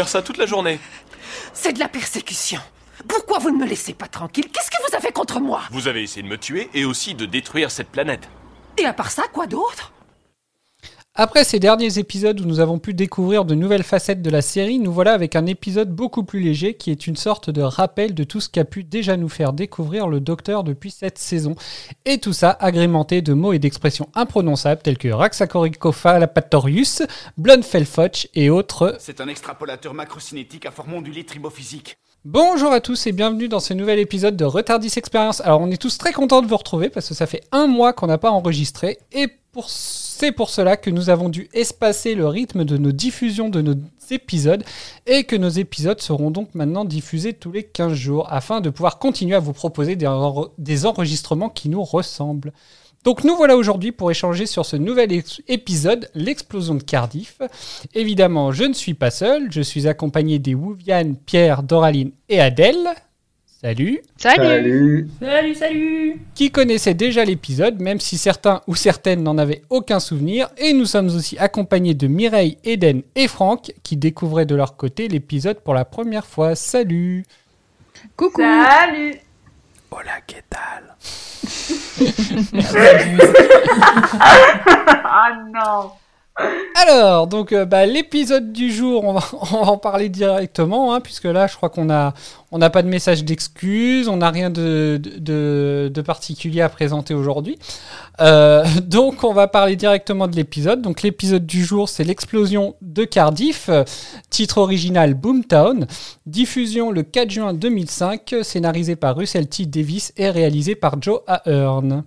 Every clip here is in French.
faire ça toute la journée. C'est de la persécution. Pourquoi vous ne me laissez pas tranquille? Qu'est-ce que vous avez contre moi? Vous avez essayé de me tuer et aussi de détruire cette planète. Et à part ça, quoi d'autre? Après ces derniers épisodes où nous avons pu découvrir de nouvelles facettes de la série, nous voilà avec un épisode beaucoup plus léger qui est une sorte de rappel de tout ce qu'a pu déjà nous faire découvrir le Docteur depuis cette saison. Et tout ça agrémenté de mots et d'expressions imprononçables tels que Raxacoricophalapatorius, Blunfelfoch et autres. C'est un extrapolateur macrocinétique à forme ondulée tribophysique. Bonjour à tous et bienvenue dans ce nouvel épisode de Retardis Experience. Alors on est tous très contents de vous retrouver parce que ça fait un mois qu'on n'a pas enregistré et pour... c'est pour cela que nous avons dû espacer le rythme de nos diffusions de nos épisodes et que nos épisodes seront donc maintenant diffusés tous les 15 jours afin de pouvoir continuer à vous proposer des, enre- des enregistrements qui nous ressemblent. Donc nous voilà aujourd'hui pour échanger sur ce nouvel épisode, l'explosion de Cardiff. Évidemment, je ne suis pas seul, je suis accompagné des Wouviane, Pierre, Doraline et Adèle. Salut. Salut. Salut, salut Qui connaissaient déjà l'épisode, même si certains ou certaines n'en avaient aucun souvenir. Et nous sommes aussi accompagnés de Mireille, Eden et Franck, qui découvraient de leur côté l'épisode pour la première fois. Salut. Coucou. Salut. Hola, que tal? Ah non Alors, donc euh, bah, l'épisode du jour, on va, en parler directement, hein, puisque là, je crois qu'on a, on n'a pas de message d'excuse, on n'a rien de, particulier à présenter aujourd'hui. Euh, donc, on va parler directement de l'épisode. Donc, l'épisode du jour, c'est l'explosion de Cardiff, titre original Boomtown, diffusion le 4 juin 2005, scénarisé par Russell T. Davis et réalisé par Joe Ahern.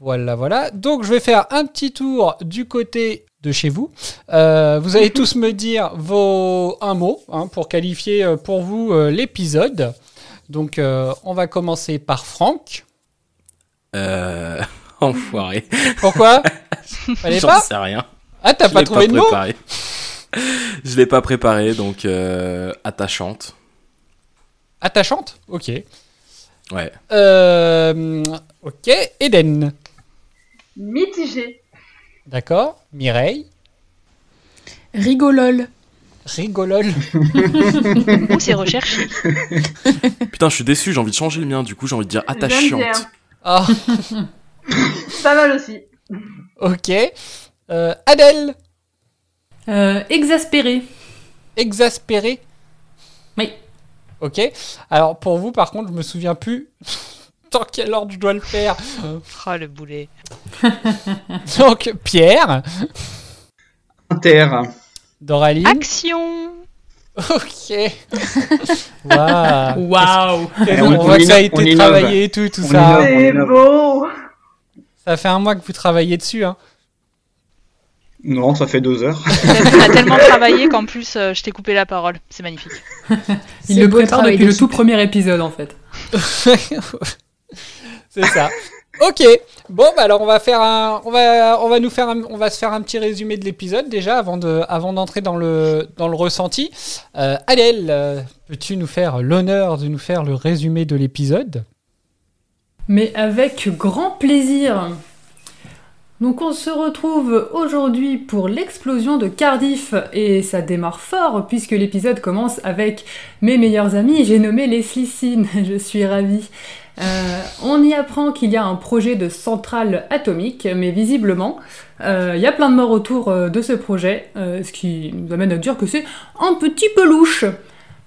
Voilà, voilà. Donc, je vais faire un petit tour du côté de chez vous. Euh, vous allez tous me dire vos un mot hein, pour qualifier euh, pour vous euh, l'épisode. Donc, euh, on va commencer par Franck. Euh. Enfoiré. Pourquoi? J'en pas sais rien. Ah, t'as Je pas l'ai trouvé de mot préparé. Je l'ai pas préparé, donc euh, attachante. Attachante? Ok. Ouais. Euh, ok. Eden. Mitigé. D'accord. Mireille. Rigolol Rigolol. Ou c'est recherché. Putain, je suis déçu, j'ai envie de changer le mien, du coup j'ai envie de dire attachante. Ah, Pas mal aussi. ok. Euh, Adèle. euh, Exaspéré. Exaspéré. Oui. Ok. Alors pour vous, par contre, je me souviens plus dans quel ordre je dois le faire. Oh le boulet. Donc Pierre, Inter. Doraline. Action Ok. Waouh. Waouh Qu'est-ce on- on voit que ça a été travaillé et tout, tout On ça. C'est beau Ça fait un mois que vous travaillez dessus. Hein. Non, ça fait deux heures. On a tellement travaillé qu'en plus euh, je t'ai coupé la parole. C'est magnifique. Il le prépare depuis le tout premier épisode en fait. C'est ça. Ok. Bon, bah alors on va faire un, on va, on va nous faire, un- on va se faire un petit résumé de l'épisode déjà avant de, avant d'entrer dans le, dans le ressenti. Euh, Adèle, euh, peux-tu nous faire l'honneur de nous faire le résumé de l'épisode? Mais avec grand plaisir. Donc on se retrouve aujourd'hui pour l'explosion de Cardiff et ça démarre fort puisque l'épisode commence avec mes meilleurs amis, j'ai nommé les Slicines, je suis ravie. Euh, on y apprend qu'il y a un projet de centrale atomique, mais visiblement, euh, il y a plein de morts autour euh, de ce projet, ce qui nous amène à dire que c'est un petit peu louche.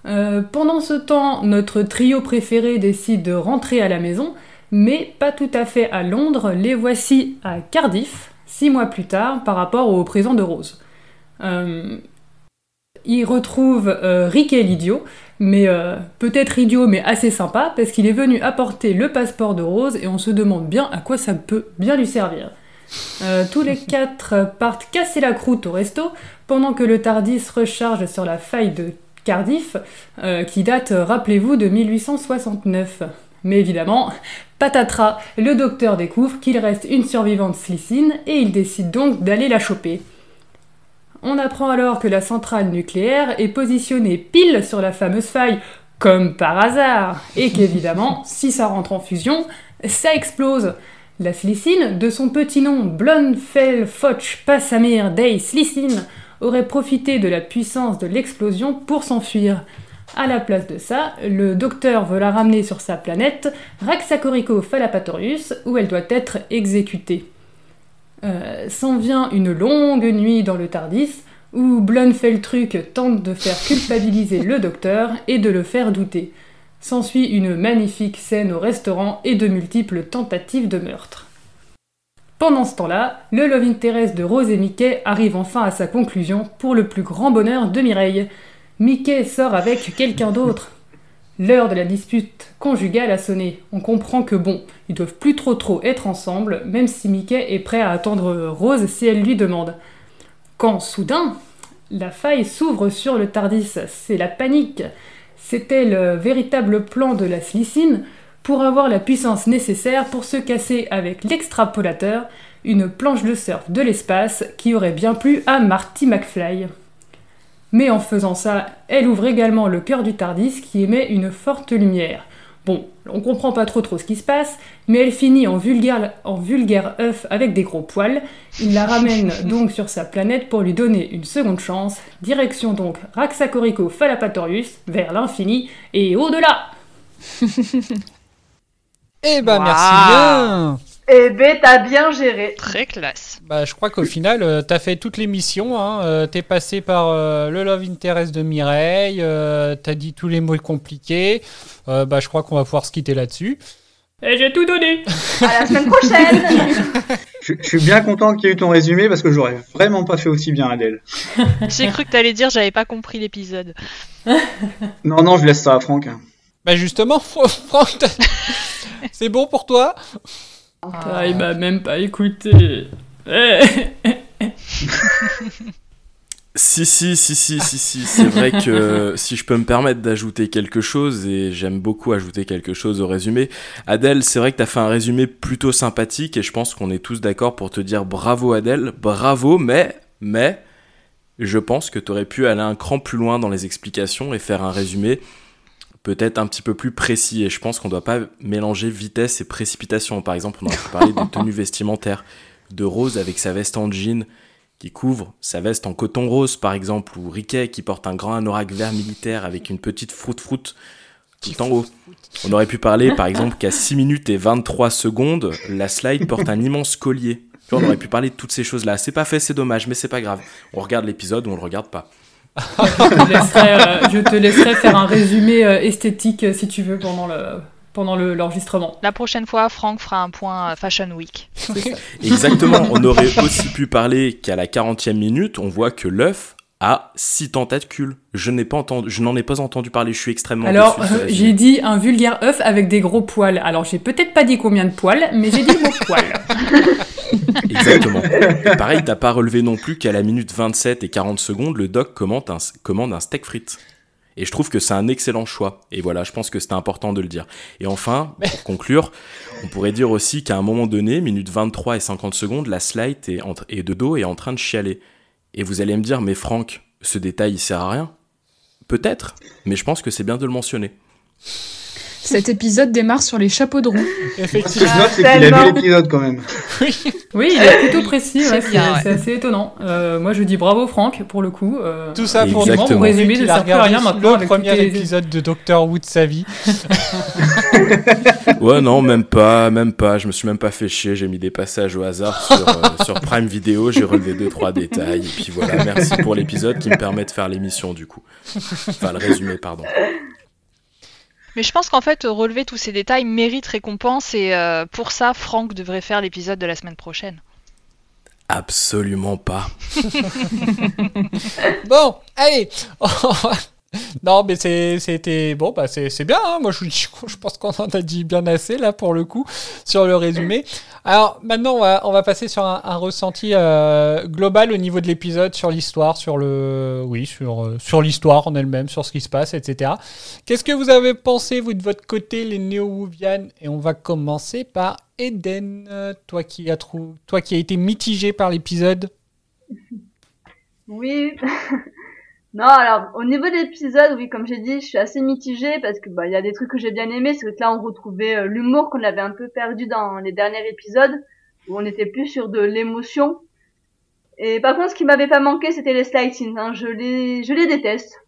Pendant ce temps, notre trio préféré décide de rentrer à la maison, mais pas tout à fait à Londres, les voici à Cardiff, six mois plus tard, par rapport au présent de Rose. Euh, il retrouve euh, Riquet l'idiot, mais euh, peut-être idiot mais assez sympa, parce qu'il est venu apporter le passeport de Rose et on se demande bien à quoi ça peut bien lui servir. Euh, tous les quatre partent casser la croûte au resto, pendant que le Tardis recharge sur la faille de Cardiff, qui date, rappelez-vous, de 1869. Mais évidemment, patatras, le docteur découvre qu'il reste une survivante Slicine et il décide donc d'aller la choper. On apprend alors que la centrale nucléaire est positionnée pile sur la fameuse faille, comme par hasard, et qu'évidemment, si ça rentre en fusion, ça explose. La Slicine, de son petit nom Blonfell Foch Passamir Day Slicine, aurait profité de la puissance de l'explosion pour s'enfuir. À la place de ça, le docteur veut la ramener sur sa planète, Raxacorico Fallapatorius, où elle doit être exécutée. Euh, S'en vient une longue nuit dans le Tardis, où Blunfeltruc tente de faire culpabiliser le docteur et de le faire douter. S'ensuit une magnifique scène au restaurant et de multiples tentatives de meurtre. Pendant ce temps-là, le love interest de Rose et Mickey arrive enfin à sa conclusion pour le plus grand bonheur de Mireille. Mickey sort avec quelqu'un d'autre. L'heure de la dispute conjugale a sonné. On comprend que bon, ils doivent plus trop trop être ensemble, même si Mickey est prêt à attendre Rose si elle lui demande. Quand soudain, la faille s'ouvre sur le Tardis, c'est la panique. C'était le véritable plan de la Slicine pour avoir la puissance nécessaire pour se casser avec l'extrapolateur, une planche de surf de l'espace qui aurait bien plu à Marty McFly. Mais en faisant ça, elle ouvre également le cœur du Tardis qui émet une forte lumière. Bon, on comprend pas trop trop ce qui se passe, mais elle finit en vulgaire, en vulgaire œuf avec des gros poils. Il la ramène donc sur sa planète pour lui donner une seconde chance. Direction donc Raxacorico Fallapatorius, vers l'infini et au-delà Eh ben, merci bien Eh ben, t'as bien géré. Très classe. Bah, je crois qu'au final, euh, t'as fait toutes les missions. Hein. euh, t'es passé par euh, le Love Interest de Mireille. euh, t'as dit tous les mots compliqués. Euh, bah, je crois qu'on va pouvoir se quitter là-dessus. Et j'ai tout donné À la semaine prochaine Je, je suis bien content qu'il y ait eu ton résumé parce que j'aurais vraiment pas fait aussi bien, Adèle. J'ai cru que t'allais dire j'avais pas compris l'épisode. Non, non, je laisse ça à Franck. Bah, justement, Franck, c'est bon pour toi? Ah, il m'a même pas écouté. Eh. Si, si, si, si, si, si, c'est vrai que si je peux me permettre d'ajouter quelque chose, et j'aime beaucoup ajouter quelque chose au résumé, Adèle, c'est vrai que t'as fait un résumé plutôt sympathique, et je pense qu'on est tous d'accord pour te dire bravo Adèle, bravo, mais, mais, je pense que t'aurais pu aller un cran plus loin dans les explications et faire un résumé peut-être un petit peu plus précis, et je pense qu'on doit pas mélanger vitesse et précipitation. Par exemple, on aurait pu parler de tenue vestimentaire, de Rose avec sa veste en jean, qui couvre sa veste en coton rose par exemple, ou Riquet qui porte un grand anorak vert militaire avec une petite froute-froute tout en haut. On aurait pu parler par exemple qu'à 6 minutes et 23 secondes, la slide porte un immense collier. On aurait pu parler de toutes ces choses-là. C'est pas fait, c'est dommage, mais c'est pas grave. On regarde l'épisode ou on le regarde pas. Je, te laisserai, euh, je te laisserai faire un résumé euh, esthétique euh, si tu veux pendant le pendant le- l'enregistrement. La prochaine fois, Franck fera un point Fashion Week. Exactement, on aurait aussi pu parler qu'à la 40e minute, on voit que l'œuf a 6 tentacules. Je n'ai pas entendu, je n'en ai pas entendu parler, je suis extrêmement Alors, euh, j'ai dit un vulgaire œuf avec des gros poils. Alors, j'ai peut-être pas dit combien de poils, mais j'ai dit le mot poils. Exactement. Et pareil, t'as pas relevé non plus qu'à la minute 27 et 40 secondes, le doc commande un, commande un steak frites. Et je trouve que c'est un excellent choix. Et voilà, je pense que c'était important de le dire. Et enfin, pour conclure, on pourrait dire aussi qu'à un moment donné, minute 23 et 50 secondes, la slide est, entre, est de dos et est en train de chialer. Et vous allez me dire, mais Franck, ce détail, il sert à rien Peut-être, mais je pense que c'est bien de le mentionner. Cet épisode démarre sur les chapeaux de roue. Ce que je Effectivement. note, c'est qu'il a vu l'épisode quand même. Oui, il est plutôt précis, C'est ouais, c'est bien, ouais. c'est assez étonnant. Euh, moi, je dis bravo Franck, pour le coup. euh, Tout ça pour Exactement. Mon résumé qu'il ne sert plus à rien maintenant Le avec premier toutes les- épisode de Doctor Who de sa vie. Ouais, non, même pas, même pas. Je me suis même pas fait chier. J'ai mis des passages au hasard sur, euh, sur Prime Video. J'ai relevé deux, trois détails. Et puis voilà, merci pour l'épisode qui me permet de faire l'émission du coup. Enfin, le résumé, pardon. Mais je pense qu'en fait, relever tous ces détails mérite récompense et euh, pour ça, Franck devrait faire l'épisode de la semaine prochaine. Absolument pas. Bon, allez. non, mais c'était bon, bah c'est bien. hein. Moi, je, je pense qu'on en a dit bien assez là pour le coup sur le résumé. Alors maintenant, on va, on va passer sur un, un ressenti euh, global au niveau de l'épisode, sur l'histoire, sur le, oui, sur euh, sur l'histoire en elle-même, sur ce qui se passe, etc. Qu'est-ce que vous avez pensé vous de votre côté, les néo-Wouvian Et on va commencer par Eden, toi qui a trou... toi qui a été mitigé par l'épisode. Oui. non, alors au niveau de l'épisode, oui, comme j'ai dit, je suis assez mitigée parce que bah il y a des trucs que j'ai bien aimés, c'est que là on retrouvait euh, l'humour qu'on avait un peu perdu dans les derniers épisodes où on était plus sur de l'émotion. Et par contre, ce qui m'avait pas manqué, c'était les slightings. Hein. Je les, je les déteste.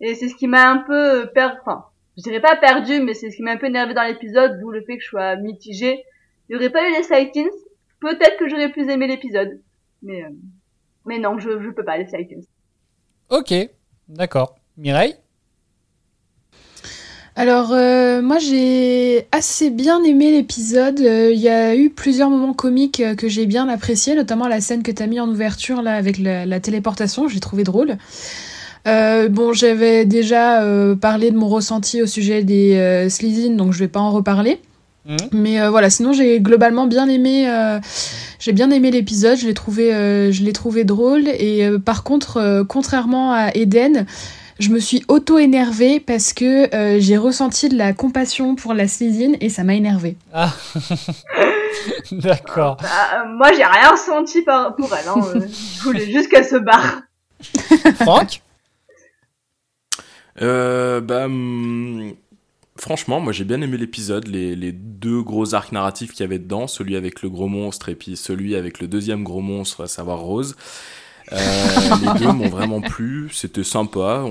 Et c'est ce qui m'a un peu perdu. Enfin, je dirais pas perdu, mais c'est ce qui m'a un peu énervé dans l'épisode, d'où le fait que je sois mitigée. Il y aurait pas eu les slightings, peut-être que j'aurais plus aimé l'épisode. Mais, euh, mais non, je, je peux pas les slightings. Ok, d'accord. Mireille? Alors, euh, moi, j'ai assez bien aimé l'épisode. Euh, Il y a eu plusieurs moments comiques euh, que j'ai bien appréciés, notamment la scène que tu as mis en ouverture là avec la, téléportation. J'ai trouvé drôle. Bon, j'avais déjà parlé de mon ressenti au sujet des Slitheen, donc je vais pas en reparler. Mhm. Mais euh, voilà, sinon j'ai globalement bien aimé, euh, j'ai bien aimé l'épisode. Je l'ai trouvé, euh, je l'ai trouvé drôle. Et euh, par contre, euh, contrairement à Eden, je me suis auto-énervée parce que euh, j'ai ressenti de la compassion pour la Slitheen et ça m'a énervée. Ah, d'accord. Bah, euh, moi, j'ai rien senti par, pour elle. Hein. euh, je voulais juste qu'elle se barre. Franck? Euh, bah, hum, franchement, moi j'ai bien aimé l'épisode, les, les deux gros arcs narratifs qu'il y avait dedans, celui avec le gros monstre et puis celui avec le deuxième gros monstre, à savoir Rose. Euh, les deux m'ont vraiment plu, c'était sympa.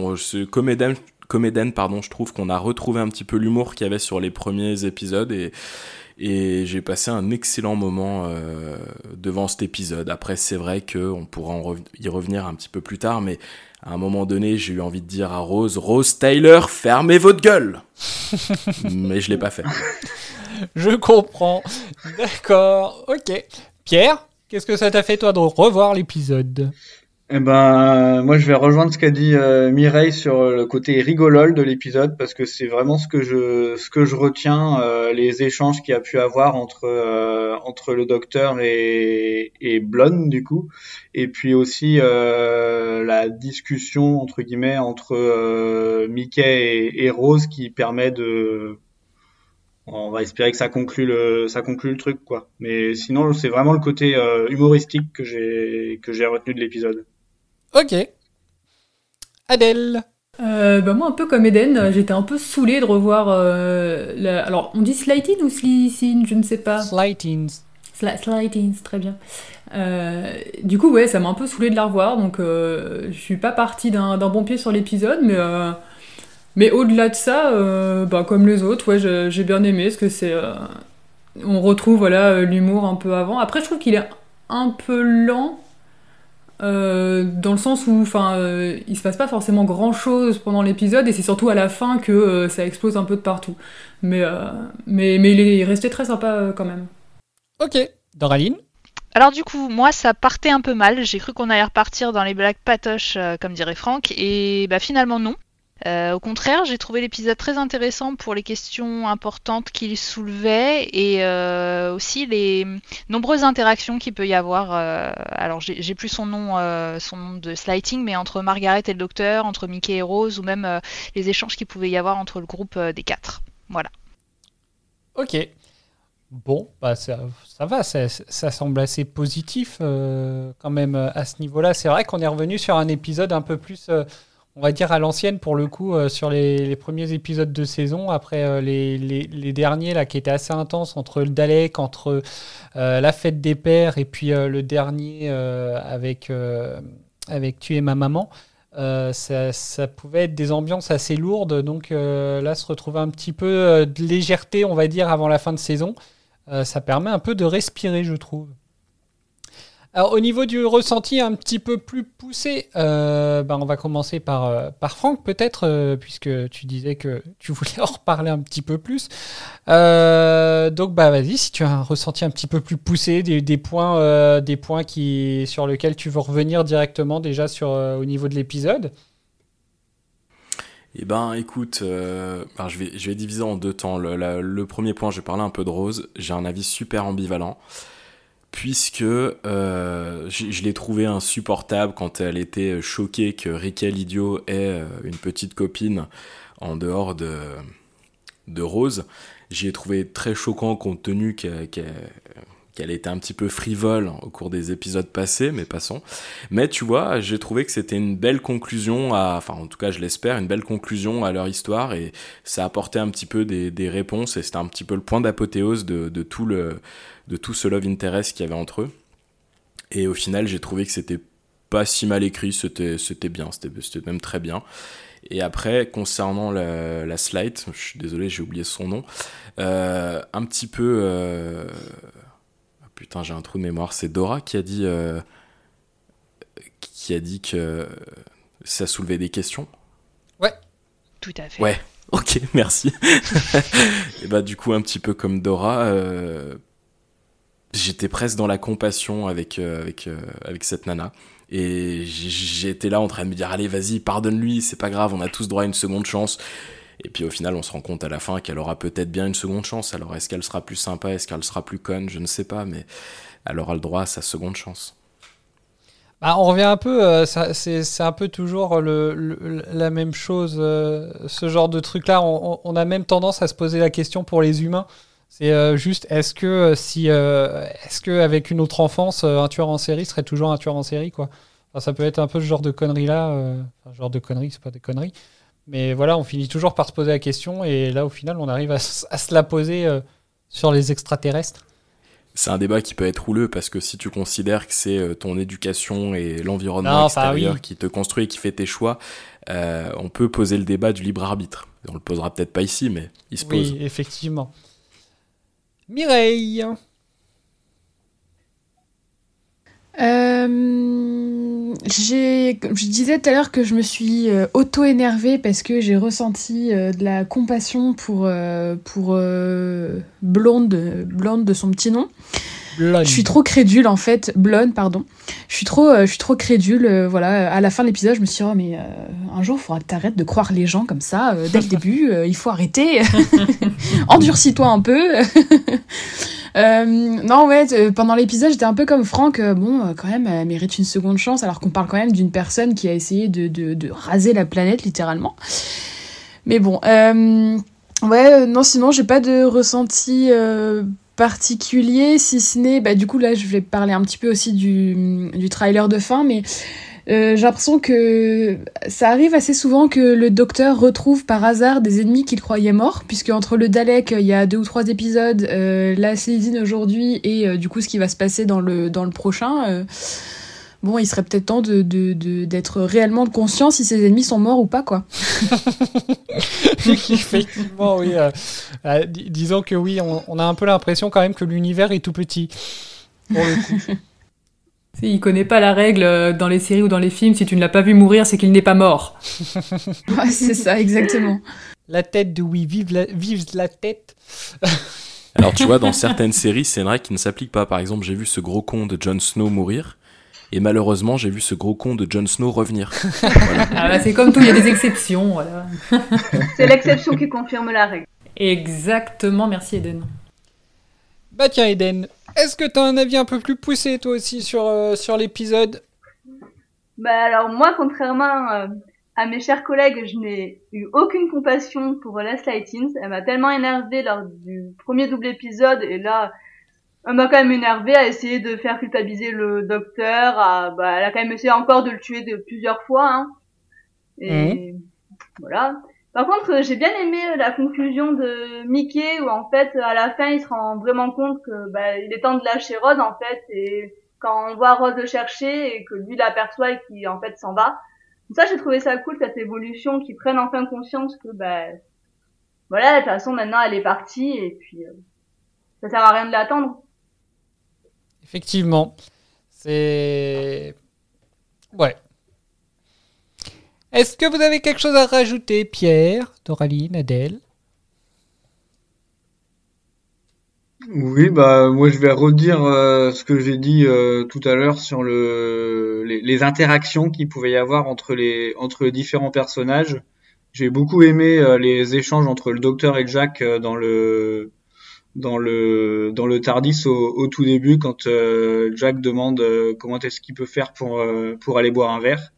Comme Eden, comme Eden, pardon, je trouve qu'on a retrouvé un petit peu l'humour qu'il y avait sur les premiers épisodes et, et j'ai passé un excellent moment euh, devant cet épisode. Après, c'est vrai qu'on pourra en rev- y revenir un petit peu plus tard, mais à un moment donné, j'ai eu envie de dire à Rose, Rose Tyler, fermez votre gueule Mais je l'ai pas fait. Je comprends. D'accord, ok. Pierre, qu'est-ce que ça t'a fait toi de revoir l'épisode? Eh ben, moi, je vais rejoindre ce qu'a dit euh, Mireille sur le côté rigolol de l'épisode parce que c'est vraiment ce que je ce que je retiens euh, les échanges qu'il y a pu avoir entre euh, entre le docteur et et Blonde du coup. Et puis aussi euh, la discussion entre guillemets entre euh, Mickey et, et Rose qui permet de on va espérer que ça conclut le ça conclut le truc quoi. Mais sinon c'est vraiment le côté euh, humoristique que j'ai que j'ai retenu de l'épisode Ok. Adèle Euh, bah moi, un peu comme Eden, j'étais un peu saoulée de revoir. euh, la- Alors, on dit Slighting ou Slicing, je ne sais pas. Slightings. Sli- Slightings, très bien. Euh, du coup, ouais, ça m'a un peu saoulée de la revoir, donc euh, je suis pas partie d'un bon pied sur l'épisode, mais, euh, mais au-delà de ça, euh, bah, comme les autres, ouais, j'ai bien aimé, parce que c'est. euh, on retrouve voilà l'humour un peu avant. Après, je trouve qu'il est un peu lent. Euh, dans le sens où enfin euh, il se passe pas forcément grand chose pendant l'épisode et c'est surtout à la fin que euh, ça explose un peu de partout mais euh, mais, mais il est resté très sympa euh, quand même Ok. Doraline Alors du coup, moi ça partait un peu mal. J'ai cru qu'on allait repartir dans les blagues patoches, euh, comme dirait Franck, et bah finalement non. Euh, au contraire, j'ai trouvé l'épisode très intéressant pour les questions importantes qu'il soulevait et euh, aussi les nombreuses interactions qu'il peut y avoir. euh, alors j'ai plus son nom, son nom de slighting, mais entre Margaret et le docteur, entre Mickey et Rose, ou même les échanges qu'il pouvait y avoir entre le groupe des quatre. Voilà. Ok. Bon, bah ça, va, ça, semble assez positif quand même à ce niveau-là. C'est vrai qu'on est revenu sur un épisode un peu plus, on va dire à l'ancienne pour le coup, euh, sur les, premiers épisodes de saison, après euh, les, derniers là qui étaient assez intenses entre le Dalek, entre euh, la fête des pères et puis le dernier avec, avec Tu es ma maman. Ça, ça pouvait être des ambiances assez lourdes, donc là se retrouver un petit peu de légèreté, on va dire, avant la fin de saison, ça permet un peu de respirer, je trouve. Alors, au niveau du ressenti un petit peu plus poussé, euh, bah, on va commencer par, euh, Franck, peut-être, euh, puisque tu disais que tu voulais en reparler un petit peu plus. Donc, bah, vas-y, si tu as un ressenti un petit peu plus poussé, des, points, qui, sur lesquels tu veux revenir directement déjà au niveau de l'épisode. Eh ben, écoute, alors je, vais, diviser en deux temps. Le, le premier point, je vais parler un peu de Rose. J'ai un avis super ambivalent, puisque euh, je, l'ai trouvé insupportable quand elle était choquée que Riquel Idiot ait euh, une petite copine en dehors de, de Rose. J'y ai trouvé très choquant compte tenu qu'elle était un petit peu frivole au cours des épisodes passés, mais passons. Mais tu vois, j'ai trouvé que c'était une belle conclusion enfin en tout cas je l'espère, une belle conclusion à leur histoire et ça apportait un petit peu des, réponses et c'était un petit peu le point d'apothéose de tout le, de tout ce love interest qu'il y avait entre eux. Et au final, j'ai trouvé que c'était pas si mal écrit, c'était, c'était bien, c'était, même très bien. Et après, concernant la, la slide, je suis désolé, j'ai oublié son nom, euh, un petit peu, euh, ah, putain, j'ai un trou de mémoire, c'est Dora qui a dit, euh, qui a dit que ça soulevait des questions. Tout à fait. Ouais, ok, merci. et bah du coup, un petit peu comme Dora, j'étais presque dans la compassion avec, euh, avec, euh, avec cette nana. Et j'étais là en train de me dire, allez, vas-y, pardonne-lui, c'est pas grave, on a tous droit à une seconde chance. Et puis au final, on se rend compte à la fin qu'elle aura peut-être bien une seconde chance. Alors est-ce qu'elle sera plus sympa, est-ce qu'elle sera plus conne, je ne sais pas, mais elle aura le droit à sa seconde chance. Bah, on revient un peu, euh, c'est un peu toujours le, la même chose, ce genre de truc-là. On a même tendance à se poser la question pour les humains. C'est euh, juste, est-ce que euh, si, euh, est-ce que avec une autre enfance, un tueur en série serait toujours un tueur en série, quoi? Enfin, Ça peut être un peu ce genre de conneries-là, euh, enfin, genre de conneries, c'est pas des conneries, mais voilà, on finit toujours par se poser la question et là, au final, on arrive à, s- à se la poser sur les extraterrestres. C'est un débat qui peut être houleux parce que si tu considères que c'est ton éducation et l'environnement Non, extérieur oui. qui te construit et qui fait tes choix, on peut poser le débat du libre arbitre. On le posera peut-être pas ici, mais il se pose. Oui, effectivement. Mireille Euh, je disais tout à l'heure que je me suis euh, auto-énervée parce que j'ai ressenti euh, de la compassion pour, Blonde de son petit nom. Je suis trop crédule en fait, Blonde, pardon. Je suis trop, euh, je suis trop crédule. euh, voilà, à la fin de l'épisode, je me suis dit, oh, mais euh, un jour, il faudra que t'arrêtes de croire les gens comme ça. dès le début, il faut arrêter. Endurcis-toi un peu. Non, ouais, pendant l'épisode, j'étais un peu comme Franck. bon, quand même, elle mérite une seconde chance, alors qu'on parle quand même d'une personne qui a essayé de, raser la planète, littéralement. Mais bon, ouais, non, sinon, j'ai pas de ressenti particulier, si ce n'est, bah, du coup, là, je vais parler un petit peu aussi du, trailer de fin, mais euh, j'ai l'impression que ça arrive assez souvent que le docteur retrouve par hasard des ennemis qu'il croyait morts, puisque entre le Dalek, il y a deux ou trois épisodes, euh, la Céline aujourd'hui, et euh, du coup ce qui va se passer dans le, dans le prochain, bon, il serait peut-être temps de, de, de- d'être réellement conscient si ses ennemis sont morts ou pas, quoi. Effectivement, oui. euh, euh, dis- disons que oui, on, on a un peu l'impression quand même que l'univers est tout petit. Pour le coup. Si, il connaît pas la règle euh, dans les séries ou dans les films, si tu ne l'as pas vu mourir, c'est qu'il n'est pas mort. Ouais, c'est ça, exactement. La tête de oui, vive la, vive la tête. Alors tu vois, dans certaines séries, c'est une règle qui ne s'applique pas. Par exemple, j'ai vu ce gros con de Jon Snow mourir. Et malheureusement, j'ai vu ce gros con de Jon Snow revenir. Voilà. Ah bah, c'est comme tout, il y a des exceptions, voilà. C'est l'exception qui confirme la règle. Exactement, merci Eden. Bah tiens, Eden, est-ce que t'as un avis un peu plus poussé toi aussi sur, euh, sur l'épisode? Bah alors moi, contrairement euh, à mes chers collègues, je n'ai eu aucune compassion pour Last Lightings. Elle m'a tellement énervée lors du premier double épisode et là, elle m'a quand même énervée à essayer de faire culpabiliser le docteur. À, bah, elle a quand même essayé encore de le tuer de plusieurs fois. Hein. Et voilà. Par contre, j'ai bien aimé la conclusion de Mickey où en fait, à la fin, il se rend vraiment compte que bah, il est temps de lâcher Rose en fait et quand on voit Rose le chercher et que lui l'aperçoit et qu'il en fait s'en va. Donc ça, j'ai trouvé ça cool cette évolution, qu'ils prennent enfin conscience que bah voilà, de toute façon maintenant elle est partie et puis euh, ça sert à rien de l'attendre. Effectivement. C'est. Ouais. Est-ce que vous avez quelque chose à rajouter, Pierre, Doraline, Adèle Oui, bah moi je vais redire euh, ce que j'ai dit euh, tout à l'heure sur le les, interactions qu'il pouvait y avoir entre les entre les différents personnages. J'ai beaucoup aimé euh, les échanges entre le docteur et Jack dans le dans le dans le Tardis au, au tout début quand euh, Jack demande euh, comment est-ce qu'il peut faire pour euh, pour aller boire un verre.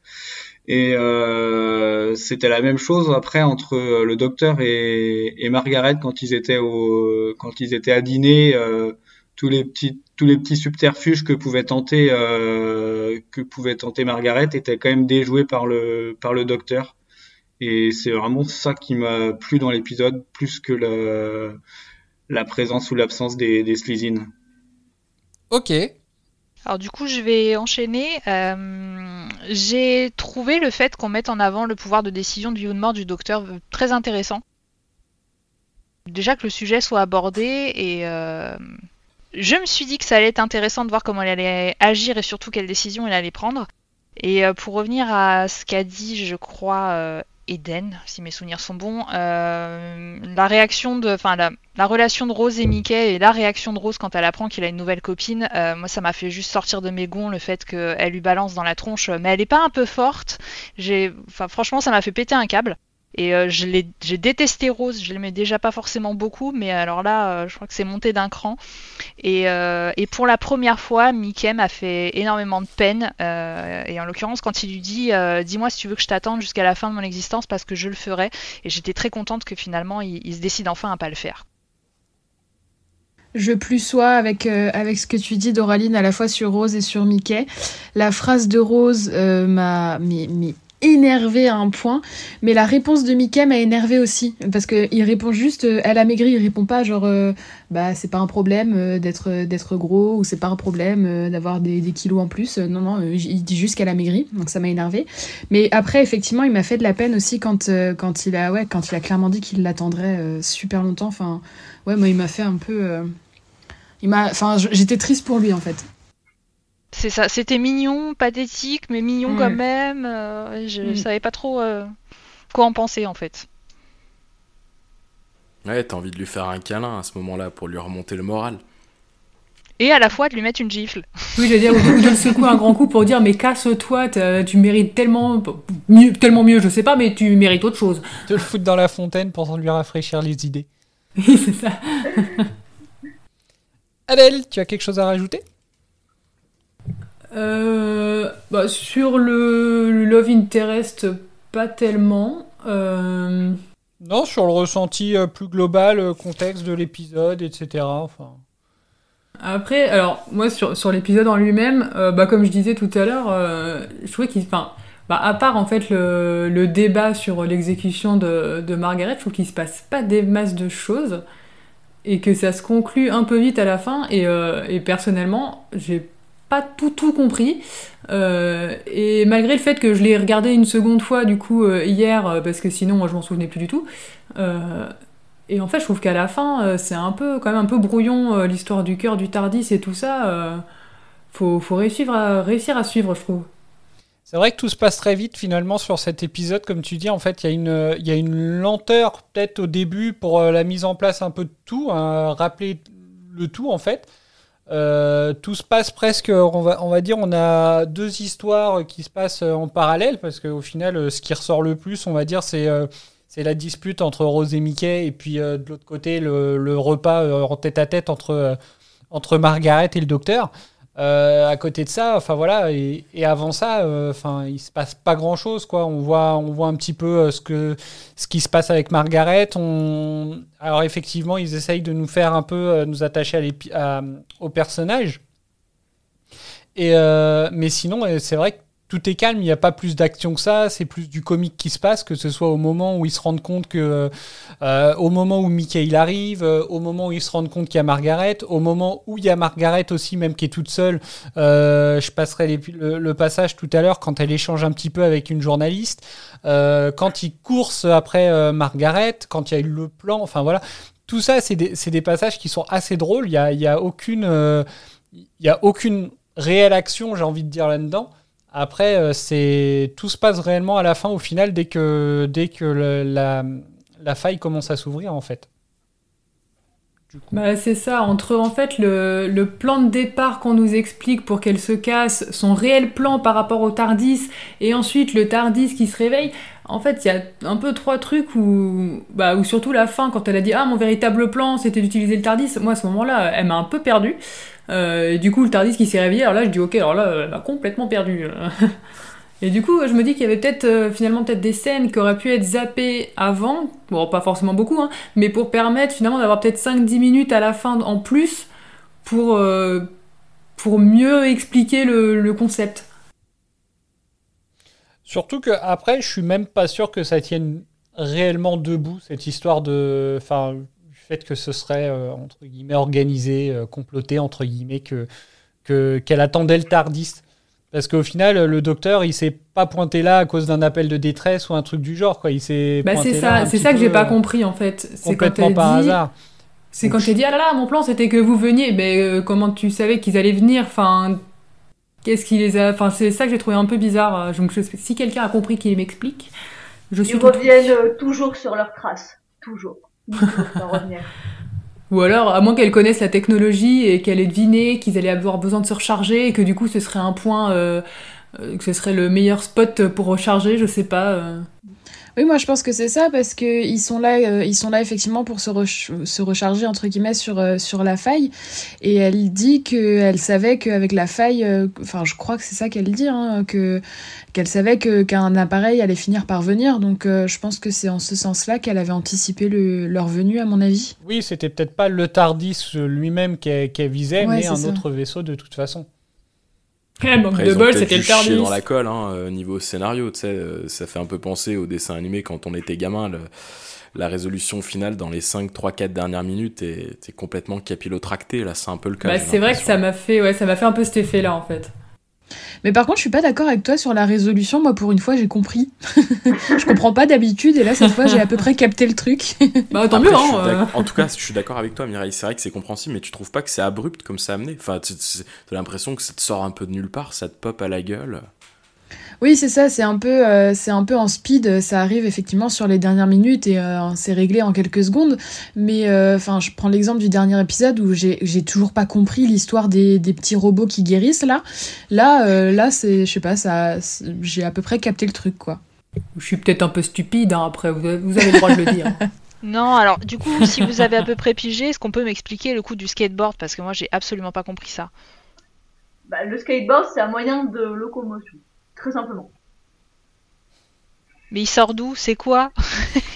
Et euh, c'était la même chose après entre euh, le docteur et, et Margaret quand ils étaient au quand ils étaient à dîner. euh, tous les petits tous les petits subterfuges que pouvait tenter que pouvait tenter Margaret étaient quand même déjoués par le par le docteur. Et c'est vraiment ça qui m'a plu dans l'épisode plus que la la présence ou l'absence des des Slezines. Ok. Alors du coup, je vais enchaîner. Euh, J'ai trouvé le fait qu'on mette en avant le pouvoir de décision de vie ou de mort du docteur euh, très intéressant. Déjà que le sujet soit abordé et euh, je me suis dit que ça allait être intéressant de voir comment elle allait agir et surtout quelles décisions elle allait prendre. Et pour revenir à ce qu'a dit, je crois, Eden, si mes souvenirs sont bons, euh, la réaction de, enfin la, la relation de Rose et Mickey et la réaction de Rose quand elle apprend qu'il a une nouvelle copine, euh, moi ça m'a fait juste sortir de mes gonds le fait qu'elle lui balance dans la tronche, mais elle est pas un peu forte. J'ai, enfin franchement ça m'a fait péter un câble. Et euh, j'ai détesté Rose, je l'aimais déjà pas forcément beaucoup, mais alors là, euh, je crois que c'est monté d'un cran. Et, euh, et pour la première fois, Mickey m'a fait énormément de peine. et en l'occurrence, quand il lui dit Dis-moi si tu veux que je t'attende jusqu'à la fin de mon existence parce que je le ferai. Et j'étais très contente que finalement, il, se décide enfin à pas le faire. Je plus sois avec, ce que tu dis, Doraline, à la fois sur Rose et sur Mickey. La phrase de Rose m'a énervé à un point, mais la réponse de Mickey m'a énervé aussi, parce que il répond juste, euh, elle a maigri, il répond pas genre, euh, bah c'est pas un problème euh, d'être d'être gros, ou c'est pas un problème euh, d'avoir des, kilos en plus, Euh, non, non, euh, il dit juste qu'elle a maigri, donc ça m'a énervé. Mais après, effectivement, il m'a fait de la peine aussi quand, euh, quand, il, a, ouais, quand il a clairement dit qu'il l'attendrait euh, super longtemps, enfin, ouais, moi il m'a fait un peu... euh, il m'a, enfin, j'étais triste pour lui en fait. C'est ça, c'était mignon, pathétique, mais mignon Ouais. quand même. euh, je Mm. savais pas trop euh, quoi en penser en fait. Ouais, t'as envie de lui faire un câlin à ce moment-là pour lui remonter le moral. Et à la fois de lui mettre une gifle. Oui, je veux dire, ou de le secouer un grand coup pour dire mais casse-toi, tu mérites tellement mieux, tellement mieux, je sais pas, mais tu mérites autre chose. De le foutre dans la fontaine pour lui rafraîchir les idées. Oui, c'est ça. Adèle, tu as quelque chose à rajouter? Euh, bah, sur le, Love Interest, pas tellement. Euh, Non, sur le ressenti euh, plus global, contexte de l'épisode, etc. Enfin, Après, alors moi sur, sur l'épisode en lui-même, euh, bah, comme je disais tout à l'heure, euh, je trouvais qu'il, enfin, bah, à part en fait le, le débat sur l'exécution de, de Margaret, je trouve qu'il se passe pas des masses de choses et que ça se conclut un peu vite à la fin. Et, euh, et personnellement, j'ai pas tout tout compris. Euh, et malgré le fait que je l'ai regardé une seconde fois du coup euh, hier, euh, parce que sinon moi je m'en souvenais plus du tout. et en fait, je trouve qu'à la fin, c'est un peu, quand même un peu brouillon, l'histoire du cœur du Tardis et tout ça. faut, faut réussir à, réussir à suivre, je trouve. C'est vrai que tout se passe très vite finalement sur cet épisode, comme tu dis. En fait, il y, a une- y a une lenteur peut-être au début pour la mise en place un peu de tout, hein, rappeler le tout en fait. Euh, tout se passe presque, on va, on va dire, on a deux histoires qui se passent en parallèle parce qu'au final, euh, ce qui ressort le plus, on va dire, c'est euh, la dispute entre Rose et Mickey et puis de l'autre côté, le, repas en tête à tête entre, entre Margaret et le docteur. Euh, à côté de ça, enfin voilà, et, avant ça, euh, enfin il se passe pas grand chose quoi. On voit, on voit un petit peu euh, ce que, ce qui se passe avec Margaret. Alors effectivement, ils essayent de nous faire un peu euh, nous attacher au personnage. Et euh, mais sinon, euh, c'est vrai que tout est calme. Il n'y a pas plus d'action que ça. C'est plus du comique qui se passe, que ce soit au moment où ils se rendent compte que, euh, au moment où Mickey il arrive, euh, au moment où ils se rendent compte qu'il y a Margaret, au moment où il y a Margaret aussi, même qui est toute seule. Euh, je passerai le, passage tout à l'heure quand elle échange un petit peu avec une journaliste, euh, quand ils coursent après euh, Margaret, quand il y a eu le plan. Enfin voilà, tout ça, c'est des, passages qui sont assez drôles. Il y a, il y a aucune, euh, il y a aucune réelle action, j'ai envie de dire là-dedans. Après, euh, tout se passe réellement à la fin, au final, dès que, dès que la, la faille commence à s'ouvrir, en fait. Bah, c'est ça, entre en fait le, le plan de départ qu'on nous explique pour qu'elle se casse, son réel plan par rapport au Tardis, et ensuite le Tardis qui se réveille, en fait il y a un peu trois trucs où, bah, où surtout la fin, quand elle a dit Ah, mon véritable plan c'était d'utiliser le Tardis, moi à ce moment-là elle m'a un peu perdu. Euh, et du coup le Tardis qui s'est réveillé, alors là je dis Ok, alors là elle m'a complètement perdu. Et du coup, je me dis qu'il y avait peut-être euh, finalement peut-être des scènes qui auraient pu être zappées avant, bon pas forcément beaucoup, hein, mais pour permettre finalement d'avoir peut-être 5-10 minutes à la fin en plus pour, euh, pour mieux expliquer le, concept. Surtout que après, je suis même pas sûr que ça tienne réellement debout cette histoire de, fait que ce serait euh, entre guillemets organisé, euh, comploté entre guillemets que que qu'elle attendait le Tardis. Parce qu'au final, le docteur, il s'est pas pointé là à cause d'un appel de détresse ou un truc du genre, quoi. Il s'est Bah, pointé c'est là ça, un c'est ça que j'ai pas euh, compris en fait. C'est quand complètement elle par dit, hasard. c'est quand elle dit ah là là, mon plan c'était que vous veniez, mais euh, comment tu savais qu'ils allaient venir? Enfin, qu'est-ce qui les a Enfin, c'est ça que j'ai trouvé un peu bizarre. Donc, je- si quelqu'un a compris qu'il m'explique, je suis Ils reviennent toujours sur leurs traces. Toujours. Ou alors, à moins qu'elle connaisse la technologie et qu'elle ait deviné qu'ils allaient avoir besoin de se recharger et que du coup ce serait un point, euh, euh, que ce serait le meilleur spot pour recharger, je sais pas. euh. Oui, moi je pense que c'est ça parce que ils sont là, euh, ils sont là effectivement pour se, re- se recharger entre guillemets sur euh, sur la faille. Et elle dit que elle savait qu'avec la faille, euh, enfin je crois que c'est ça qu'elle dit, hein, que qu'elle savait que qu'un appareil allait finir par venir. Donc je pense que c'est en ce sens-là qu'elle avait anticipé le, leur venue à mon avis. Oui, c'était peut-être pas le Tardis lui-même qu'elle visait, Ouais, mais un ça. autre vaisseau de toute façon. Eh, manque Après, de bol, c'était le Tardis. dans la colle, hein, euh, niveau scénario, tu sais, euh, ça fait un peu penser au dessin animé quand on était gamin. le- la résolution finale dans les 5, 3, 4 dernières minutes est, est complètement capillotractée. Là, c'est un peu le cas. Bah, c'est vrai que ça m'a fait, ouais, ça m'a fait un peu cet effet-là en fait. Mais par contre, je suis pas d'accord avec toi sur la résolution. Moi, pour une fois, j'ai compris. je comprends pas d'habitude, et là, cette fois, j'ai à peu près capté le truc. Bah tant mieux, hein. euh. En tout cas, je suis d'accord avec toi, Mireille. C'est vrai que c'est compréhensible, mais tu trouves pas que c'est abrupt comme ça amené? Enfin, tu as l'impression que ça te sort un peu de nulle part, ça te pop à la gueule? Oui, c'est ça, c'est un peu, euh, c'est un peu en speed. Ça arrive effectivement sur les dernières minutes et euh, c'est réglé en quelques secondes. Mais euh, enfin, je prends l'exemple du dernier épisode où j'ai, j'ai toujours pas compris l'histoire des, des petits robots qui guérissent là. Là, euh, là, c'est, je sais pas, ça, j'ai à peu près capté le truc quoi. Je suis peut-être un peu stupide, hein, après, vous avez, vous avez le droit de le dire. Non, alors du coup, si vous avez à peu près pigé, est-ce qu'on peut m'expliquer le coup du skateboard? Parce que moi, j'ai absolument pas compris ça. Bah, le skateboard, c'est un moyen de locomotion. Très simplement. Mais il sort d'où? C'est quoi?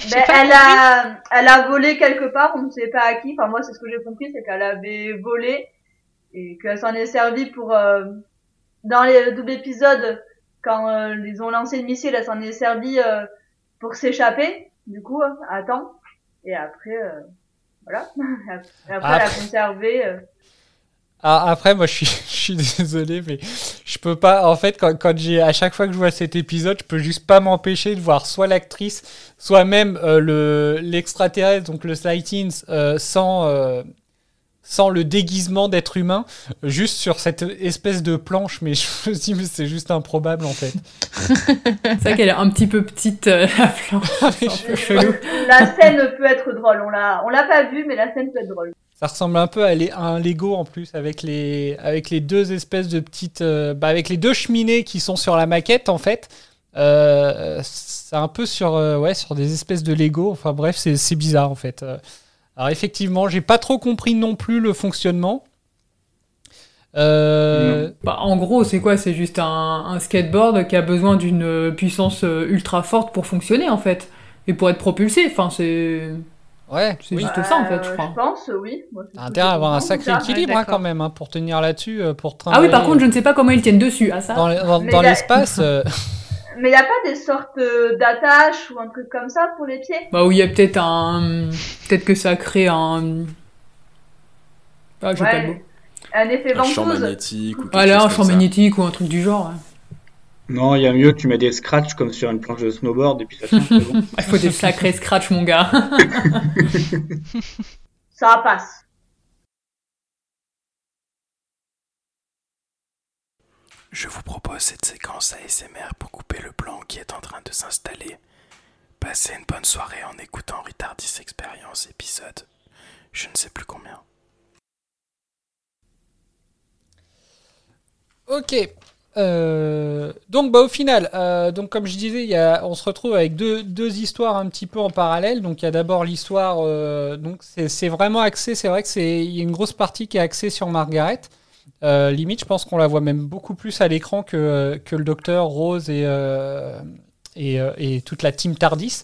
Ben, elle, a, elle a volé quelque part, on ne sait pas à qui. Enfin, moi, c'est ce que j'ai compris, c'est qu'elle avait volé et qu'elle s'en est servie pour... euh, dans les, le double épisode, quand euh, ils ont lancé le missile, elle s'en est servie euh, pour s'échapper, du coup, euh, à temps. Et après, euh, voilà. Et après, elle a Après- conservé... Ah, après, moi, je suis, je suis désolé, mais je peux pas. En fait, quand, quand j'ai à chaque fois que je vois cet épisode, je peux juste pas m'empêcher de voir soit l'actrice, soit même euh, le l'extraterrestre, donc le Sightings, euh, sans euh, sans le déguisement d'être humain, juste sur cette espèce de planche. Mais je me dis, mais c'est juste improbable en fait. C'est vrai qu'elle est un petit peu petite, euh, la planche. C'est un peu chelou. La scène peut être drôle, on l'a, on l'a pas vu, mais la scène peut être drôle. Ça ressemble un peu à, les- à un Lego en plus, avec les, avec les deux espèces de petites. euh, bah, avec les deux cheminées qui sont sur la maquette en fait. Euh, c'est un peu sur, euh, ouais, sur des espèces de Lego. Enfin bref, c'est c'est bizarre en fait. Alors effectivement, j'ai pas trop compris non plus le fonctionnement. Euh, Bah, en gros, c'est quoi? C'est juste un, un skateboard qui a besoin d'une euh, puissance euh, ultra forte pour fonctionner, en fait. Et pour être propulsé, enfin, c'est... ouais, C'est oui. juste ça, en fait, je crois. Je pense, oui. T'as intérêt à avoir un sacré équilibre Ouais, hein, quand même hein, pour tenir là-dessus, pour Ah oui, par contre, je ne sais pas comment ils tiennent dessus, ah ça dans les- dans- Mais dans la- l'espace. euh, Mais y a pas des sortes euh, d'attaches ou un truc comme ça pour les pieds? Bah, où il y a peut-être un... Peut-être que ça crée un... Ah, j'ai Ouais. pas le mot. Un effet Un champ magnétique ou Voilà, un champ ça. magnétique ou un truc du genre. ouais. Non, il y a mieux, tu mets des scratchs comme sur une planche de snowboard et puis ça c'est bon. Il faut des sacrés scratch, mon gars. Ça passe. Je vous propose cette séquence ASMR pour couper le plan qui est en train de s'installer. Passez une bonne soirée en écoutant Retardis Experience épisode. Je ne sais plus combien. Ok. Euh, donc bah au final, euh, donc comme je disais, y a, on se retrouve avec deux, deux histoires un petit peu en parallèle. Donc il y a d'abord l'histoire, euh, donc c'est vraiment axé, c'est vrai que c'est y a une grosse partie qui est axée sur Margaret. Euh, limite, je pense qu'on la voit même beaucoup plus à l'écran que, que le docteur Rose et, euh, et, euh, toute la team Tardis.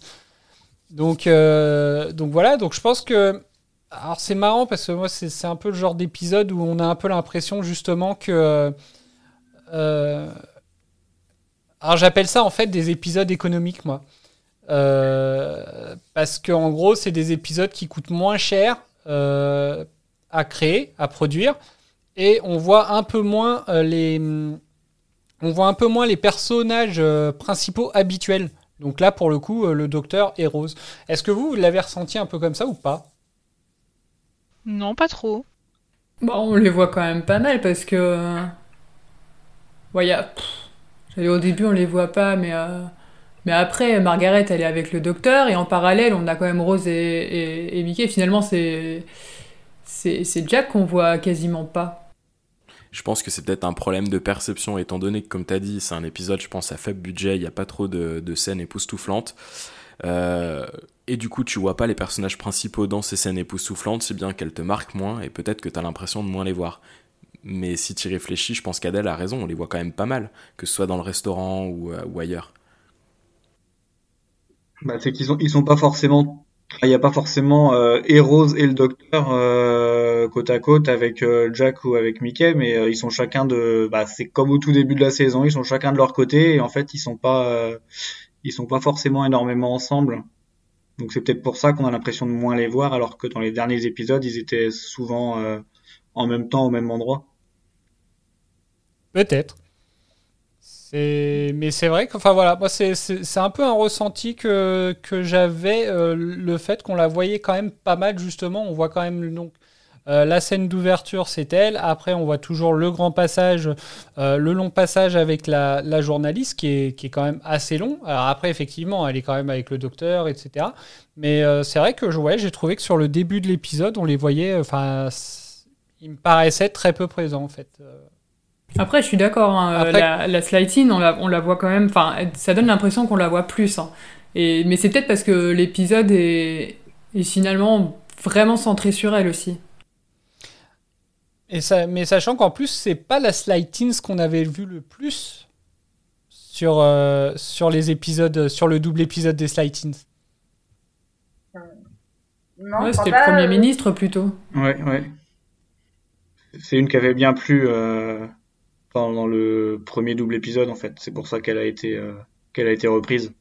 Donc, euh, donc voilà, donc je pense que. Alors c'est marrant parce que moi, c'est un peu le genre d'épisode où on a un peu l'impression justement que. euh, alors j'appelle ça en fait des épisodes économiques, moi. Euh, parce que en gros, c'est des épisodes qui coûtent moins cher euh, à créer, à produire, et on voit un peu moins euh, les, on voit un peu moins les personnages euh, principaux habituels. Donc là, pour le coup, euh, le docteur et Rose. Est-ce que vous, vous l'avez ressenti un peu comme ça ou pas? Non, pas trop. Bon, on les voit quand même pas mal parce que. Ouais, y a... pff, j'allais au début, on les voit pas, mais. euh, Mais après, Margaret, elle est avec le docteur, et en parallèle, on a quand même Rose et, et, et Mickey. Finalement, c'est. C'est c'est Jack qu'on voit quasiment pas. Je pense que c'est peut-être un problème de perception, étant donné que, comme tu as dit, c'est un épisode, je pense, à faible budget, il n'y a pas trop de, scènes époustouflantes. Euh, et du coup, tu vois pas les personnages principaux dans ces scènes époustouflantes, si bien qu'elles te marquent moins, et peut-être que tu as l'impression de moins les voir. Mais si tu réfléchis, je pense qu'Adèle a raison, on les voit quand même pas mal, que ce soit dans le restaurant ou, euh, ailleurs. Bah, c'est qu'ils sont, ils sont pas forcément, il n'y a pas forcément euh, et et le docteur euh, côte à côte avec euh, Jack ou avec Mickey, mais euh, ils sont chacun de, bah, c'est comme au tout début de la saison, ils sont chacun de leur côté et en fait ils sont pas, euh, ils sont pas forcément énormément ensemble. Donc c'est peut-être pour ça qu'on a l'impression de moins les voir, alors que dans les derniers épisodes ils étaient souvent euh, en même temps au même endroit. Peut-être. Mais c'est vrai que, enfin voilà, moi c'est un peu un ressenti que, que j'avais, euh, le fait qu'on la voyait quand même pas mal justement. On voit quand même donc euh, la scène d'ouverture, c'est elle. Après, on voit toujours le grand passage, euh, le long passage avec la, la journaliste qui est, qui est quand même assez long. Alors après, effectivement, elle est quand même avec le docteur, etc. Mais euh, c'est vrai que ouais, j'ai trouvé que sur le début de l'épisode, on les voyait, enfin, ils me paraissaient très peu présents en fait. Après, je suis d'accord, hein, Après- la, la Slighting, on la, on la voit quand même, enfin, ça donne l'impression qu'on la voit plus. hein. Et, mais c'est peut-être parce que l'épisode est, est finalement vraiment centré sur elle aussi. Et ça, mais sachant qu'en plus, c'est pas la Slightins qu'on avait vu le plus sur, euh, sur les épisodes, sur le double épisode des. Non, Ouais, je crois c'était le Premier euh, ministre plutôt. Ouais, ouais. C'est une qui avait bien plu euh, pendant le premier double épisode en fait. C'est pour ça qu'elle a été euh, qu'elle a été reprise.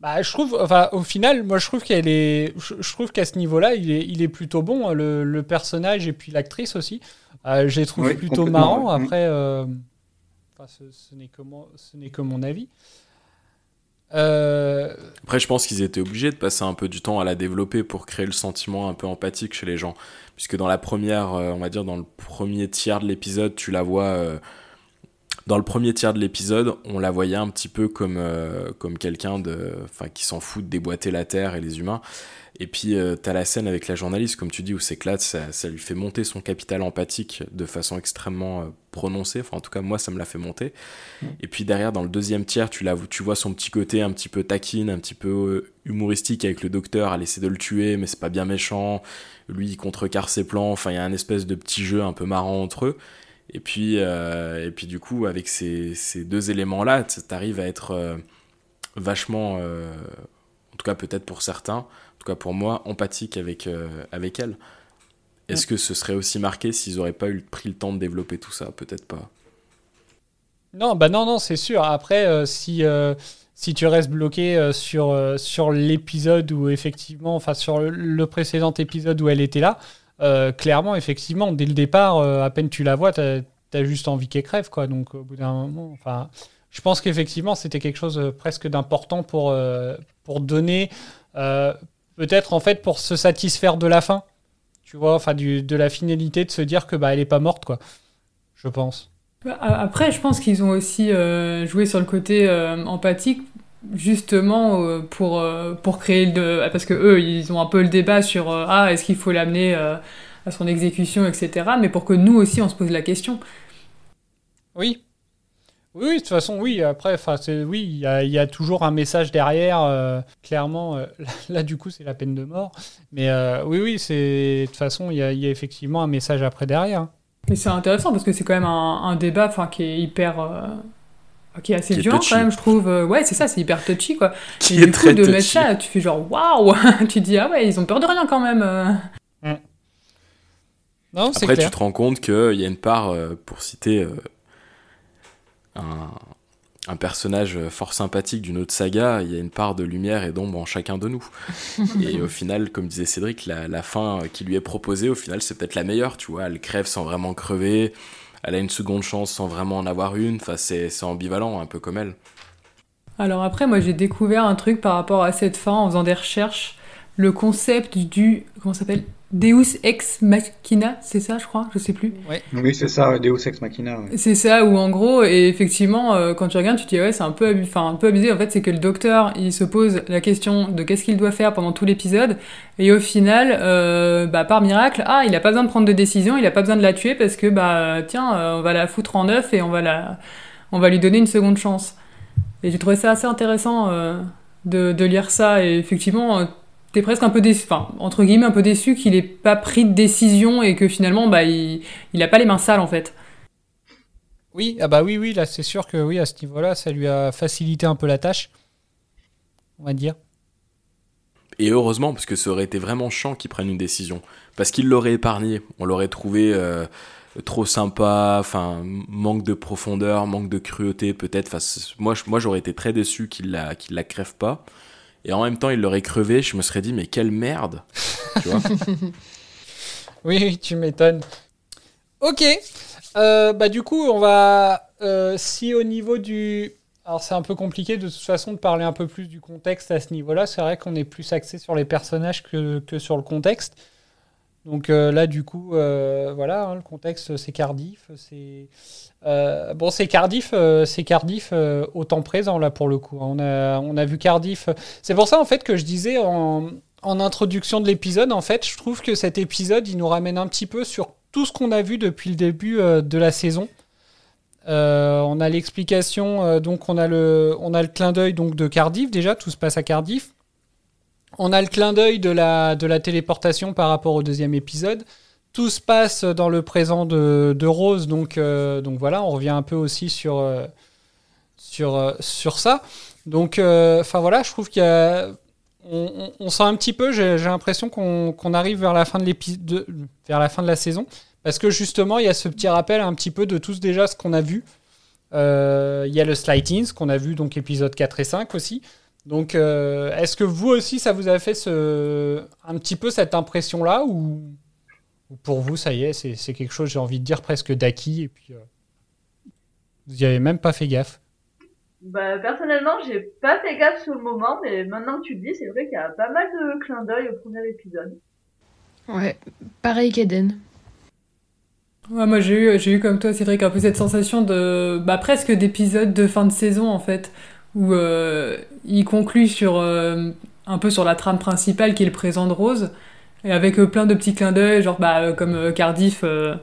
Bah, je trouve, enfin, au final, moi, je trouve qu'elle est, je, je trouve qu'à ce niveau-là, il est, il est plutôt bon, hein, le, le personnage et puis l'actrice aussi. Euh, je les trouve Oui, plutôt marrants. Après, euh, enfin, ce, ce n'est que mon, ce n'est que mon avis. Euh, Après, je pense qu'ils étaient obligés de passer un peu du temps à la développer pour créer le sentiment un peu empathique chez les gens. Puisque dans la première, on va dire dans le premier tiers de l'épisode, tu la vois. Dans le premier tiers de l'épisode, on la voyait un petit peu comme, euh, comme quelqu'un de, enfin, qui s'en fout de déboîter la terre et les humains. Et puis, euh, t'as la scène avec la journaliste, comme tu dis, où là, ça, ça lui fait monter son capital empathique de façon extrêmement euh, prononcée. Enfin, en tout cas, moi, ça me l'a fait monter. Et puis derrière, dans le deuxième tiers, tu, la, tu vois son petit côté un petit peu taquine, un petit peu euh, humoristique avec le docteur. Elle essaie de le tuer, mais c'est pas bien méchant. Lui, il contrecarre ses plans. Enfin, il y a un espèce de petit jeu un peu marrant entre eux. Et puis, euh, et puis du coup, avec ces, ces deux éléments-là, t- t'arrives à être euh, vachement, euh, en tout cas peut-être pour certains, en tout cas pour moi, empathique avec, avec elle. Est-ce que ce serait aussi marqué s'ils auraient pas eu pris le temps de développer tout ça? Peut-être pas. Non, bah non, non, c'est sûr. Après, si, si tu restes bloqué sur, sur l'épisode où effectivement, enfin sur le précédent épisode où elle était là, euh, clairement, effectivement, dès le départ, euh, à peine tu la vois, t'as as juste envie qu'elle crève, quoi. Donc au bout d'un moment, enfin, je pense qu'effectivement, c'était quelque chose euh, presque d'important pour, pour donner, peut-être en fait pour se satisfaire de la fin, tu vois, enfin du, de la finalité de se dire que bah elle est pas morte, quoi. Je pense. Bah, Après, je pense qu'ils ont aussi joué sur le côté empathique, justement euh, pour, euh, pour créer le. Parce que eux, ils ont un peu le débat sur euh, Ah, est-ce qu'il faut l'amener à son exécution, etc. Mais pour que nous aussi, on se pose la question. Oui. Oui, de toute façon, oui. Après, oui, il y a, il y a toujours un message derrière. clairement, là, du coup, c'est la peine de mort. Mais oui, oui, c'est de toute façon, il y a, il y a effectivement un message après derrière. Mais c'est intéressant parce que c'est quand même un, un débat qui est hyper. Qui est assez Qui violent quand même, je trouve. Euh, Ouais, c'est ça, c'est hyper touchy quoi. Qui Et est du coup, très de mettre touchy. ça, tu fais genre waouh Tu dis ah ouais, ils ont peur de rien quand même. euh. Non, c'est Après, clair. tu te rends compte qu'il y a une part, euh, pour citer euh, un, un personnage fort sympathique d'une autre saga, il y a une part de lumière et d'ombre en chacun de nous. et au final, comme disait Cédric, la, la fin qui lui est proposée, au final, c'est peut-être la meilleure, tu vois. Elle crève sans vraiment crever, elle a une seconde chance sans vraiment en avoir une, enfin, c'est ambivalent, un peu comme elle. Alors après, moi j'ai découvert un truc par rapport à cette fin en faisant des recherches. Le concept du. Comment ça s'appelle? Deus ex machina, c'est ça, je crois Je sais plus. Oui, c'est ça, Deus Ex Machina. ouais. C'est ça, ou en gros, et effectivement, euh, quand tu regardes, tu te dis, ouais, c'est un peu, enfin, un peu abusé. En fait, c'est que le docteur, il se pose la question de qu'est-ce qu'il doit faire pendant tout l'épisode, et au final, euh, bah, par miracle, ah, il a pas besoin de prendre de décision, il a pas besoin de la tuer parce que, bah, tiens, euh, on va la foutre en neuf et on va la, on va lui donner une seconde chance. Et j'ai trouvé ça assez intéressant euh, de, de lire ça, et effectivement, euh, t'es presque un peu déçu, enfin, entre guillemets, un peu déçu qu'il ait pas pris de décision et que finalement, bah, il, il a pas les mains sales en fait. Oui, ah bah oui, oui, là, c'est sûr que oui, à ce niveau-là, ça lui a facilité un peu la tâche. On va dire. Et heureusement, parce que ça aurait été vraiment chiant qu'ils prennent une décision. Parce qu'ils l'auraient épargné. On l'aurait trouvé euh, trop sympa, enfin, manque de profondeur, manque de cruauté, peut-être. Enfin, moi, moi j'aurais été très déçu qu'il la, qu'il la crève pas. Et en même temps, il l'aurait crevé. Je me serais dit, mais quelle merde Tu vois Oui, tu m'étonnes. Ok. Euh, bah du coup, on va... euh, si au niveau du... Alors c'est un peu compliqué de toute façon de parler un peu plus du contexte à ce niveau-là. C'est vrai qu'on est plus axé sur les personnages que, que sur le contexte. Donc euh, là, du coup, euh, voilà, hein, le contexte, c'est Cardiff. C'est euh, bon, c'est Cardiff, c'est Cardiff au temps présent là pour le coup. On a, on a vu Cardiff. C'est pour ça en fait que je disais en, introduction de l'épisode, en fait, je trouve que cet épisode, il nous ramène un petit peu sur tout ce qu'on a vu depuis le début de la saison. On a l'explication, donc on a le, on a le clin d'œil donc de Cardiff déjà, tout se passe à Cardiff. On a le clin d'œil de la, téléportation par rapport au deuxième épisode. Tout se passe dans le présent de, de Rose, donc, euh, voilà, on revient un peu aussi sur, euh, euh, ça. Donc, enfin voilà, je trouve qu'il y a, on, sent un petit peu, j'ai l'impression qu'on arrive vers la fin de vers la fin de la saison, parce que justement, il y a ce petit rappel un petit peu de tous déjà ce qu'on a vu. Il y a le Slightings qu'on a vu donc épisode 4 et 5 aussi. Donc, euh, est-ce que vous aussi, ça vous a fait ce, un petit peu cette impression-là ou, ou pour vous, ça y est, c'est c'est quelque chose, j'ai envie de dire, presque d'acquis et puis euh, vous n'y avez même pas fait gaffe? Bah, personnellement, j'ai pas fait gaffe sur le moment, mais maintenant que tu le dis, c'est vrai qu'il y a pas mal de clins d'œil au premier épisode. Ouais, pareil qu'Eden. Ouais, moi j'ai eu, j'ai eu comme toi Cédric un peu cette sensation de bah, presque d'épisode de fin de saison en fait où euh, il conclut sur euh, un peu sur la trame principale qui est le présent de Rose et avec euh, plein de petits clins d'œil genre bah, euh, comme euh, Cardiff euh,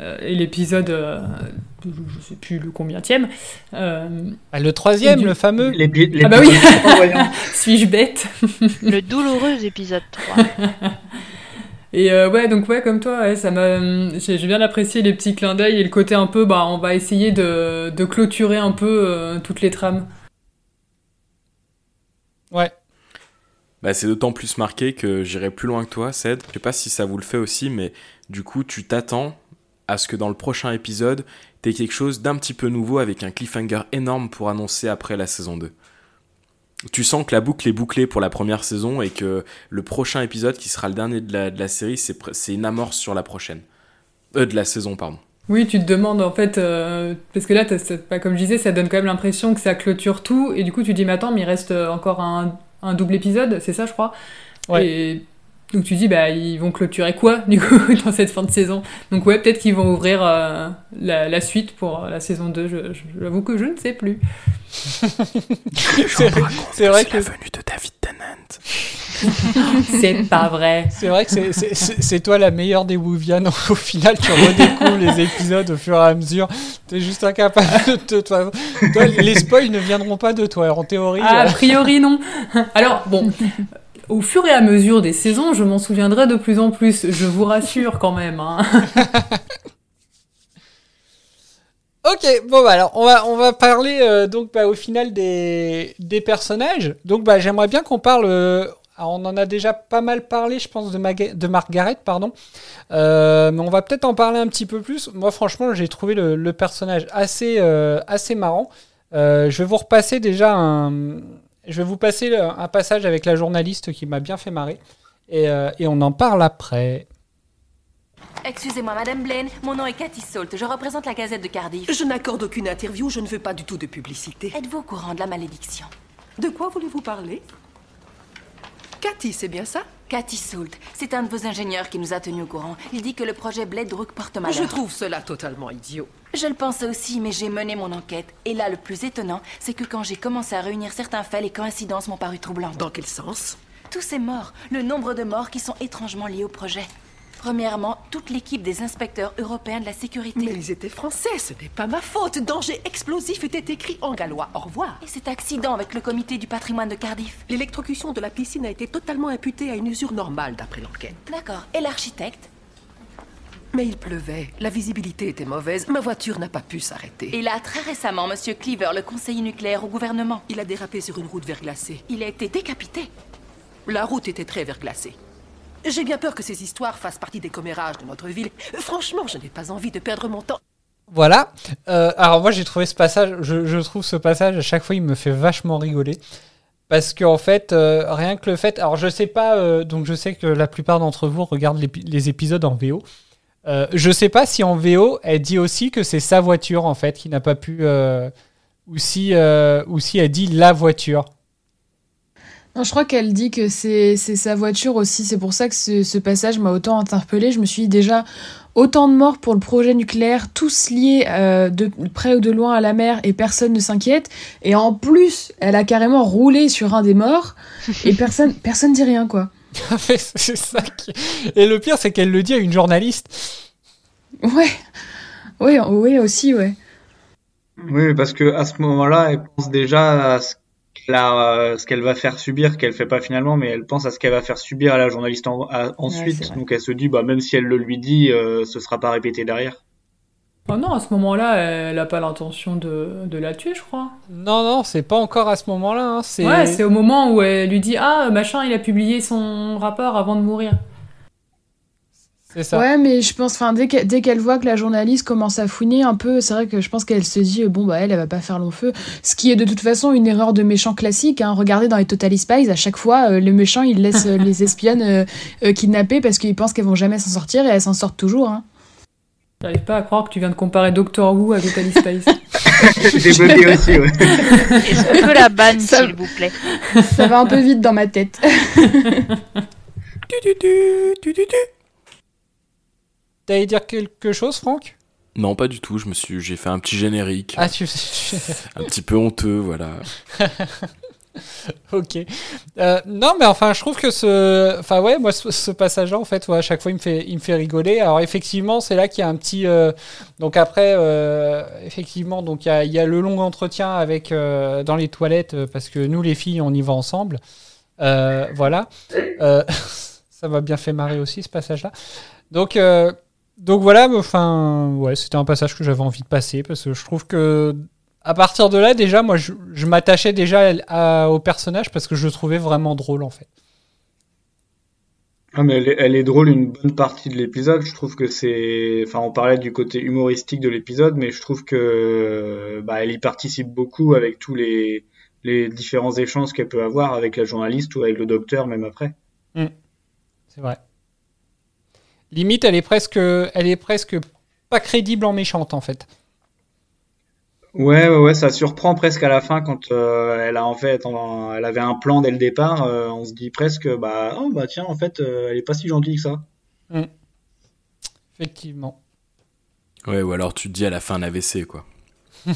euh, et l'épisode euh, je sais plus le combienième euh, Ah, Le troisième, Du- le fameux L'épi- l'épisode Ah bah oui. 3, voyons. suis-je bête Le douloureux épisode 3. Et euh, ouais, donc ouais, comme toi, ouais, ça m'a, j'ai j'ai bien apprécié les petits clins d'œil et le côté un peu, bah, on va essayer de, de clôturer un peu euh, toutes les trames. Ouais. Bah, c'est d'autant plus marqué que j'irai plus loin que toi, Ced. Je sais pas si ça vous le fait aussi, mais du coup, tu t'attends à ce que dans le prochain épisode, t'aies quelque chose d'un petit peu nouveau avec un cliffhanger énorme pour annoncer après la saison 2. Tu sens que la boucle est bouclée pour la première saison et que le prochain épisode, qui sera le dernier de la, de la série, c'est une amorce sur la prochaine. Euh, de la saison, pardon. Oui, tu te demandes en fait, euh, parce que là, pas comme je disais, ça donne quand même l'impression que ça clôture tout, et du coup, tu dis, mais attends, mais il reste encore un, un double épisode, c'est ça, je crois? Ouais. Et Donc tu dis, bah, ils vont clôturer quoi, du coup, dans cette fin de saison? Donc ouais, peut-être qu'ils vont ouvrir euh, la, la suite pour la saison 2, je- je- j'avoue que je ne sais plus. C'est c'est vrai que la venue de David Tennant. C'est pas vrai. c'est vrai que c'est- c'est- c'est c'est toi la meilleure des Wuvian. Au final, tu redécouvres les épisodes au fur et à mesure. T'es juste incapable de te. toi- toi, les spoils ne viendront pas de toi. En théorie. Ah, a priori, non. Alors, bon, au fur et à mesure des saisons, je m'en souviendrai de plus en plus, je vous rassure quand même. hein. Ok, bon bah alors on va on va parler euh, donc bah, au final des, des personnages. Donc bah j'aimerais bien qu'on parle. euh, on en a déjà pas mal parlé, je pense, de, Margaret, pardon. Euh, mais on va peut-être en parler un petit peu plus. Moi, franchement, j'ai trouvé le, personnage assez assez marrant. Je vais vous repasser déjà un. Je vais vous passer un passage avec la journaliste qui m'a bien fait marrer. Et, euh, et on en parle après. Excusez-moi, Madame Blaine, mon nom est Cathy Salt, je représente la Gazette de Cardiff. Je n'accorde aucune interview, je ne veux pas du tout de publicité. Êtes-vous au courant de la malédiction? De quoi voulez-vous parler? Cathy, c'est bien ça? Cathy Salt, c'est un de vos ingénieurs qui nous a tenus au courant. Il dit que le projet Blade Rook porte malheur. Je trouve cela totalement idiot. Je le pensais aussi, mais j'ai mené mon enquête. Et là, le plus étonnant, c'est que quand j'ai commencé à réunir certains faits, les coïncidences m'ont paru troublantes. Dans quel sens? Tous ces morts, le nombre de morts qui sont étrangement liés au projet. Premièrement, toute l'équipe des inspecteurs européens de la sécurité. Mais ils étaient français, ce n'est pas ma faute. Danger explosif était écrit en gallois. Au revoir. Et cet accident avec le comité du patrimoine de Cardiff. L'électrocution de la piscine a été totalement imputée à une usure normale d'après l'enquête. D'accord. Et l'architecte? Mais il pleuvait, la visibilité était mauvaise, ma voiture n'a pas pu s'arrêter. Et là, très récemment, Monsieur Cleaver, le conseiller nucléaire au gouvernement. Il a dérapé sur une route verglacée. Il a été décapité. La route était très verglacée. J'ai bien peur que ces histoires fassent partie des commérages de notre ville. Franchement, je n'ai pas envie de perdre mon temps. Voilà. Euh, alors moi j'ai trouvé ce passage, je, je trouve ce passage à chaque fois il me fait vachement rigoler. Parce qu'en fait, euh, rien que le fait... Alors je sais pas, euh, donc je sais que la plupart d'entre vous regardent les épisodes en VO. Euh, je sais pas si en VO, elle dit aussi que c'est sa voiture en fait qui n'a pas pu... euh, ou, si, euh, ou si elle dit la voiture. Non, je crois qu'elle dit que c'est c'est sa voiture aussi. C'est pour ça que ce, ce passage m'a autant interpellé. Je me suis dit déjà autant de morts pour le projet nucléaire, tous liés euh, de près ou de loin à la mer et personne ne s'inquiète. Et en plus, elle a carrément roulé sur un des morts et personne personne dit rien quoi. c'est ça qui... Et le pire c'est qu'elle le dit à une journaliste. Ouais, ouais, ouais aussi ouais. Oui, parce que à ce moment-là, elle pense déjà à ce qu'elle a- euh, ce qu'elle va faire subir, qu'elle fait pas finalement, mais elle pense à ce qu'elle va faire subir à la journaliste en- à- c'est ensuite. Donc elle se dit, bah même si elle le lui dit, euh, ce sera pas répété derrière. Oh non, à ce moment-là, elle a pas l'intention de, de la tuer, je crois. Non, non, c'est pas encore à ce moment-là. hein, C'est... Ouais, c'est au moment où elle lui dit Ah, machin, il a publié son rapport avant de mourir. c'est ça. Ouais, mais je pense, enfin, dès qu'elle dès qu'elle voit que la journaliste commence à fouiner un peu, c'est vrai que je pense qu'elle se dit, bon, bah, elle, elle va pas faire long feu. Ce qui est de toute façon une erreur de méchant classique. Hein. Regardez dans les Total Spies, à chaque fois, euh, les méchants, ils laissent euh, les espionnes euh, euh, kidnapper parce qu'ils pensent qu'elles vont jamais s'en sortir et elles s'en sortent toujours. Hein. J'arrive pas à croire que tu viens de comparer Doctor Who à Totally Spice. J'ai bloqué aussi, ouais. Est-ce qu'on peut la banne, Ça- s'il vous plaît? Ça va un peu vite dans ma tête. T'allais dire quelque chose, Franck? Non, pas du tout. Je me suis, j'ai fait un petit générique, Ah, tu... un petit peu honteux, voilà. ok. Euh, non, mais enfin, je trouve que ce, enfin ouais, moi ce, passage-là, en fait, à chaque fois, il me fait, il me fait rigoler. Alors effectivement, c'est là qu'il y a un petit, euh, donc après, euh, effectivement, donc il y a, le long entretien avec dans les toilettes parce que nous les filles, on y va ensemble. Voilà. Ça m'a bien fait marrer aussi ce passage-là. Donc donc voilà, enfin, ouais, c'était un passage que j'avais envie de passer parce que je trouve que à partir de là, déjà, moi, je, je m'attachais déjà à- au personnage parce que je le trouvais vraiment drôle, en fait. Ah, mais elle est, elle est drôle une bonne partie de l'épisode. Je trouve que c'est, enfin, on parlait du côté humoristique de l'épisode, mais je trouve que, bah, elle y participe beaucoup avec tous les, les différents échanges qu'elle peut avoir avec la journaliste ou avec le docteur, même après. C'est vrai. Limite, elle est presque, elle est presque pas crédible en méchante, en fait. Ouais, ouais, ouais, ça surprend presque à la fin quand euh, elle a en fait, en- elle avait un plan dès le départ. euh, on se dit presque, bah, oh, bah tiens, en fait, euh, elle est pas si gentille que ça. Effectivement. Ouais, ou alors tu te dis à la fin un AVC, quoi.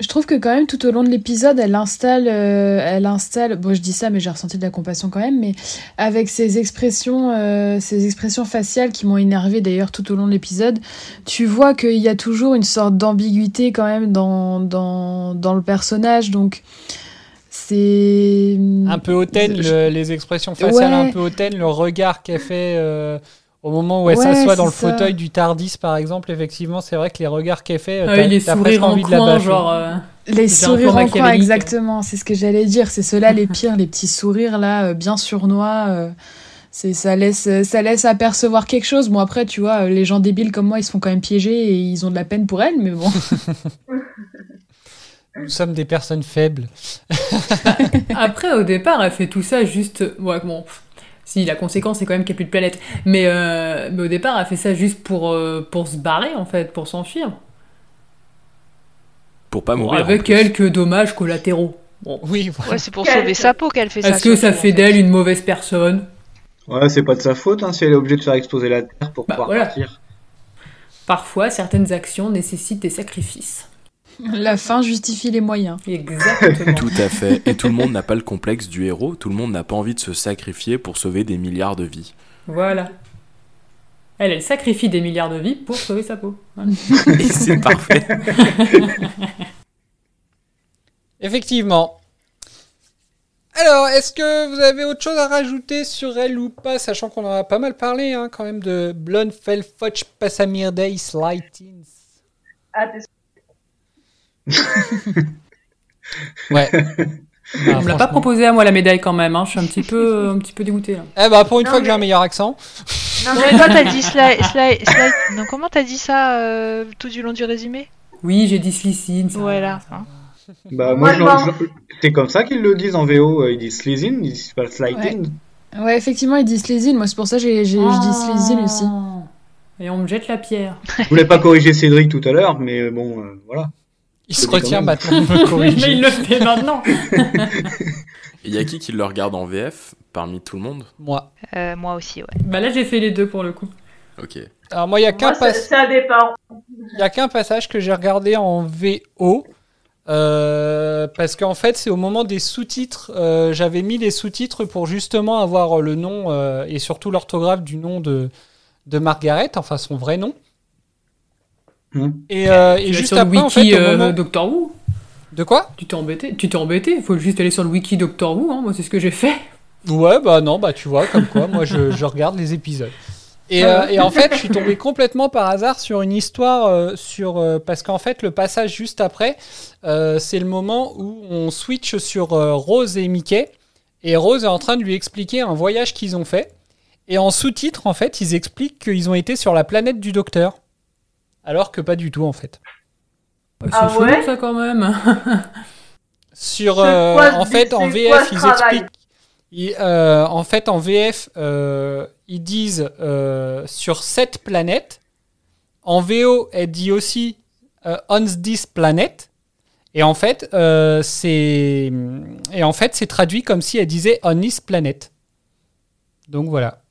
Je trouve que quand même tout au long de l'épisode, elle installe, euh, elle installe. Bon, je dis ça, mais j'ai ressenti de la compassion quand même. Mais avec ses expressions, euh, ses expressions faciales qui m'ont énervé d'ailleurs tout au long de l'épisode, tu vois qu'il y a toujours une sorte d'ambiguïté quand même dans dans dans le personnage. Donc c'est Un peu hautaine, Je- le- les expressions faciales Ouais. un peu hautaine, le regard qu'elle fait euh, au moment où elle Ouais, s'assoit dans le ça. fauteuil du Tardis, par exemple. Effectivement, c'est vrai que les regards qu'elle fait, euh, Ah, t'as les sourires presque en envie de la coin, genre. euh, Les sourires en coin, exactement, c'est ce que j'allais dire. C'est ceux-là les pires, les petits sourires là, euh, bien surnois. euh, c'est ça laisse, ça laisse apercevoir quelque chose. Bon après, tu vois, euh, les gens débiles comme moi, ils se font quand même piéger et ils ont de la peine pour elle, mais bon. Nous sommes des personnes faibles. Après, au départ, elle fait tout ça juste. Ouais, bon. Si, la conséquence, c'est quand même qu'il n'y a plus de planète. Mais, euh, mais au départ, elle fait ça juste pour, euh, pour se barrer, en fait, pour s'enfuir. Pour pas mourir. Avec quelques dommages collatéraux. Bon. Oui, Ouais, c'est pour sauver sa peau qu'elle fait ça. Est-ce que ça fait d'elle une mauvaise personne Ouais, c'est pas de sa faute hein, si elle est obligée de faire exploser la Terre pour Bah, pouvoir voilà. partir. Parfois, certaines actions nécessitent des sacrifices. La fin justifie les moyens. Exactement. Tout à fait. Et tout le monde n'a pas le complexe du héros. Tout le monde n'a pas envie de se sacrifier pour sauver des milliards de vies. voilà. Elle, elle sacrifie des milliards de vies pour sauver sa peau. Voilà. Et c'est parfait. Effectivement. Alors, est-ce que vous avez autre chose à rajouter sur elle ou pas, sachant qu'on en a pas mal parlé hein, quand même de Blonfelfoch Passamirday Slightins. Ah, t'es Ouais. On me l'a pas proposé à moi la médaille quand même, hein. je suis un petit peu, un petit peu dégoûté là. Eh bah, pour une Non, fois que j'ai mais- un meilleur accent. Non, Ouais, toi, t'as dit slide. slide, slide... Non, comment t'as dit ça euh, tout du long du résumé? Oui, j'ai dit Slicine. Voilà. ça. Bah, Moi, moi, c'est comme ça qu'ils le disent en VO. euh, Ils disent Slizin, ils disent pas Slighting. Ouais, effectivement, ils disent Slezine. Moi, c'est pour ça que j'ai, dis Slezine aussi. Oh. Et on me jette la pierre. Je voulais pas corriger Cédric tout à l'heure, mais euh, bon, euh, voilà. Il se retient maintenant Mais il le fait maintenant. Il y a qui qui le regarde en VF parmi tout le monde? Moi. Euh, Moi aussi, ouais. Bah là j'ai fait les deux pour le coup. Ok. Alors, moi, il y a qu'un Moi, ça, dépend. il y a qu'un passage que j'ai regardé en VO. euh, parce qu'en fait, c'est au moment des sous-titres. euh, J'avais mis les sous-titres pour justement avoir le nom euh, et surtout l'orthographe du nom de, de Margaret, enfin son vrai nom. Hmm. Et, euh, et juste après, en wiki fait, au euh, moment- Doctor Who. De quoi? Tu t'es embêté Tu t'es embêté Faut juste aller sur le wiki Doctor Who, hein. moi c'est ce que j'ai fait. Ouais, bah non, bah tu vois, comme quoi, moi je, je regarde les épisodes. Et, euh, et en fait, je suis tombé complètement par hasard sur une histoire, euh, sur, euh, parce qu'en fait, le passage juste après, euh, c'est le moment où on switch sur euh, Rose et Mickey, et Rose est en train de lui expliquer un voyage qu'ils ont fait. Et en sous-titre, en fait, ils expliquent qu'ils ont été sur la planète du docteur. Alors que pas du tout, en fait. C'est Ah chelou ouais ça quand même. Sur, euh, quoi en fait, en VF, quoi ils travail expliquent. ils, euh, en fait, en VF, euh, ils disent euh, sur cette planète. En VO, elle dit aussi euh, on this planet. Et en fait, euh, c'est et en fait, c'est traduit comme si elle disait on this planet. Donc voilà.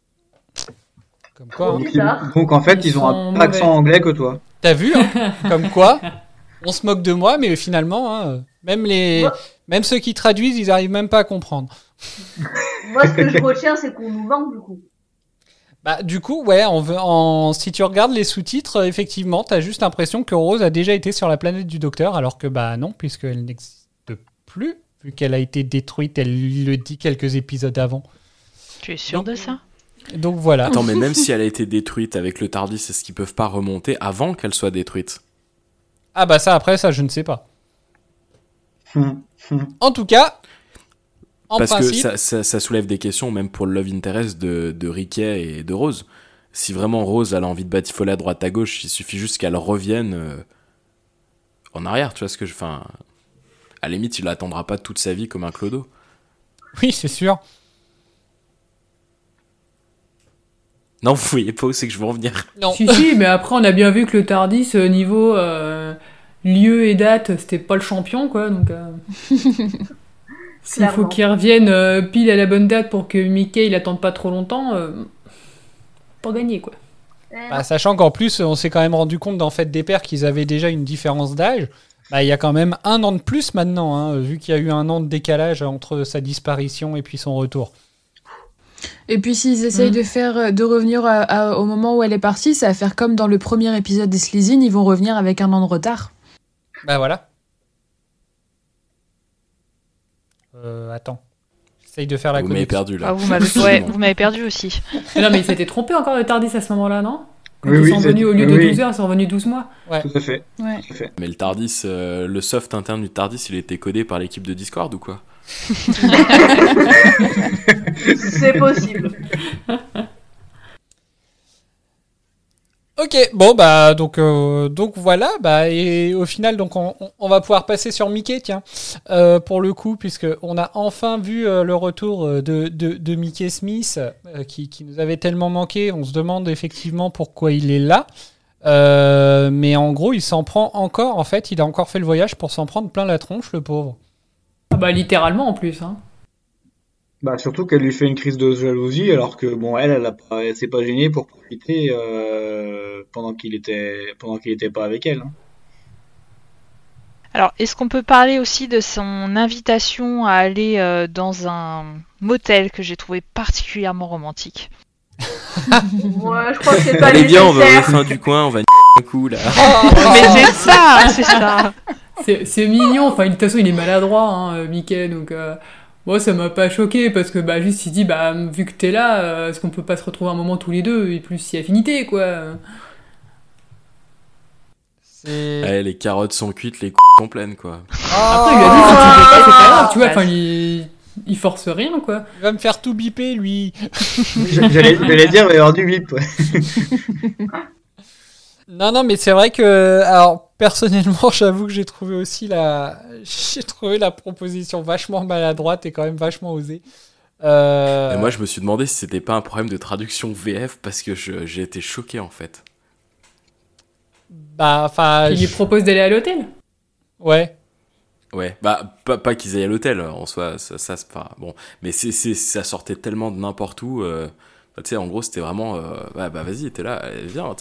Comme quoi, hein. Donc, bizarre. ils- donc, en fait, Ils ils, ont un mauvais. accent anglais que toi. t'as vu hein Comme quoi, on se moque de moi, mais finalement, hein, même les, même ceux qui traduisent, ils arrivent même pas à comprendre. Moi, ce que je retiens, c'est qu'on nous manque, du coup. Bah, du coup, ouais, en, en, si tu regardes les sous-titres, effectivement, t'as juste l'impression que Rose a déjà été sur la planète du docteur, alors que bah non, puisqu'elle n'existe plus, vu qu'elle a été détruite, elle le dit quelques épisodes avant. Tu es sûr de ça? Donc voilà. Attends, mais même si elle a été détruite avec le Tardis, est-ce qu'ils peuvent pas remonter avant qu'elle soit détruite? Ah bah ça, après, ça, je ne sais pas. En tout cas, en Parce principe, que ça, ça- ça soulève des questions, même pour le love interest de, de Riquet et de Rose. Si vraiment Rose elle a envie de batifoler à droite à gauche, il suffit juste qu'elle revienne euh, en arrière, tu vois ce que je. Enfin, à la limite, il l'attendra pas toute sa vie comme un clodo. oui, c'est sûr. Non, vous voyez pas où c'est que je veux en venir. Non. Si, si, mais après, on a bien vu que le Tardis, euh, niveau euh, lieu et date, c'était pas le champion, quoi. Donc, euh, s'il faut qu'il revienne euh, pile à la bonne date pour que Mickey il attende pas trop longtemps, euh, pas gagné, quoi. Bah, sachant qu'en plus, on s'est quand même rendu compte dans Fête des Pères qu'ils avaient déjà une différence d'âge. Bah, il y a quand même un an de plus maintenant, hein, vu qu'il y a eu un an de décalage entre sa disparition et puis son retour. Et puis s'ils essayent Mm. de faire euh, de revenir à- à- au moment où elle est partie, ça va faire comme dans le premier épisode des Slizine, ils vont revenir avec un an de retard. Bah voilà. Euh, attends. J'essaye de faire la Vous m'avez perdu là. Ah, vous m'avez ouais, vous m'avez perdu aussi. Non, mais il s'était trompé encore le Tardis à ce moment-là, non? Quand Oui, ils oui, sont venus, au lieu de oui. 12 heures, ils sont revenus 12 mois. Tout à fait. Ouais. Tout à fait. Mais le Tardis, euh, le soft interne du Tardis, il était codé par l'équipe de Discord ou quoi? C'est possible. Ok, bon bah donc euh, donc voilà bah et au final donc on, va pouvoir passer sur Mickey tiens. Euh, pour le coup puisque on a enfin vu euh, le retour de, de, Mickey Smith qui, nous avait tellement manqué on se demande effectivement pourquoi il est là. Mais en gros il s'en prend encore en fait il a encore fait le voyage pour s'en prendre plein la tronche le pauvre Ah bah littéralement en plus. Hein. Bah, surtout qu'elle lui fait une crise de jalousie, alors que bon, elle, elle, a pas, elle s'est pas gênée pour profiter euh, pendant qu'il était, pendant qu'il était pas avec elle. hein. Alors, est-ce qu'on peut parler aussi de son invitation à aller euh, dans un motel que j'ai trouvé particulièrement romantique? Ouais, je crois que c'est pas Allez bien, on va au fin du coin, on va un coup là. Mais c'est ça, c'est ça. C'est mignon, enfin de toute façon il est maladroit, hein, euh, Mickey, donc euh, moi ça m'a pas choqué parce que bah juste il dit bah vu que t'es là, euh, est-ce qu'on peut pas se retrouver un moment tous les deux et plus si affinité quoi. c'est Ouais, les carottes sont cuites, les c sont pleines quoi. Après il a dit si tu le fais pas c'est pas grave, tu vois, Ah, enfin il, il force rien quoi. il va me faire tout biper lui J'allais, j'allais dire, il va y avoir du bip. ouais. Non, non, mais c'est vrai que, alors personnellement, j'avoue que j'ai trouvé aussi la, j'ai trouvé la proposition vachement maladroite et quand même vachement osée. Euh, Et moi je me suis demandé si c'était pas un problème de traduction VF parce que je- j'ai été choqué en fait. bah, enfin, Il lui je- propose d'aller à l'hôtel? ouais. Ouais, bah pas, pas qu'ils aillent à l'hôtel en soi, ça, ça pas bon, mais c'est c'est ça sortait tellement de n'importe où. euh, tu sais, en gros, c'était vraiment, euh, ouais, bah vas-y, t'es là, viens,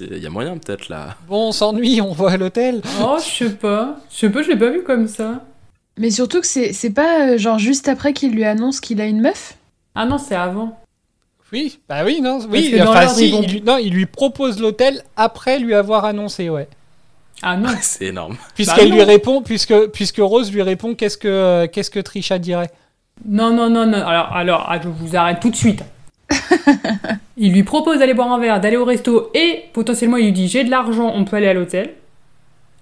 il y a moyen peut-être là. Bon, on s'ennuie, on va à l'hôtel. Oh je sais pas, je sais pas, je l'ai pas vu comme ça. Mais surtout que c'est c'est pas euh, genre juste après qu'il lui annonce qu'il a une meuf? Ah non c'est avant. Oui, bah oui, non, oui. Enfin, si, vont- il lui, non, il lui propose l'hôtel après lui avoir annoncé, ouais. Ah non. c'est énorme. Puisqu'elle non. lui répond, puisque, puisque Rose lui répond, qu'est-ce que, euh, qu'est-ce que Trisha dirait? Non, non, non, non. Alors, alors ah, je vous arrête tout de suite. il lui propose d'aller boire un verre, d'aller au resto, et potentiellement il lui dit j'ai de l'argent, on peut aller à l'hôtel.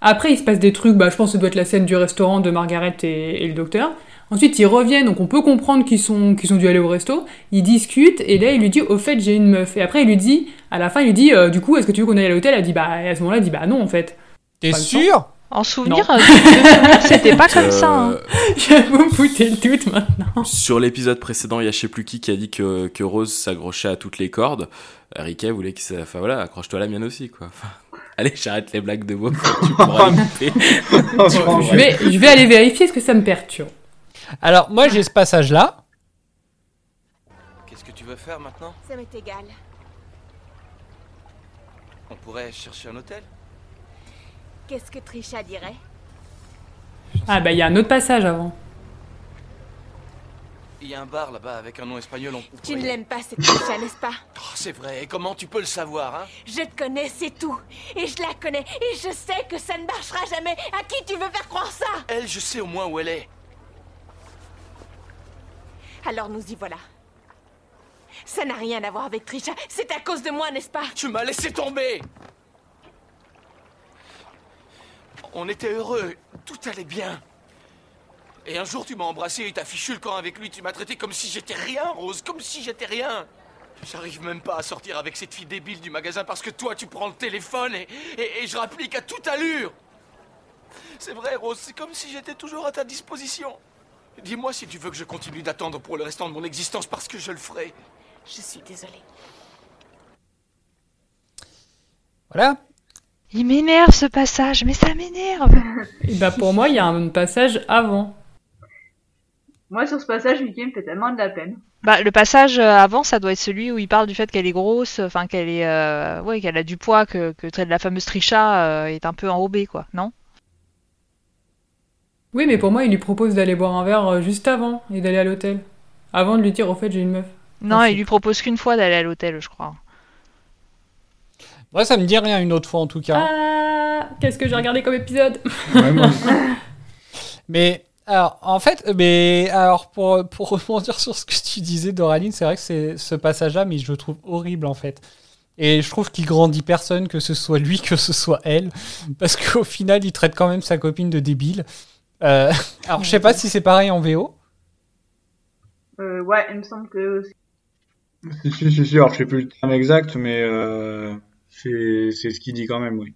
Après, il se passe des trucs, bah, je pense que ça doit être la scène du restaurant de Margaret et, et le docteur. Ensuite, ils reviennent, donc on peut comprendre qu'ils sont, qu'ils ont dû aller au resto. Ils discutent, et là, il lui dit au fait, j'ai une meuf. Et après, il lui dit, à la fin, il lui dit euh, du coup, est-ce que tu veux qu'on aille à l'hôtel? Elle dit bah, et à ce moment-là, elle dit bah non, en fait. T'es sûr? En souvenir, euh, c'était pas comme Euh, ça. hein. J'avoue me foutais le doute maintenant. Sur l'épisode précédent, il y a je sais plus qui qui a dit que, que Rose s'accrochait à toutes les cordes. Euh, Riquet voulait que ça. Enfin voilà, accroche-toi à la mienne aussi quoi. Enfin, allez, j'arrête les blagues de mots. tu pourras. Je vais, je vais aller vérifier ce que ça me perturbe. Alors, moi, j'ai ce passage-là. Qu'est-ce que tu veux faire maintenant? Ça m'est égal. On pourrait chercher un hôtel? Qu'est-ce que Trisha dirait Ah bah il y a un autre passage avant. Il y a un bar là-bas avec un nom espagnol. On Tu ne l'aimes pas, cette Trisha, n'est-ce pas Oh, c'est vrai. Et comment tu peux le savoir, hein Je te connais, c'est tout. Et je la connais. Et je sais que ça ne marchera jamais. À qui tu veux faire croire ça Elle, je sais au moins où elle est. Alors nous y voilà. Ça n'a rien à voir avec Trisha. C'est à cause de moi, n'est-ce pas Tu m'as laissé tomber On était heureux, tout allait bien. Et un jour, tu m'as embrassé et t'as fichu le camp avec lui. Tu m'as traité comme si j'étais rien, Rose, comme si j'étais rien. J'arrive même pas à sortir avec cette fille débile du magasin parce que toi, tu prends le téléphone et, et, et je rapplique à toute allure. C'est vrai, Rose, c'est comme si j'étais toujours à ta disposition. Dis-moi si tu veux que je continue d'attendre pour le restant de mon existence parce que je le ferai. Je suis désolée. Voilà. Il m'énerve ce passage, mais ça m'énerve. Et bah pour moi, il y a un passage avant. Moi, sur ce passage, Mickey me fait tellement de la peine. Bah, le passage euh, avant, ça doit être celui où il parle du fait qu'elle est grosse, enfin qu'elle est, euh, ouais, qu'elle a du poids, que, que la fameuse Trisha euh, est un peu enrobée, quoi, non? Oui, mais pour moi, il lui propose d'aller boire un verre juste avant et d'aller à l'hôtel, avant de lui dire au fait j'ai une meuf. Non, il lui propose qu'une fois d'aller à l'hôtel, je crois. Ça me dit rien une autre fois en tout cas. Ah, qu'est-ce que j'ai regardé comme épisode Mais alors, en fait, mais alors pour, pour rebondir sur ce que tu disais, Doraline, c'est vrai que c'est ce passage-là, mais je le trouve horrible en fait. Et je trouve qu'il grandit personne, que ce soit lui, que ce soit elle, parce qu'au final, il traite quand même sa copine de débile. Euh, alors, je sais pas si c'est pareil en VO. Euh, ouais, il me semble que. Si, si, si, si, alors je sais plus le terme exact, mais euh, c'est ce qu'il dit quand même, oui.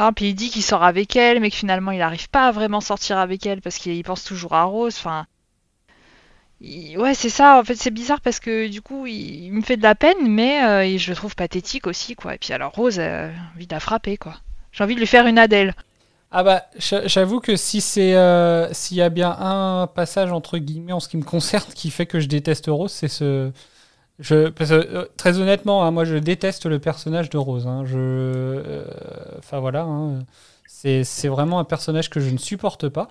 Ah, puis il dit qu'il sort avec elle, mais que finalement il n'arrive pas à vraiment sortir avec elle parce qu'il pense toujours à Rose. Enfin, il- ouais, c'est ça. En fait, c'est bizarre parce que du coup, il, il me fait de la peine, mais euh, je le trouve pathétique aussi, quoi. Et puis alors Rose, euh, envie de la frapper, quoi. J'ai envie de lui faire une Adèle. Ah bah, j'a- j'avoue que si c'est euh, s'il y a bien un passage entre guillemets en ce qui me concerne qui fait que je déteste Rose, c'est ce. Je, parce que, euh, très honnêtement, hein, moi je déteste le personnage de Rose. hein. Je, euh, enfin voilà, hein, c'est vraiment un personnage que je ne supporte pas.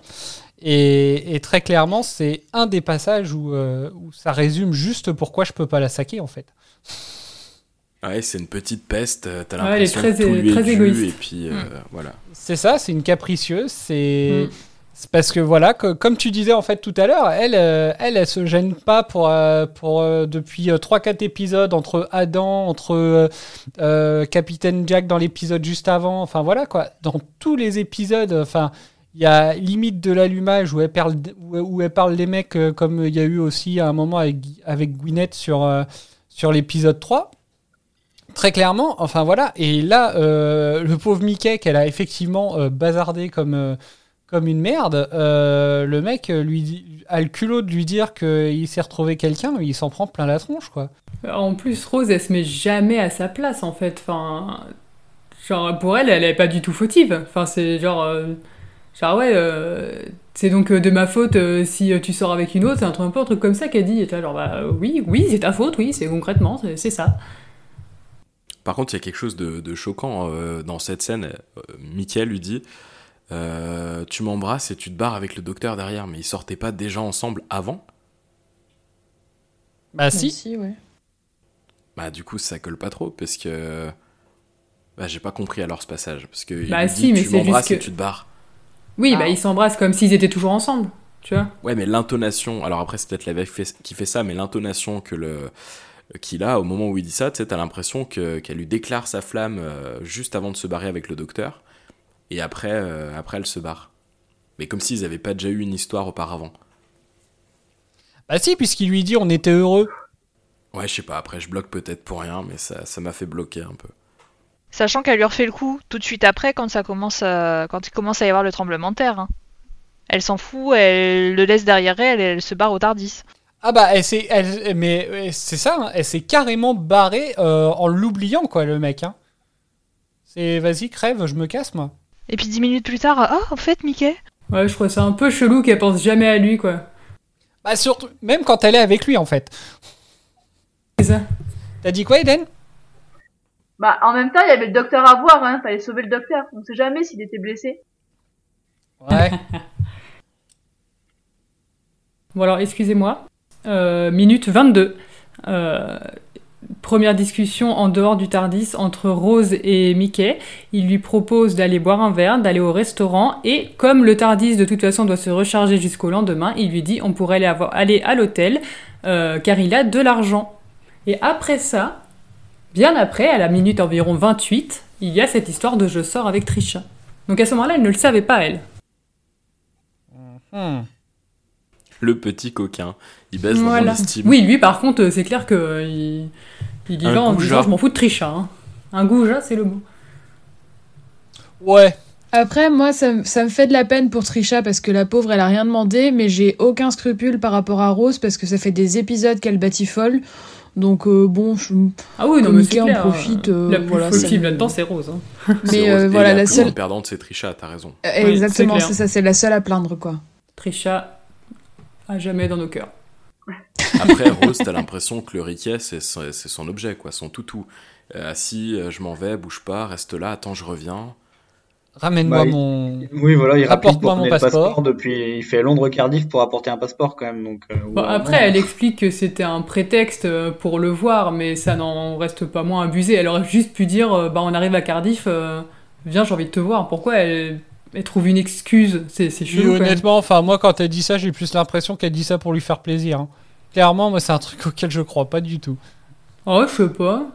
Et, et très clairement, c'est un des passages où, euh, où ça résume juste pourquoi je peux pas la saquer en fait. Ouais, c'est une petite peste, t'as Ouais, elle est l'impression très- que tout lui est très dû, égoïste. et puis euh, Mm. voilà. C'est ça, c'est une capricieuse. C'est Mm. C'est parce que voilà, que- comme tu disais en fait tout à l'heure, elle, euh, elle, elle se gêne pas pour euh, pour euh, depuis 3-4 épisodes entre Adam, entre euh, euh, Capitaine Jack dans l'épisode juste avant. Enfin voilà quoi, dans tous les épisodes, enfin. Il y a limite de l'allumage où elle parle, où, elle parle des mecs euh, comme il y a eu aussi à un moment avec, avec Gwyneth sur, euh, sur l'épisode 3. Très clairement, enfin voilà. Et là, euh, le pauvre Mickey qu'elle a effectivement euh, bazardé comme, euh, comme une merde, euh, le mec euh, lui dit- a le culot de lui dire qu'il s'est retrouvé quelqu'un, il s'en prend plein la tronche, quoi. En plus, Rose, elle se met jamais à sa place, en fait. Enfin, genre, pour elle, elle est pas du tout fautive. Enfin, c'est genre... euh, genre, ouais, euh, c'est donc de ma faute euh, si tu sors avec une autre. C'est un truc, un peu un truc comme ça qu'elle dit. Et genre, bah oui, oui, c'est ta faute, oui, c'est concrètement, c'est ça. Par contre, il y a quelque chose de, de choquant euh, dans cette scène. Euh, Mickey lui dit euh, Tu m'embrasses et tu te barres avec le docteur derrière, mais ils sortaient pas déjà ensemble avant? Bah si. si, ouais. Bah, du coup, ça colle pas trop parce que. Bah, j'ai pas compris alors ce passage. Parce que il Bah, lui si, dit, mais tu c'est m'embrasses juste et que- tu te barres. Oui, Ah. bah ils s'embrassent comme s'ils étaient toujours ensemble, tu vois. Ouais, mais l'intonation. Alors après, c'est peut-être la fait- qui fait ça, mais l'intonation que le qu'il a au moment où il dit ça, tu sais, t'as l'impression que qu'elle lui déclare sa flamme euh, juste avant de se barrer avec le docteur, et après, euh, après elle se barre. Mais comme s'ils avaient pas déjà eu une histoire auparavant. Bah si, puisqu'il lui dit on était heureux. Ouais, je sais pas. Après, je bloque peut-être pour rien, mais ça, ça m'a fait bloquer un peu. Sachant qu'elle lui refait le coup tout de suite après quand ça commence à... quand il commence à y avoir le tremblement de terre. hein. Elle s'en fout, elle le laisse derrière elle et elle se barre au Tardis. Ah bah elle s'est, elle, mais euh, c'est ça, hein, elle s'est carrément barrée euh, en l'oubliant quoi, le mec. Hein. C'est vas-y crève, je me casse moi. Et puis dix minutes plus tard, ah en fait Mickey. Ouais, je trouve ça un peu chelou qu'elle pense jamais à lui, quoi. Bah surtout, même quand elle est avec lui en fait. C'est ça. T'as dit quoi Eden? Bah, en même temps, il y avait le docteur à voir, hein. Fallait sauver le docteur. On sait jamais s'il était blessé. Ouais. Bon alors, excusez-moi. Euh, minute 22. Euh, première discussion en dehors du Tardis entre Rose et Mickey. Il lui propose d'aller boire un verre, d'aller au restaurant, et comme le Tardis de toute façon doit se recharger jusqu'au lendemain, il lui dit on pourrait aller, avoir- aller à l'hôtel euh, car il a de l'argent. Et après ça, bien après, à la minute environ 28, il y a cette histoire de je sors avec Trisha. Donc à ce moment-là, elle ne le savait pas, elle. Hmm. Le petit coquin, il baisse dans Voilà. estime. Oui, lui par contre, euh, c'est clair que euh, il, il y Un va en disant je m'en fous de Trisha. hein. Un goujat, c'est le mot. Ouais. Après, moi, ça, me- ça me fait de la peine pour Trisha parce que la pauvre, elle a rien demandé, mais j'ai aucun scrupule par rapport à Rose parce que ça fait des épisodes qu'elle batifole. Donc, euh, bon, je... Ah oui, non, mais en profite. euh, la plus voilà, me- là-dedans, c'est Rose. hein. Mais euh, voilà, la plus seule. perdante, c'est Trisha, t'as raison. Euh, Oui, Exactement, c'est ça, c'est la seule à plaindre, quoi. Trisha, à jamais dans nos cœurs. Après, Rose, t'as l'impression que le Riquet, c'est son, objet, quoi, son toutou. Euh, assis, euh, je m'en vais, bouge pas, reste là, attends, je reviens. Ramène-moi Bah, mon. Oui, voilà, il Apporte-moi pour mon passeport. passeport depuis. Il fait Londres-Cardiff pour apporter un passeport quand même. Donc, euh, Bon, ouais, après, elle explique que c'était un prétexte euh, pour le voir, mais ça n'en reste pas moins abusé. Elle aurait juste pu dire bah, on arrive à Cardiff, euh, viens, j'ai envie de te voir. Pourquoi elle, elle trouve une excuse C'est Oui, chelou. honnêtement, enfin moi quand elle dit ça, j'ai plus l'impression qu'elle dit ça pour lui faire plaisir. hein. Clairement, moi c'est un truc auquel je crois pas du tout. Ouais, je sais pas.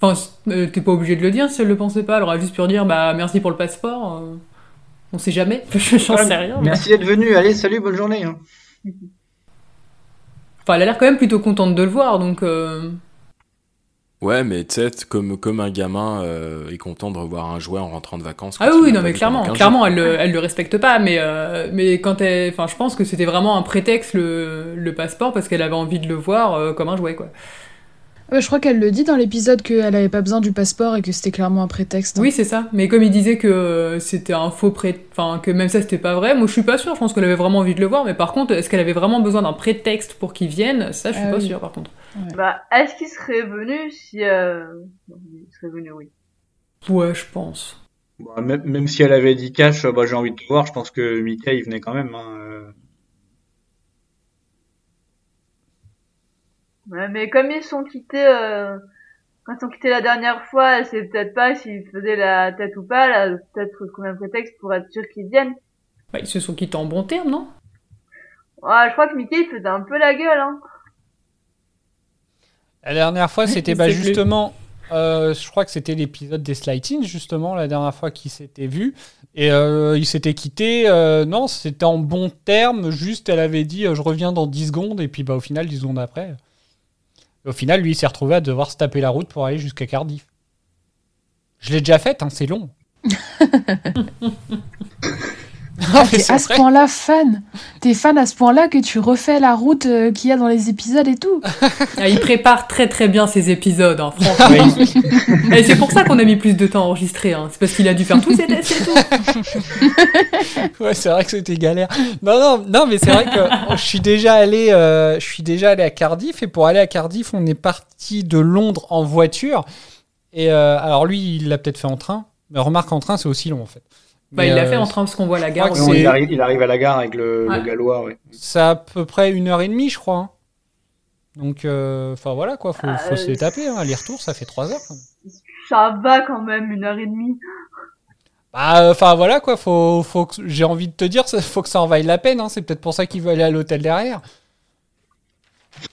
Enfin, euh, t'es pas obligé de le dire si elle le pensait pas. Elle aurait juste pu dire bah merci pour le passeport. euh, on sait jamais. J'en sais rien. mais- Merci d'être venu. Allez, salut, bonne journée. hein. Enfin, elle a l'air quand même plutôt contente de le voir, donc. euh, Ouais, mais tu sais, comme, comme un gamin euh, est content de revoir un jouet en rentrant de vacances. Ah oui, non, mais clairement, pendant 15 clairement, elle le, elle le respecte pas, mais, euh, mais quand elle. Enfin, je pense que c'était vraiment un prétexte le, le passeport parce qu'elle avait envie de le voir euh, comme un jouet, quoi. Ouais, je crois qu'elle le dit dans l'épisode qu'elle avait pas besoin du passeport et que c'était clairement un prétexte. Oui, c'est ça. Mais comme il disait que c'était un faux pré... Enfin, que même ça, c'était pas vrai, moi je suis pas sûre. Je pense qu'elle avait vraiment envie de le voir, mais par contre, est-ce qu'elle avait vraiment besoin d'un prétexte pour qu'il vienne? Ça, je suis Ah pas oui. sûre, par contre. Bah, est-ce qu'il serait venu si... Euh... Il serait venu, oui. Ouais, je pense. Bah, même, même si elle avait dit cash, bah, j'ai envie de te voir, je pense que Mickey, il venait quand même. hein, euh. Ouais, mais comme ils sont quittés... Euh... Quand ils sont quittés la dernière fois, elle sait peut-être pas s'ils faisaient la tête ou pas. A peut-être trouvé un prétexte pour être sûr qu'ils viennent. Bah, ils se sont quittés en bon terme, non? Ouais, je crois que Mickey, il faisait un peu la gueule, hein. La dernière fois, c'était bah, justement, euh, je crois que c'était l'épisode des Slightings, justement, la dernière fois qu'ils s'étaient vus. Et euh, ils s'étaient quittés. euh, non, c'était en bon terme. Juste, elle avait dit euh, je reviens dans 10 secondes. Et puis, bah, au final, 10 secondes après. Au final, lui, il s'est retrouvé à devoir se taper la route pour aller jusqu'à Cardiff. Je l'ai déjà faite, hein, c'est long. Non, Ah, t'es à ce point-là fan. T'es fan à ce point-là que tu refais la route euh, qu'il y a dans les épisodes et tout. Ah, Il prépare très très bien ses épisodes, hein, franchement. Et c'est pour ça qu'on a mis plus de temps à enregistrer, hein. c'est parce qu'il a dû faire tous ses tests et tout. Ouais, c'est vrai que c'était galère. Non, non, non, mais c'est vrai que je suis déjà allé, euh, je suis déjà allé à Cardiff et pour aller à Cardiff, on est parti de Londres en voiture. Et euh, alors lui, il l'a peut-être fait en train, mais remarque en train, c'est aussi long en fait. Bah, il l'a euh, fait en train parce qu'on voit la gare. Non, il, arrive, il arrive à la gare avec le, Ouais. le gallois, ouais. C'est à peu près une heure et demie, je crois. hein. Donc, euh, enfin voilà quoi, faut, faut Euh, se les taper. Hein. Aller-retour, ça fait trois heures. quand même. Ça va quand même, une heure et demie. Bah, enfin voilà quoi, faut, faut que- j'ai envie de te dire, ça- faut que ça en vaille la peine. Hein. C'est peut-être pour ça qu'il veut aller à l'hôtel derrière.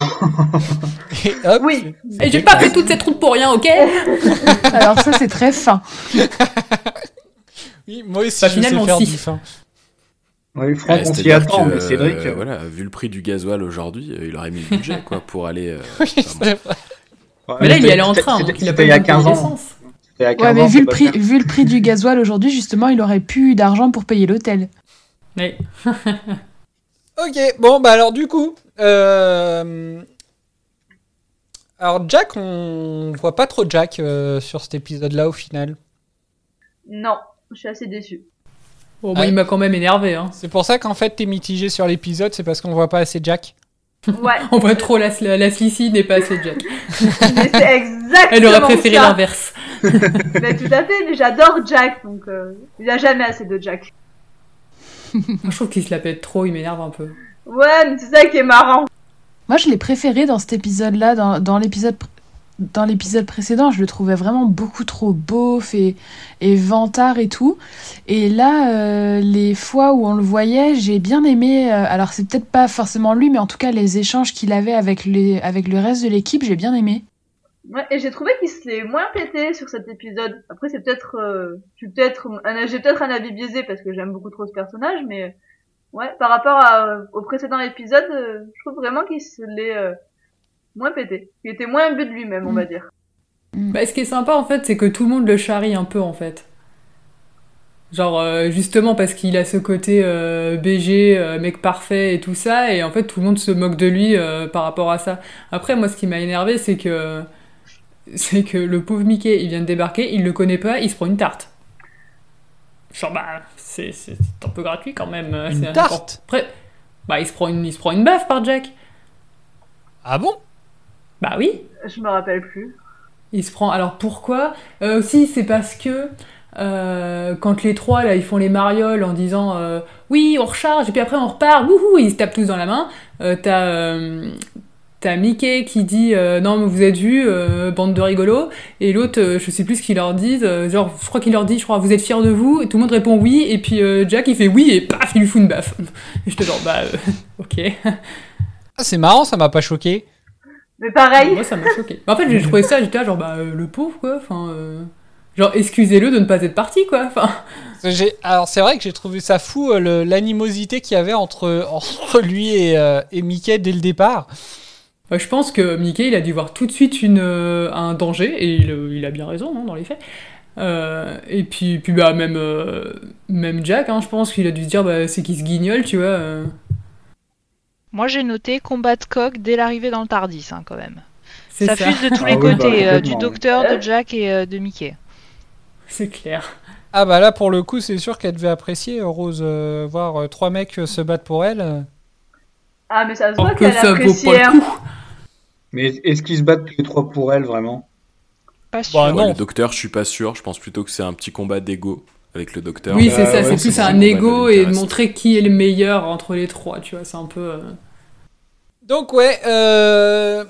Et hop, Oui. Et j'ai pas fait toute cette route pour rien, ok? Alors ça, c'est très fin. Oui, moi aussi, Bah, je sais finalement, faire si. du fin. Oui, Franck, on s'y attend, que, mais Cédric. euh, voilà, vu le prix du gasoil aujourd'hui, euh, il aurait mis le budget quoi, pour aller. euh, Oui, enfin, bon. c'est vrai. ouais, Mais là, il y allait en train, donc il a de payer 15 ans. l'essence. C'était il y a Ouais, 15 mais ans, vu le, prix, vu le prix du gasoil aujourd'hui, justement, il aurait plus d'argent pour payer l'hôtel. Ouais. Ok, bon, bah alors du coup, euh, alors Jack, on voit pas trop Jack euh, sur cet épisode-là au final. Non, je suis assez déçue. Bon, il m'a quand même énervé. Hein. C'est pour ça qu'en fait t'es mitigé sur l'épisode, c'est parce qu'on voit pas assez Jack. Ouais. On voit trop la, la, la Slissi n'est pas assez Jack. Mais c'est exactement Elle aurait préféré l'inverse. Mais tout à fait, mais j'adore Jack, donc euh, il y a jamais assez de Jack. Je trouve qu'il se la pète trop, il m'énerve un peu. Ouais, mais c'est ça qui est marrant. Moi, je l'ai préféré dans cet épisode-là, dans, dans l'épisode pr- dans l'épisode précédent, je le trouvais vraiment beaucoup trop beauf et, et vantard et tout. Et là, euh, les fois où on le voyait, j'ai bien aimé. euh, alors, c'est peut-être pas forcément lui, mais en tout cas, les échanges qu'il avait avec, les, avec le reste de l'équipe, j'ai bien aimé. Ouais, et j'ai trouvé qu'il se l'est moins pété sur cet épisode. Après, c'est peut-être, euh, un- j'ai peut-être un avis biaisé parce que j'aime beaucoup trop ce personnage, mais ouais, par rapport à, au précédent épisode, euh, je trouve vraiment qu'il se l'est euh, moins pété. Il était moins imbu de lui-même, on va dire. Bah, ce qui est sympa en fait, c'est que tout le monde le charrie un peu en fait. Genre, euh, justement parce qu'il a ce côté euh, BG, euh, mec parfait et tout ça, et en fait, tout le monde se moque de lui euh, par rapport à ça. Après, moi, ce qui m'a énervé, c'est que. C'est que le pauvre Mickey, il vient de débarquer, il le connaît pas, il se prend une tarte. Genre, bah, c'est c'est un peu gratuit quand même. Une c'est tarte Après, bah, il se prend une, il se prend une baffe par Jack. Ah bon? Bah oui. Je me rappelle plus. Il se prend. Alors pourquoi? Euh, Aussi, c'est parce que euh, quand les trois là, ils font les marioles en disant euh, oui, on recharge et puis après on repart, wouhou, ils se tapent tous dans la main. Euh, T'as euh, t'as Mickey qui dit euh, non mais vous êtes vus, euh, bande de rigolos, et l'autre, euh, je sais plus ce qu'ils leur disent. euh, genre, je crois qu'il leur dit, je crois, vous êtes fiers de vous, et tout le monde répond oui, et puis euh, Jack il fait oui et paf, il lui fout une baffe. Et je te genre bah euh, ok. Ah, c'est marrant, ça m'a pas choqué. Mais pareil. Moi, ça m'a choqué. En fait, j'ai trouvé ça, j'étais là, genre, bah, euh, le pauvre, quoi. Enfin, euh, genre, excusez-le de ne pas être parti, quoi. Enfin, Alors c'est vrai que j'ai trouvé ça fou euh, l'animosité qu'il y avait entre, entre lui et, euh, et Mickey dès le départ. bah, je pense que Mickey, il a dû voir tout de suite une, euh, un danger, et il, il a bien raison, hein, dans les faits. Euh, et puis, puis bah, même, euh, même Jack, hein, je pense qu'il a dû se dire, bah, c'est qu'il se guignole, tu vois. euh. Moi, j'ai noté combat de coq dès l'arrivée dans le Tardis, hein, quand même. Ça, ça. fuse de tous Ah les oui, bah, côtés, euh, du docteur, de Jack et euh, de Mickey. C'est clair. Ah bah là pour le coup c'est sûr qu'elle devait apprécier euh, Rose euh, voir euh, trois mecs euh, se battre pour elle. Ah, mais ça se Oh, voit que qu'elle apprécie. hein. Mais est-ce qu'ils se battent tous les trois pour elle, vraiment? Pas Bah, Ouais, non. Le docteur, je suis pas sûr. Je pense plutôt que c'est un petit combat d'ego avec le docteur. Oui, c'est Euh, ça, ouais, c'est c'est plus un ego et de montrer qui est le meilleur entre les trois, tu vois. C'est un peu. euh, Donc ouais, euh,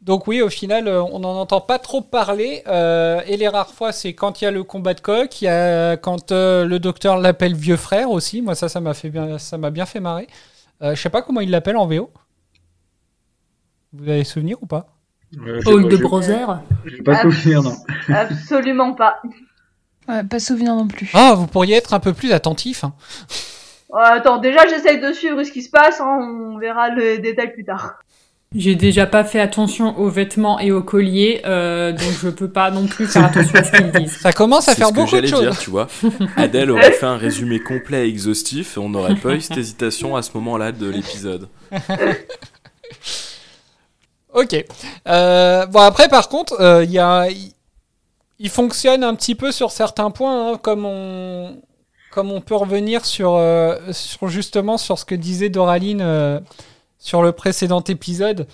donc oui au final on n'en entend pas trop parler euh, et les rares fois c'est quand il y a le combat de coq, il y a quand euh, le docteur l'appelle vieux frère aussi. Moi ça ça m'a fait bien ça m'a bien fait marrer. Euh, je sais pas comment il l'appelle en VO. Vous avez souvenir ou pas? Euh, Paul de Brother. J'ai pas souvenir, non. Absolument pas. Ouais, pas souvenir non plus. Ah vous pourriez être un peu plus attentif. hein. Euh, attends, déjà j'essaye de suivre ce qui se passe, hein, on verra le détail plus tard. J'ai déjà pas fait attention aux vêtements et aux colliers, euh, donc je peux pas non plus faire attention à ce qu'ils disent. Ça commence à C'est faire ce que beaucoup de j'allais choses. dire, tu vois. Adèle aurait fait un résumé complet et exhaustif et on n'aurait pas eu cette hésitation à ce moment-là de l'épisode. Ok. Euh, bon après par contre, euh, il y a, il- fonctionne un petit peu sur certains points, hein, comme on, comme on peut revenir sur, euh, sur justement sur ce que disait Doraline euh, sur le précédent épisode,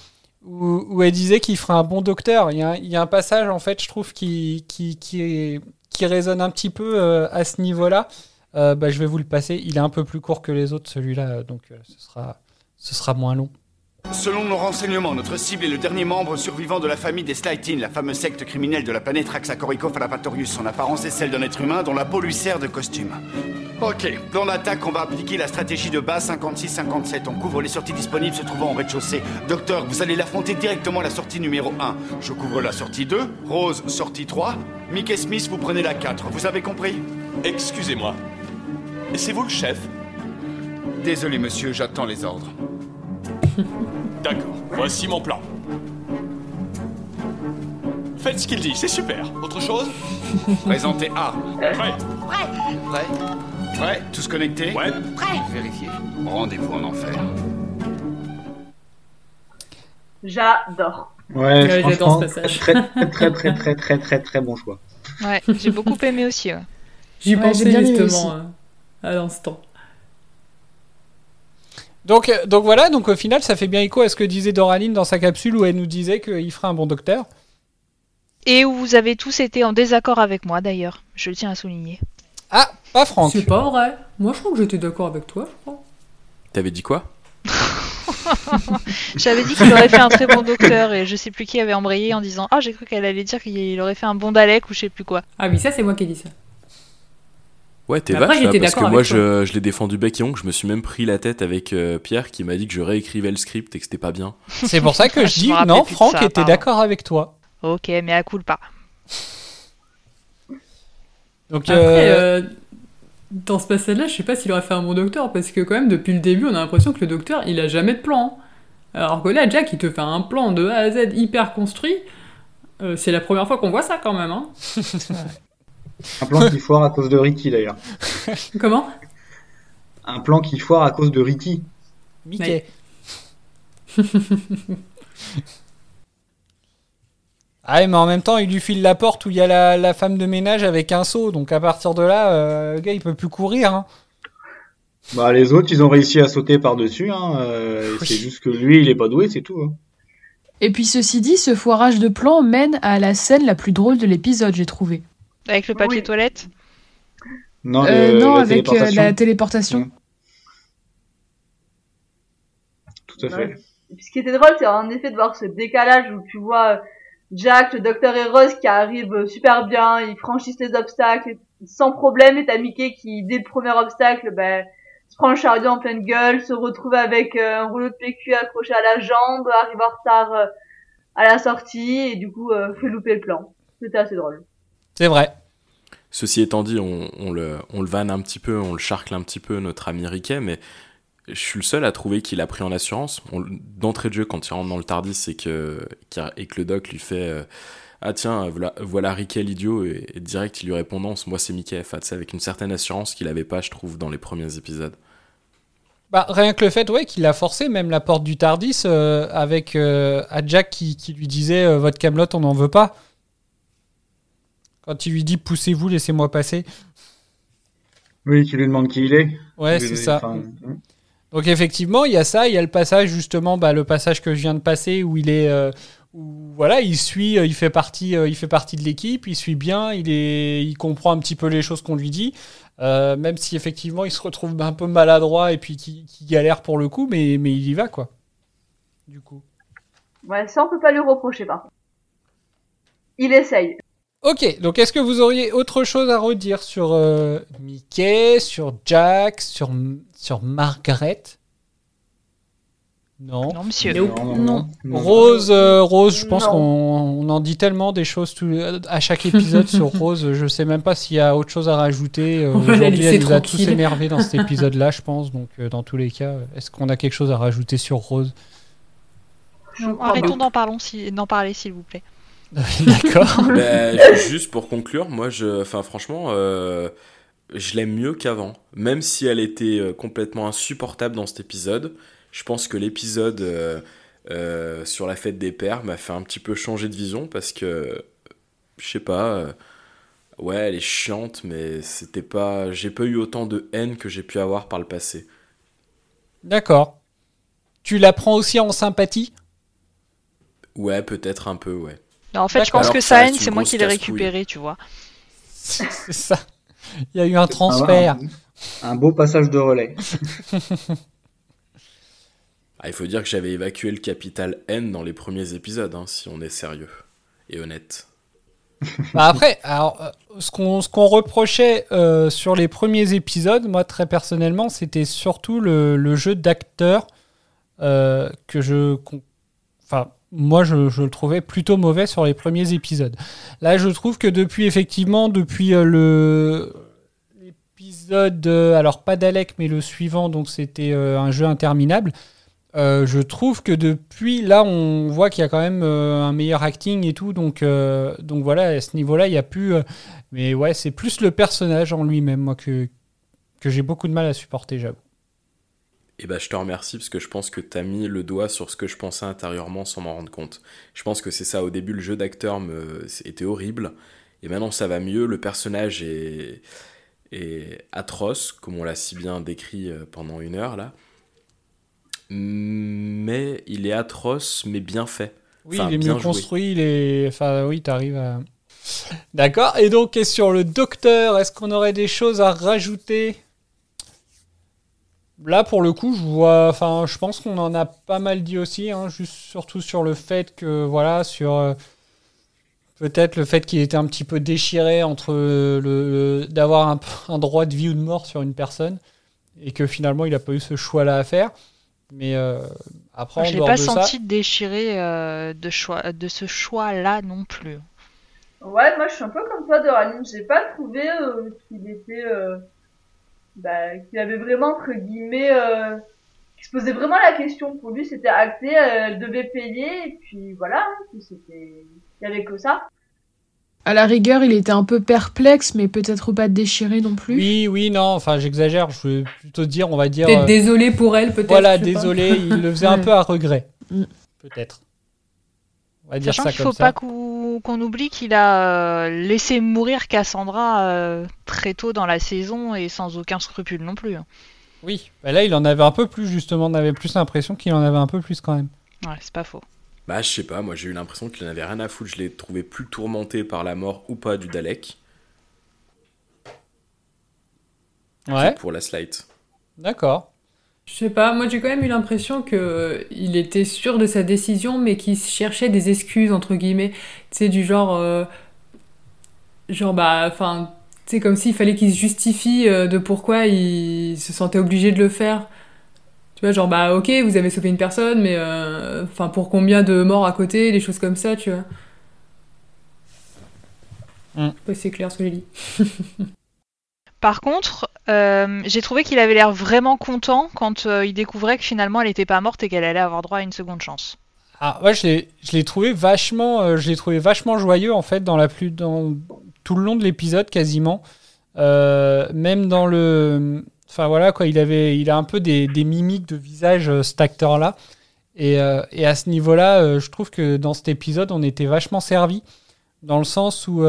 où, elle disait qu'il ferait un bon docteur. Il y a, un- passage en fait, je trouve, qui, qui, qui, résonne un petit peu euh, à ce niveau-là. Bah, je vais vous le passer. Il est un peu plus court que les autres, celui-là, donc ce sera, ce sera moins long. Selon nos renseignements, notre cible est le dernier membre survivant de la famille des Slythin, la fameuse secte criminelle de la planète Raxacoricoph Alapatorius. Son apparence est celle d'un être humain dont la peau lui sert de costume. Ok, plan d'attaque, on va appliquer la stratégie de base 56-57. On couvre les sorties disponibles se trouvant au rez-de-chaussée. Docteur, vous allez l'affronter directement à la sortie numéro 1. Je couvre la sortie 2, Rose, sortie 3. Mickey Smith, vous prenez la 4. Vous avez compris? Excusez-moi. C'est vous le chef? Désolé, monsieur, j'attends les ordres. D'accord, voici mon plan. Faites ce qu'il dit, c'est super. Autre chose Présentez armes. Prêt Prêt Prêt Tous connectés Ouais. Vérifiez. Rendez-vous en enfer. J'adore. Ouais, Ouais, j'adore ce passage. très, très, très, très, très, très, très, très bon choix. Ouais, j'ai beaucoup aimé aussi. ouais. J'y Ouais, pensais j'ai bien aimé justement aussi. euh, à l'instant. Donc, euh, donc voilà, donc au final, ça fait bien écho à ce que disait Doraline dans sa capsule où elle nous disait qu'il ferait un bon docteur. Et où vous avez tous été en désaccord avec moi d'ailleurs, je le tiens à souligner. Ah, pas Franck. C'est pas vrai. Moi, je crois que j'étais d'accord avec toi, je crois. T'avais dit quoi? J'avais dit qu'il aurait fait un très bon docteur et je sais plus qui avait embrayé en disant Ah, j'ai cru qu'elle allait dire qu'il aurait fait un bon Dalek ou je sais plus quoi. Ah oui, ça, c'est moi qui ai dit ça. Ouais, t'es vache là, parce que moi je, je l'ai défendu bec et ongle, je me suis même pris la tête avec euh, Pierre qui m'a dit que je réécrivais le script et que c'était pas bien. C'est pour ça que je dis non, Franck ça, était d'accord avec toi. Ok, mais à coup pas. Donc, Après, euh, euh, dans ce passage-là, je sais pas s'il aurait fait un bon docteur, parce que quand même, depuis le début, on a l'impression que le docteur, il a jamais de plan. hein. Alors que là, Jack, il te fait un plan de A à Z hyper construit. Euh, c'est la première fois qu'on voit ça quand même. Hein. Un plan qui foire à cause de Ricky d'ailleurs. Comment? Un plan qui foire à cause de Ricky. Mickey. Ah, mais en même temps, il lui file la porte où il y a la, la femme de ménage avec un seau. Donc à partir de là, euh, le gars, il peut plus courir. hein. Bah les autres, ils ont réussi à sauter par-dessus. Hein. euh, C'est juste que lui, il est pas doué, c'est tout. hein. Et puis ceci dit, ce foirage de plans mène à la scène la plus drôle de l'épisode, j'ai trouvé. Avec le papier Oui. toilette Non, Euh, le- non, la avec euh, téléportation. la téléportation. Tout à fait. Ouais. Et puis ce qui était drôle, c'est en effet de voir ce décalage où tu vois euh, Jack, le docteur et Rose qui arrivent super bien, ils franchissent les obstacles sans problème, et t'as Mickey qui, dès le premier obstacle, ben, se prend le chariot en pleine gueule, se retrouve avec un rouleau de PQ accroché à la jambe, arrive en retard à la sortie, et du coup euh, fait louper le plan. C'était assez drôle. C'est vrai. Ceci étant dit, on, on le, on le vanne un petit peu, on le charcle un petit peu, notre ami Riquet, mais je suis le seul à trouver qu'il a pris en assurance. D'entrée de jeu, quand il rentre dans le Tardis et que, et que le doc lui fait euh, Ah tiens, voilà, voilà Riquet l'idiot, et, et direct il lui répond Non, moi c'est Mickey. Sais, avec une certaine assurance qu'il avait pas, je trouve, dans les premiers épisodes. Bah, rien que le fait ouais, qu'il a forcé même la porte du Tardis euh, avec euh, à Jack qui, qui lui disait Votre Camelot, on n'en veut pas. Quand il lui dit Poussez-vous, laissez-moi passer. Oui, qui lui demande qui il est. Ouais, Oui, c'est ça. enfin, hmm. Donc effectivement, il y a ça, il y a le passage justement, bah, le passage que je viens de passer où il est, euh, où, voilà, il suit, euh, il fait partie, euh, il fait partie de l'équipe, il suit bien, il est, il comprend un petit peu les choses qu'on lui dit, euh, même si effectivement il se retrouve un peu maladroit et puis qui, qui galère pour le coup, mais, mais il y va quoi. Du coup. Ouais, ça on peut pas lui reprocher par contre. Il essaye. Ok, donc est-ce que vous auriez autre chose à redire sur euh, Mickey, sur Jack, sur, sur Margaret? Non. Non, monsieur. Non, non, non. non. Rose, euh, Rose, je pense qu'on on en dit tellement des choses tout- à chaque épisode sur Rose. Je sais même pas s'il y a autre chose à rajouter. Euh, Aujourd'hui, elle nous a tous énervés dans cet épisode-là, je pense. Donc, euh, dans tous les cas, est-ce qu'on a quelque chose à rajouter sur Rose? Arrêtons d'en parler, s'il vous plaît. D'accord. Bah, juste pour conclure, moi, je, enfin, franchement, euh, je l'aime mieux qu'avant. Même si elle était euh, complètement insupportable dans cet épisode, je pense que l'épisode euh, euh, sur la fête des pères m'a fait un petit peu changer de vision parce que, je sais pas, ouais, elle est chiante, mais c'était pas, j'ai pas eu autant de haine que j'ai pu avoir par le passé. D'accord. Tu la prends aussi en sympathie? Ouais, peut-être un peu, ouais. Non, en fait, je pense Alors que que ça sa reste haine, une c'est moi qui l'ai récupérée, tu vois. C'est ça. Il y a eu un transfert. Un, un beau passage de relais. Ah, il faut dire que j'avais évacué le capital haine dans les premiers épisodes, hein, si on est sérieux et honnête. Bah après, alors, euh, ce qu'on ce qu'on reprochait euh, sur les premiers épisodes, moi très personnellement, c'était surtout le, le jeu d'acteur euh, que je. Enfin, moi je, le trouvais plutôt mauvais sur les premiers épisodes. Là, je trouve que depuis, effectivement, depuis euh, le. L'épisode, euh, alors pas d'Alec, mais le suivant, donc c'était euh, un jeu interminable. Je trouve que depuis là, on voit qu'il y a quand même un meilleur acting et tout, donc, donc voilà, à ce niveau-là, il y a plus. mais ouais, c'est plus le personnage en lui-même, moi, que, que j'ai beaucoup de mal à supporter, j'avoue. Et bah, je te remercie parce que je pense que t'as mis le doigt sur ce que je pensais intérieurement sans m'en rendre compte. Je pense que c'est ça. Au début, le jeu d'acteur me... était horrible. Et maintenant, ça va mieux. Le personnage est, est atroce, comme on l'a si bien décrit euh, pendant une heure là. Mais il est atroce, mais bien fait. Oui, Enfin, il est bien mieux joué. construit, il est. Enfin, oui, t'arrives à. D'accord. Et donc, et sur le docteur, est-ce qu'on aurait des choses à rajouter? Là, pour le coup, je vois. Enfin, je pense qu'on en a pas mal dit aussi, hein, juste surtout sur le fait que, voilà, sur. euh, Peut-être le fait qu'il était un petit peu déchiré entre le, le- d'avoir un, un droit de vie ou de mort sur une personne et que finalement il n'a pas eu ce choix-là à faire. Mais euh, après, Je l'ai pas de ça, senti déchiré euh, de, choix, de ce choix-là non plus. Ouais, moi je suis un peu comme toi, Doraline. J'ai pas trouvé euh, qu'il était, euh, bah, qu'il avait vraiment entre guillemets, euh, qu'il se posait vraiment la question. Pour lui, c'était acté, euh, elle devait payer et puis voilà, hein, puis c'était, il y avait que ça. À la rigueur, il était un peu perplexe, mais peut-être pas déchiré non plus. Oui, oui, non, enfin j'exagère, je veux plutôt dire, on va dire. Peut-être euh, désolé pour elle, peut-être. Voilà, désolé, il le faisait un peu à regret. Mm. Peut-être. On va dire Sachant ça qu'il comme faut ça. pas qu'on oublie qu'il a euh, laissé mourir Cassandra euh, très tôt dans la saison et sans aucun scrupule non plus. hein. Oui, bah là il en avait un peu plus justement, on avait plus l'impression qu'il en avait un peu plus quand même. Ouais, c'est pas faux. Bah, je sais pas, moi j'ai eu l'impression qu'il en avait rien à foutre. Je l'ai trouvé plus tourmenté par la mort ou pas du Dalek Ouais, pour la Slate. d'accord. Je sais pas, moi j'ai quand même eu l'impression que il était sûr de sa décision, mais qu'il cherchait des excuses entre guillemets. Tu sais, du genre, euh, genre bah, enfin, c'est comme s'il fallait qu'il se justifie euh, de pourquoi il se sentait obligé de le faire. Tu vois, genre bah ok, vous avez sauvé une personne, mais euh, enfin pour combien de morts à côté, des choses comme ça, tu vois. Mm. Je sais pas si c'est clair ce que j'ai dit. Par contre, euh, j'ai trouvé qu'il avait l'air vraiment content quand euh, il découvrait que finalement elle était pas morte et qu'elle allait avoir droit à une seconde chance. Ah ouais, je l'ai, trouvé vachement, euh, je l'ai trouvé vachement joyeux en fait dans la plus, dans tout le long de l'épisode quasiment, même dans le, enfin voilà quoi, il avait, il a un peu des, des mimiques de visage cet acteur là, et, et à ce niveau-là, euh, je trouve que dans cet épisode on était vachement servi dans le sens où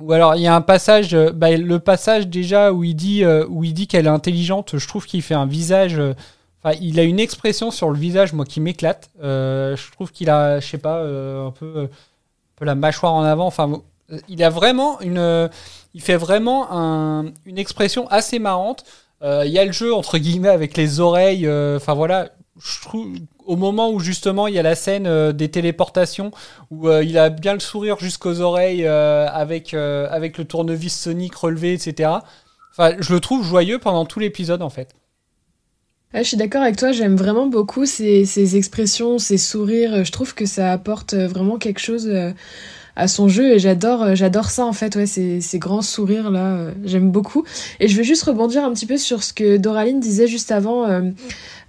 ou alors il y a un passage, euh, bah, le passage déjà où il dit, euh, où il dit qu'elle est intelligente, je trouve qu'il fait un visage. euh, Enfin, il a une expression sur le visage, moi, qui m'éclate. Je trouve qu'il a, je sais pas, un, peu, un peu la mâchoire en avant. Enfin, il a vraiment une, il fait vraiment un- une expression assez marrante. Il y a le jeu entre guillemets avec les oreilles. Enfin voilà, je trouve au moment où justement il y a la scène euh, des téléportations où euh, il a bien le sourire jusqu'aux oreilles euh, avec avec le tournevis sonique relevé, etc. Enfin, je le trouve joyeux pendant tout l'épisode en fait. Je suis d'accord avec toi, j'aime vraiment beaucoup ces, ces expressions, ces sourires. Je trouve que ça apporte vraiment quelque chose à son jeu et j'adore euh, j'adore ça en fait, ouais, ces, ces grands sourires là, euh, j'aime beaucoup. Et je veux juste rebondir un petit peu sur ce que Doraline disait juste avant,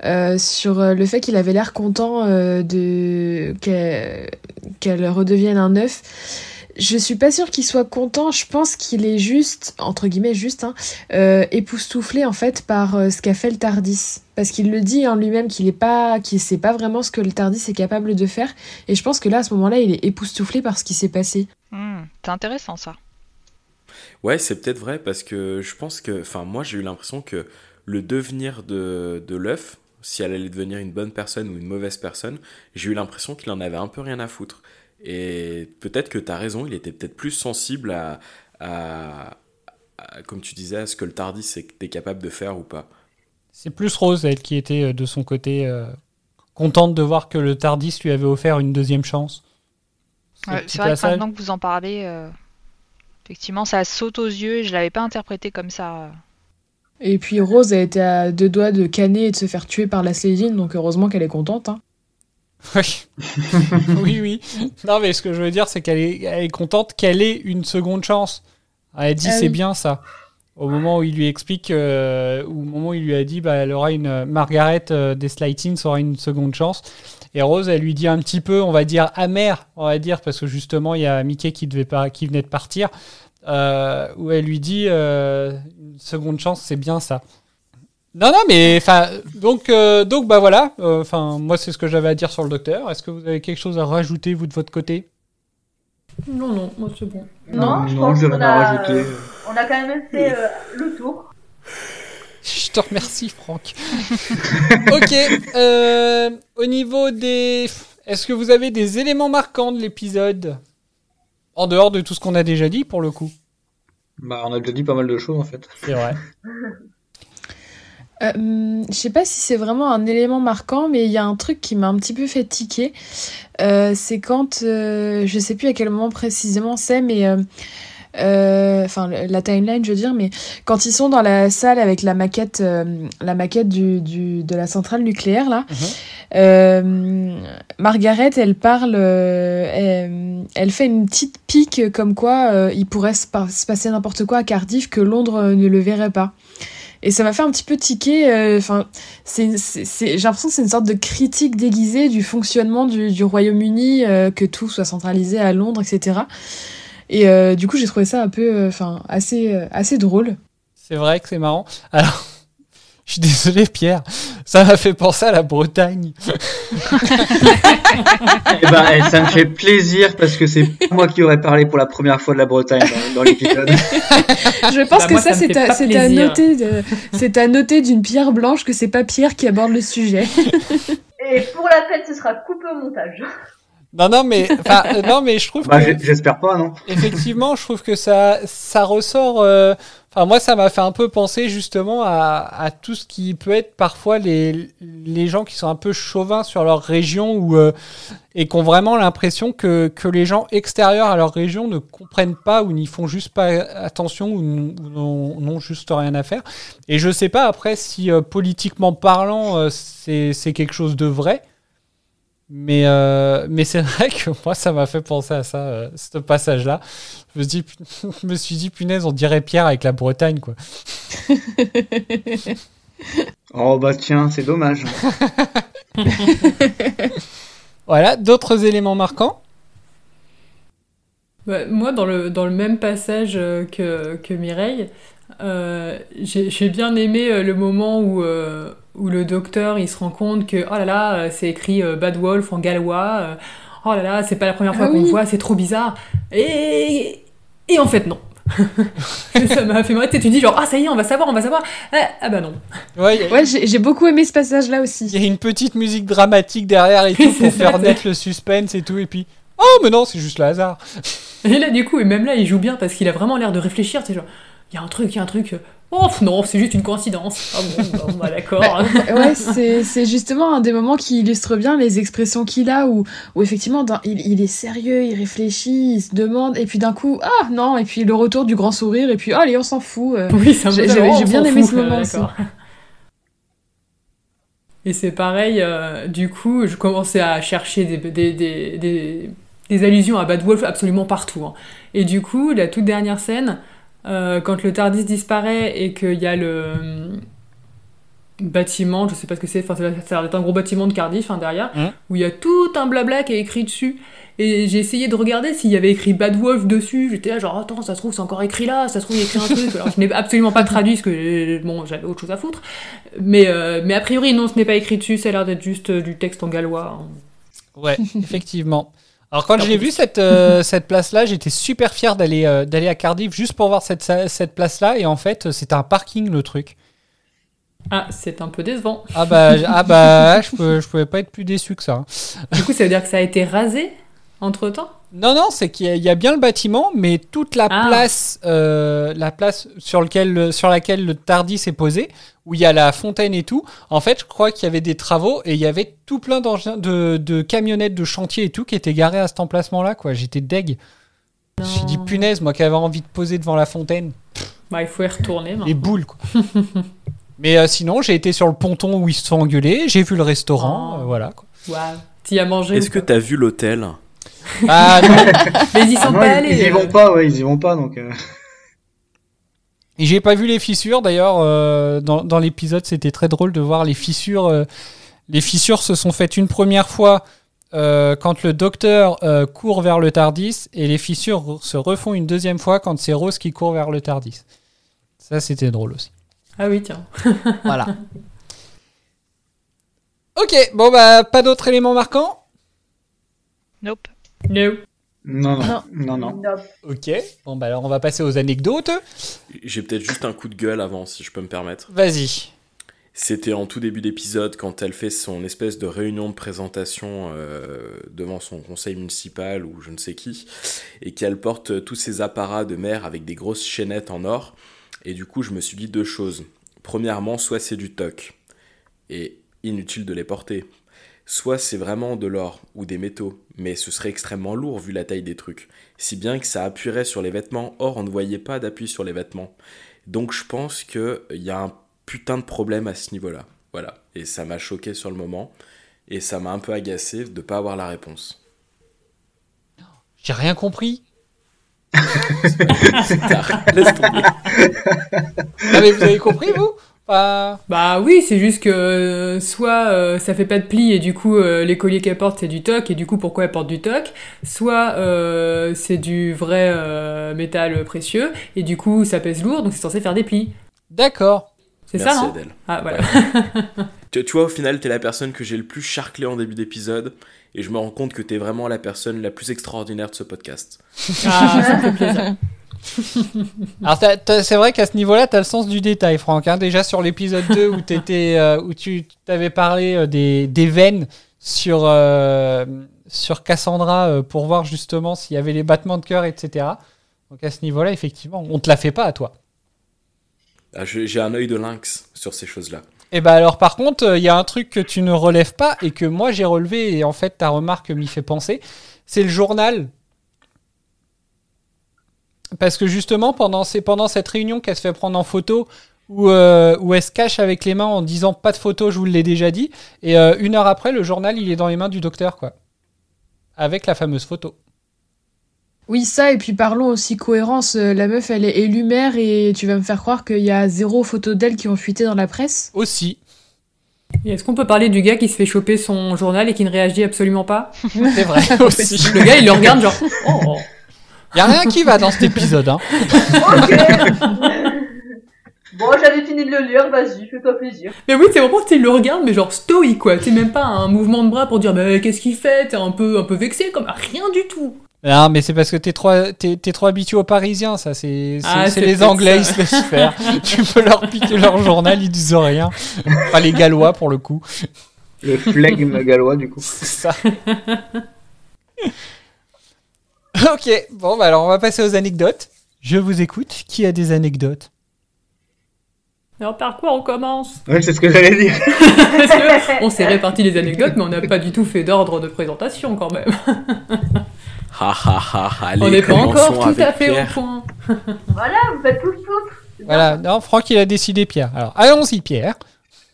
euh, sur le fait qu'il avait l'air content de qu'elle qu'elle redevienne un œuf. Je suis pas sûre qu'il soit content. Je pense qu'il est juste, entre guillemets, juste, hein, euh, époustouflé en fait par euh, ce qu'a fait le Tardis, parce qu'il le dit en lui-même qu'il est pas, qu'il sait pas vraiment ce que le Tardis est capable de faire. Et je pense que là, à ce moment-là, il est époustouflé par ce qui s'est passé. Hmm, c'est intéressant ça. Ouais, c'est peut-être vrai parce que je pense que, enfin, moi j'ai eu l'impression que le devenir de, de l'œuf, si elle allait devenir une bonne personne ou une mauvaise personne, j'ai eu l'impression qu'il en avait un peu rien à foutre. Et peut-être que tu as raison, il était peut-être plus sensible à, à- à- comme tu disais, à ce que le Tardis était capable de faire ou pas. C'est plus Rose, elle, qui était euh, de son côté euh, contente de voir que le Tardis lui avait offert une deuxième chance. Ouais, c'est vrai que maintenant que vous en parlez, euh, effectivement, ça saute aux yeux et je l'avais pas interprété comme ça. Et puis Rose a été à deux doigts de canner et de se faire tuer par la Slédine, donc heureusement qu'elle est contente. Hein. Oui. oui, oui. Non, mais ce que je veux dire, c'est qu'elle est, elle est contente qu'elle ait une seconde chance. Elle dit Ah c'est oui. bien ça. Au moment où il lui explique, euh, au moment où il lui a dit, bah, elle aura une Margaret euh, des Slightins aura une seconde chance. Et Rose, elle lui dit un petit peu, on va dire amère, on va dire, parce que justement il y a Mickey qui devait pas, qui venait de partir, euh, où elle lui dit euh, une seconde chance, c'est bien ça. Non, non, mais enfin, donc, euh, donc, bah voilà. euh, Enfin, moi, c'est ce que j'avais à dire sur le docteur. Est-ce que vous avez quelque chose à rajouter vous de votre côté? Non, non, moi c'est bon. Non, je non, pense qu'on a, on a quand même fait euh, le tour. Je te remercie, Franck. ok. euh, au niveau des. Est-ce que vous avez des éléments marquants de l'épisode? En dehors de tout ce qu'on a déjà dit, pour le coup. Bah, on a déjà dit pas mal de choses en fait. C'est vrai. Euh, je sais pas si c'est vraiment un élément marquant, mais il y a un truc qui m'a un petit peu fait tiquer. Euh, c'est quand, euh, je sais plus à quel moment précisément c'est, mais euh, enfin la timeline, je veux dire, mais quand ils sont dans la salle avec la maquette, la maquette du, du de la centrale nucléaire là. Euh, Margaret, elle parle, elle, elle fait une petite pique comme quoi il pourrait se, passer n'importe quoi à Cardiff que Londres ne le verrait pas. Et ça m'a fait un petit peu tiquer. euh, Enfin, c'est, c'est, c'est- j'ai l'impression que c'est une sorte de critique déguisée du fonctionnement du, du Royaume-Uni, euh, que tout soit centralisé à Londres, etc. Et euh, du coup, j'ai trouvé ça un peu, euh, enfin, assez, euh, assez drôle. C'est vrai que c'est marrant. Alors, je suis désolé, Pierre. Ça m'a fait penser à la Bretagne. Eh ben, eh, ça me fait plaisir parce que c'est moi qui aurais parlé pour la première fois de la Bretagne dans, dans l'épisode. Je pense Bah, que moi, ça, c'est à, noter, de- c'est à noter d'une pierre blanche que c'est pas Pierre qui aborde le sujet. Et pour la fête, ce sera coupé au montage. Non, non, mais, euh, non, mais je trouve Bah, que, j'espère pas, non effectivement, je trouve que ça, ça ressort. euh, Moi, ça m'a fait un peu penser justement à, tout ce qui peut être parfois les, les gens qui sont un peu chauvins sur leur région ou euh, et qui ont vraiment l'impression que, que les gens extérieurs à leur région ne comprennent pas ou n'y font juste pas attention ou n'ont juste rien à faire. Et je sais pas après si euh, politiquement parlant, euh, c'est quelque chose de vrai. Mais, euh, mais c'est vrai que moi, ça m'a fait penser à ça, euh, ce passage-là. Je me, suis dit, je me suis dit, punaise, on dirait Pierre avec la Bretagne, quoi. Oh bah tiens, c'est dommage. Voilà, d'autres éléments marquants? Ouais, moi, dans le, dans le même passage euh, que, que Mireille, euh, j'ai bien aimé euh, le moment où, euh, où le docteur il se rend compte que oh là là, c'est écrit euh, Bad Wolf en gallois, euh, oh là là, c'est pas la première fois Ah qu'on oui. le voit, c'est trop bizarre. Et, et en fait, non. ça m'a fait marrer, tu dis genre, ah ça y est, on va savoir, on va savoir. Ah, ah bah non. Ouais, Ouais, j'ai beaucoup aimé ce passage-là aussi. il y a une petite musique dramatique derrière et tout pour C'est faire ça. naître le suspense et tout. Et puis, oh, mais non, c'est juste le hasard. Et là, du coup, et même là, il joue bien parce qu'il a vraiment l'air de réfléchir, tu sais, genre, il y a un truc, il y a un truc. Oh non, c'est juste une coïncidence. Ah bon, bon, bah d'accord. Ouais, c'est c'est justement un des moments qui illustre bien les expressions qu'il a, où, où effectivement, dans- il, il est sérieux, il réfléchit, il se demande, et puis d'un coup, ah non, et puis le retour du grand sourire, et puis oh, allez, on s'en fout. euh. Oui, c'est un J'ai- bien aimé fout, ce moment aussi. Et c'est pareil, euh, du coup, je commençais à chercher des, des, des, des, des allusions à Bad Wolf absolument partout. hein. Et du coup, la toute dernière scène, euh, quand le Tardis disparaît et qu'il y a le euh, bâtiment, je sais pas ce que c'est, enfin, ça a l'air d'être un gros bâtiment de Cardiff hein, derrière, Mhm. où il y a tout un blabla qui est écrit dessus. Et j'ai essayé de regarder s'il y avait écrit Bad Wolf dessus. J'étais là, genre, attends, ça se trouve, c'est encore écrit là, ça se trouve, il y a écrit un truc. Alors, je n'ai absolument pas traduit parce que euh, bon, j'avais autre chose à foutre. Mais, euh, mais a priori, non, ce n'est pas écrit dessus, ça a l'air d'être juste du texte en gallois. hein. Ouais, effectivement. Alors quand j'ai vu cette, euh, cette place-là, j'étais super fier d'aller euh, d'aller à Cardiff juste pour voir cette, cette place-là. Et en fait, c'était un parking, le truc. Ah, c'est un peu décevant. Ah bah, ah bah je, peux, je pouvais pas être plus déçu que ça. hein. Du coup, ça veut dire que ça a été rasé entre temps Non, non, c'est qu'il y, a- il y a bien le bâtiment, mais toute la Ah. place, euh, la place sur, lequel, le- sur laquelle le Tardis est posé, où il y a la fontaine et tout, en fait, je crois qu'il y avait des travaux et il y avait tout plein d'engins- de, de camionnettes de chantier et tout qui étaient garées à cet emplacement-là, quoi. J'étais deg. Je me suis dit, punaise, moi qui avais envie de poser devant la fontaine, Bah, il faut y retourner. les maintenant. boules, quoi. mais euh, sinon, j'ai été sur le ponton où ils se sont engueulés, j'ai vu le restaurant, Oh. euh, voilà. Waouh. T'y as mangé Est-ce que t'as vu l'hôtel? Ah non, Mais ils y sont Ah pas ils, allés. ils y euh. vont pas, ouais, ils y vont pas, donc. Et j'ai pas vu les fissures d'ailleurs euh, dans, dans l'épisode, c'était très drôle de voir les fissures. euh, les fissures se sont faites une première fois euh, quand le docteur euh, court vers le Tardis et les fissures se refont une deuxième fois quand c'est Rose qui court vers le Tardis. Ça c'était drôle aussi. Ah oui, tiens. Voilà. ok, bon bah pas d'autres éléments marquants? Nope. No. Non, non, Non. non. Ok, bon bah alors on va passer aux anecdotes. J'ai peut-être juste un coup de gueule avant, si je peux me permettre. Vas-y. C'était en tout début d'épisode quand elle fait son espèce de réunion de présentation euh, devant son conseil municipal ou je ne sais qui, et qu'elle porte tous ses apparats de mer avec des grosses chaînettes en or. Et du coup, je me suis dit deux choses. Premièrement, soit c'est du toc, et inutile de les porter. Soit c'est vraiment de l'or ou des métaux, mais ce serait extrêmement lourd vu la taille des trucs. Si bien que ça appuierait sur les vêtements, or on ne voyait pas d'appui sur les vêtements. Donc je pense qu'il y a un putain de problème à ce niveau-là. Voilà. Et ça m'a choqué sur le moment. Et ça m'a un peu agacé de pas avoir la réponse. J'ai rien compris. C'est tard. Laisse tomber. Ah mais vous avez compris vous? Pas... Bah oui, c'est juste que euh, soit euh, ça fait pas de pli et du coup euh, les colliers qu'elle porte c'est du toc et du coup pourquoi elle porte du toc, soit euh, c'est du vrai euh, métal précieux et du coup ça pèse lourd donc c'est censé faire des plis. D'accord. C'est ça Merci, non Adèle. Ah voilà. Tu, tu vois, au final, t'es la personne que j'ai le plus charclé en début d'épisode, et je me rends compte que t'es vraiment la personne la plus extraordinaire de ce podcast. Ah, ça me fait plaisir. Alors c'est vrai qu'à ce niveau-là, tu as le sens du détail, Franck. hein. Déjà sur l'épisode 2 où, t'étais, euh, où tu t'avais parlé euh, des, des veines sur, euh, sur Cassandra pour voir justement s'il y avait les battements de cœur, etc. Donc à ce niveau-là, effectivement, on te la fait pas à toi. Ah, j'ai un œil de lynx sur ces choses-là. Et bah alors par contre, euh, il y a un truc que tu ne relèves pas et que moi j'ai relevé et en fait ta remarque m'y fait penser, c'est le journal. Parce que justement pendant, c'est pendant cette réunion qu'elle se fait prendre en photo où, euh, où elle se cache avec les mains en disant pas de photo, je vous l'ai déjà dit. Et euh, une heure après, le journal il est dans les mains du docteur quoi. Avec la fameuse photo. Oui, ça, et puis parlons aussi cohérence. euh, La meuf, elle est élue maire et tu vas me faire croire qu'il y a zéro photo d'elle qui ont fuité dans la presse? Aussi. Et est-ce qu'on peut parler du gars qui se fait choper son journal et qui ne réagit absolument pas? C'est vrai aussi. Le gars il le regarde genre oh. Il y a rien qui va dans cet épisode. Hein. Ok. bon, j'avais fini de le lire, vas-y, fais-toi plaisir. Mais oui, c'est vraiment, tu le regarde, mais genre stoïque, quoi. C'est même pas un mouvement de bras pour dire, bah, qu'est-ce qu'il fait? T'es un peu, un peu vexé, comme rien du tout. Non, mais c'est parce que t'es trop, t'es, t'es trop habitué aux Parisiens, ça. C'est, c'est, Ah, c'est c'est les Anglais, ça. ils se laissent faire. tu peux leur piquer leur journal, ils disent rien. Pas les Gallois pour le coup. Le flegme gallois, du coup. C'est ça. ok, bon, bah alors on va passer aux anecdotes. Je vous écoute. Qui a des anecdotes? Alors, par quoi on commence? Ouais, c'est ce que j'allais dire. Parce que on s'est réparti les anecdotes, mais on n'a pas du tout fait d'ordre de présentation quand même. Ha ha ha, allez, on n'est pas encore tout à fait Pierre. au point. Voilà, vous faites tout tout. Voilà, non, Franck il a décidé Pierre. Alors allons-y, Pierre.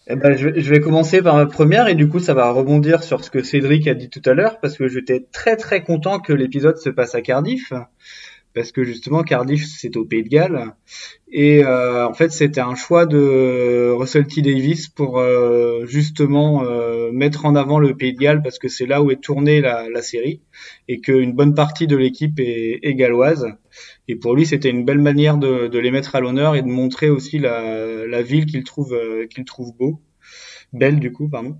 Eh ben, je, je vais commencer par ma première et du coup ça va rebondir sur ce que Cédric a dit tout à l'heure parce que j'étais très très content que l'épisode se passe à Cardiff parce que justement Cardiff c'est au Pays de Galles et euh, en fait c'était un choix de Russell T Davis pour euh, justement euh, mettre en avant le Pays de Galles parce que c'est là où est tournée la, la série et qu'une bonne partie de l'équipe est, est galloise et pour lui, c'était une belle manière de, de les mettre à l'honneur et de montrer aussi la, la ville qu'il trouve, euh, qu'il trouve beau, belle du coup, pardon.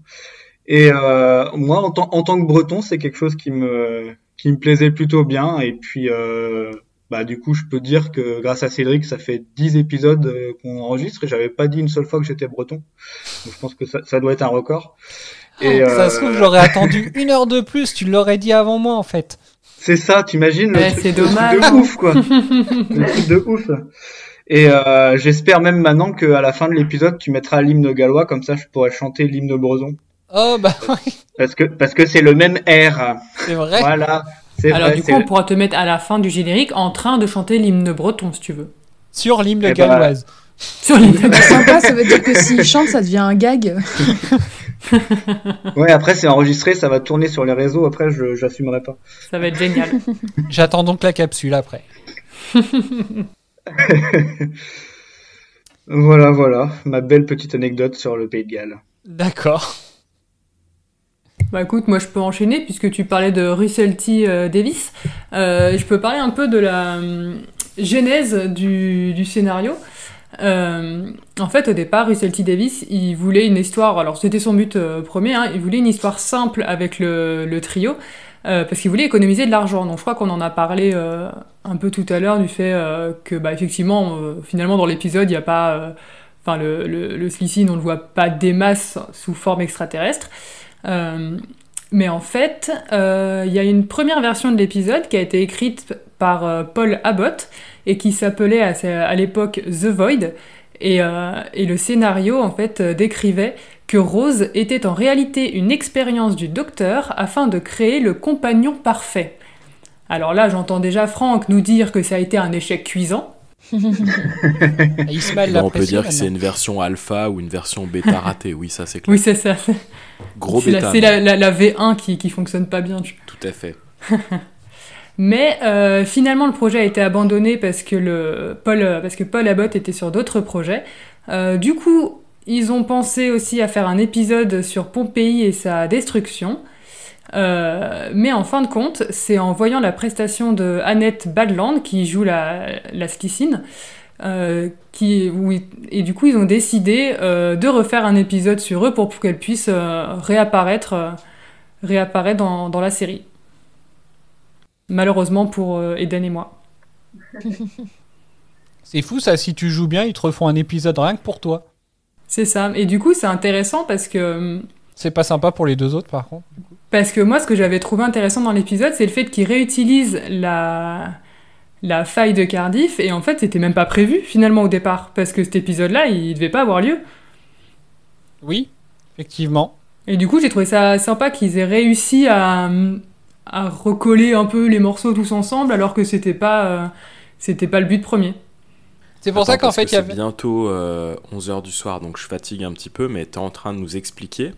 Et euh, moi, en, en tant que Breton, c'est quelque chose qui me, qui me plaisait plutôt bien. Et puis, euh, bah du coup, je peux dire que grâce à Cédric, ça fait 10 épisodes euh, qu'on enregistre et j'avais pas dit une seule fois que j'étais Breton. Donc, je pense que ça, ça doit être un record. Et, Ça euh, se trouve, j'aurais attendu une heure de plus. Tu l'aurais dit avant moi en fait. C'est ça, t'imagines Ouais, c'est dommage. de ouf quoi, le truc de ouf. Et euh, j'espère même maintenant qu'à la fin de l'épisode, tu mettras l'hymne gallois comme ça, je pourrais chanter l'hymne breton Oh bah oui, parce que parce que c'est le même air. c'est vrai. Voilà, Alors, vrai. du coup, on pourra te mettre à la fin du générique en train de chanter l'hymne breton, si tu veux. Sur l'hymne Eh bah, galloise. Sur l'hymne Bah, sympa, ça veut dire que s'il chante, ça devient un gag. Ouais, après c'est enregistré, ça va tourner sur les réseaux. Après, je j'assumerai pas. Ça va être génial. J'attends donc la capsule après. Voilà, voilà, ma belle petite anecdote sur le Pays de Galles. D'accord. Bah écoute, moi je peux enchaîner puisque tu parlais de Russell T. euh, Davis. Euh, je peux parler un peu de la hum, genèse du, scénario. Euh, en fait, au départ, Russell T. Davis, il voulait une histoire. Alors, c'était son but euh, premier. Hein, il voulait une histoire simple avec le, le trio euh, parce qu'il voulait économiser de l'argent. Donc, je crois qu'on en a parlé euh, un peu tout à l'heure du fait euh, que, bah, effectivement, euh, finalement, dans l'épisode, il n'y a pas. euh, Enfin, le, le, le Slicine, on ne le voit pas des masses sous forme extraterrestre. Euh, mais en fait, euh, il y a une première version de l'épisode qui a été écrite par euh, Paul Abbott et qui s'appelait à, l'époque The Void. Et, le scénario, en fait, décrivait que Rose était en réalité une expérience du docteur afin de créer le compagnon parfait. Alors là, j'entends déjà Franck nous dire que ça a été un échec cuisant. Ismaël ben, on peut dire que c'est une version alpha ou une version bêta ratée. Oui, ça c'est clair. Oui, c'est ça. Gros C'est la, bêta. c'est la, la- la V1 qui, qui fonctionne pas bien. Tout à fait. Mais euh, finalement, le projet a été abandonné parce que, le, Paul, euh, parce que Paul Abbott était sur d'autres projets. Euh, du coup, ils ont pensé aussi à faire un épisode sur Pompéi et sa destruction. Euh, mais en fin de compte, c'est en voyant la prestation de Annette Badland, qui joue la, la Slicine, euh, qui, oui, et du coup, ils ont décidé euh, de refaire un épisode sur eux pour, pour qu'elle puisse réapparaître, réapparaître dans, dans la série. Malheureusement pour Eden et moi. C'est fou ça, si tu joues bien, ils te refont un épisode rien que pour toi. C'est ça. Et du coup, c'est intéressant parce que C'est pas sympa pour les deux autres par contre. Parce que moi, ce que j'avais trouvé intéressant dans l'épisode, c'est le fait qu'ils réutilisent la... la faille de Cardiff, et en fait, c'était même pas prévu finalement au départ, parce que cet épisode-là, il devait pas avoir lieu. Oui, effectivement. Et du coup, j'ai trouvé ça sympa qu'ils aient réussi à, à recoller un peu les morceaux tous ensemble, alors que c'était pas, euh, c'était pas le but premier. C'est pour ça qu'en fait, que il y c'est avait. bientôt 11h du soir, donc je fatigue un petit peu, mais tu es en train de nous expliquer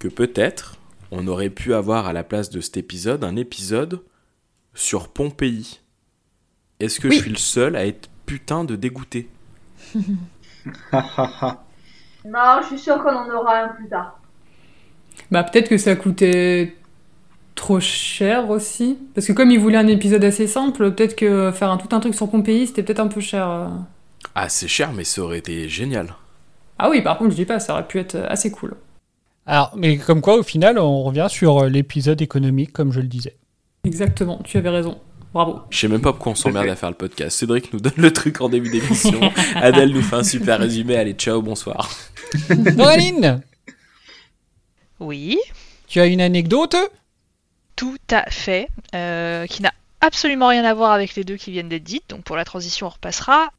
que peut-être on aurait pu avoir à la place de cet épisode un épisode sur Pompéi. Est-ce que Oui. je suis le seul à être putain de dégoûté? Non, je suis sûre qu'on en aura un plus tard. Bah, peut-être que ça coûtait trop cher aussi. Parce que comme ils voulaient un épisode assez simple, peut-être que faire un, tout un truc sur Pompéi, c'était peut-être un peu cher. euh. Ah, c'est cher, mais ça aurait été génial. Ah oui, par contre, je dis pas, ça aurait pu être assez cool. Alors, mais comme quoi, au final, on revient sur euh, l'épisode économique, comme je le disais. Exactement, tu avais raison. Bravo. Je sais même pas pourquoi on s'emmerde à faire le podcast. Cédric nous donne le truc en début d'émission. Adèle nous fait un super résumé. Allez, ciao, bonsoir. Noraline, Oui, tu as une anecdote? Tout à fait, euh, qui n'a absolument rien à voir avec les deux qui viennent d'être dites, donc pour la transition on repassera.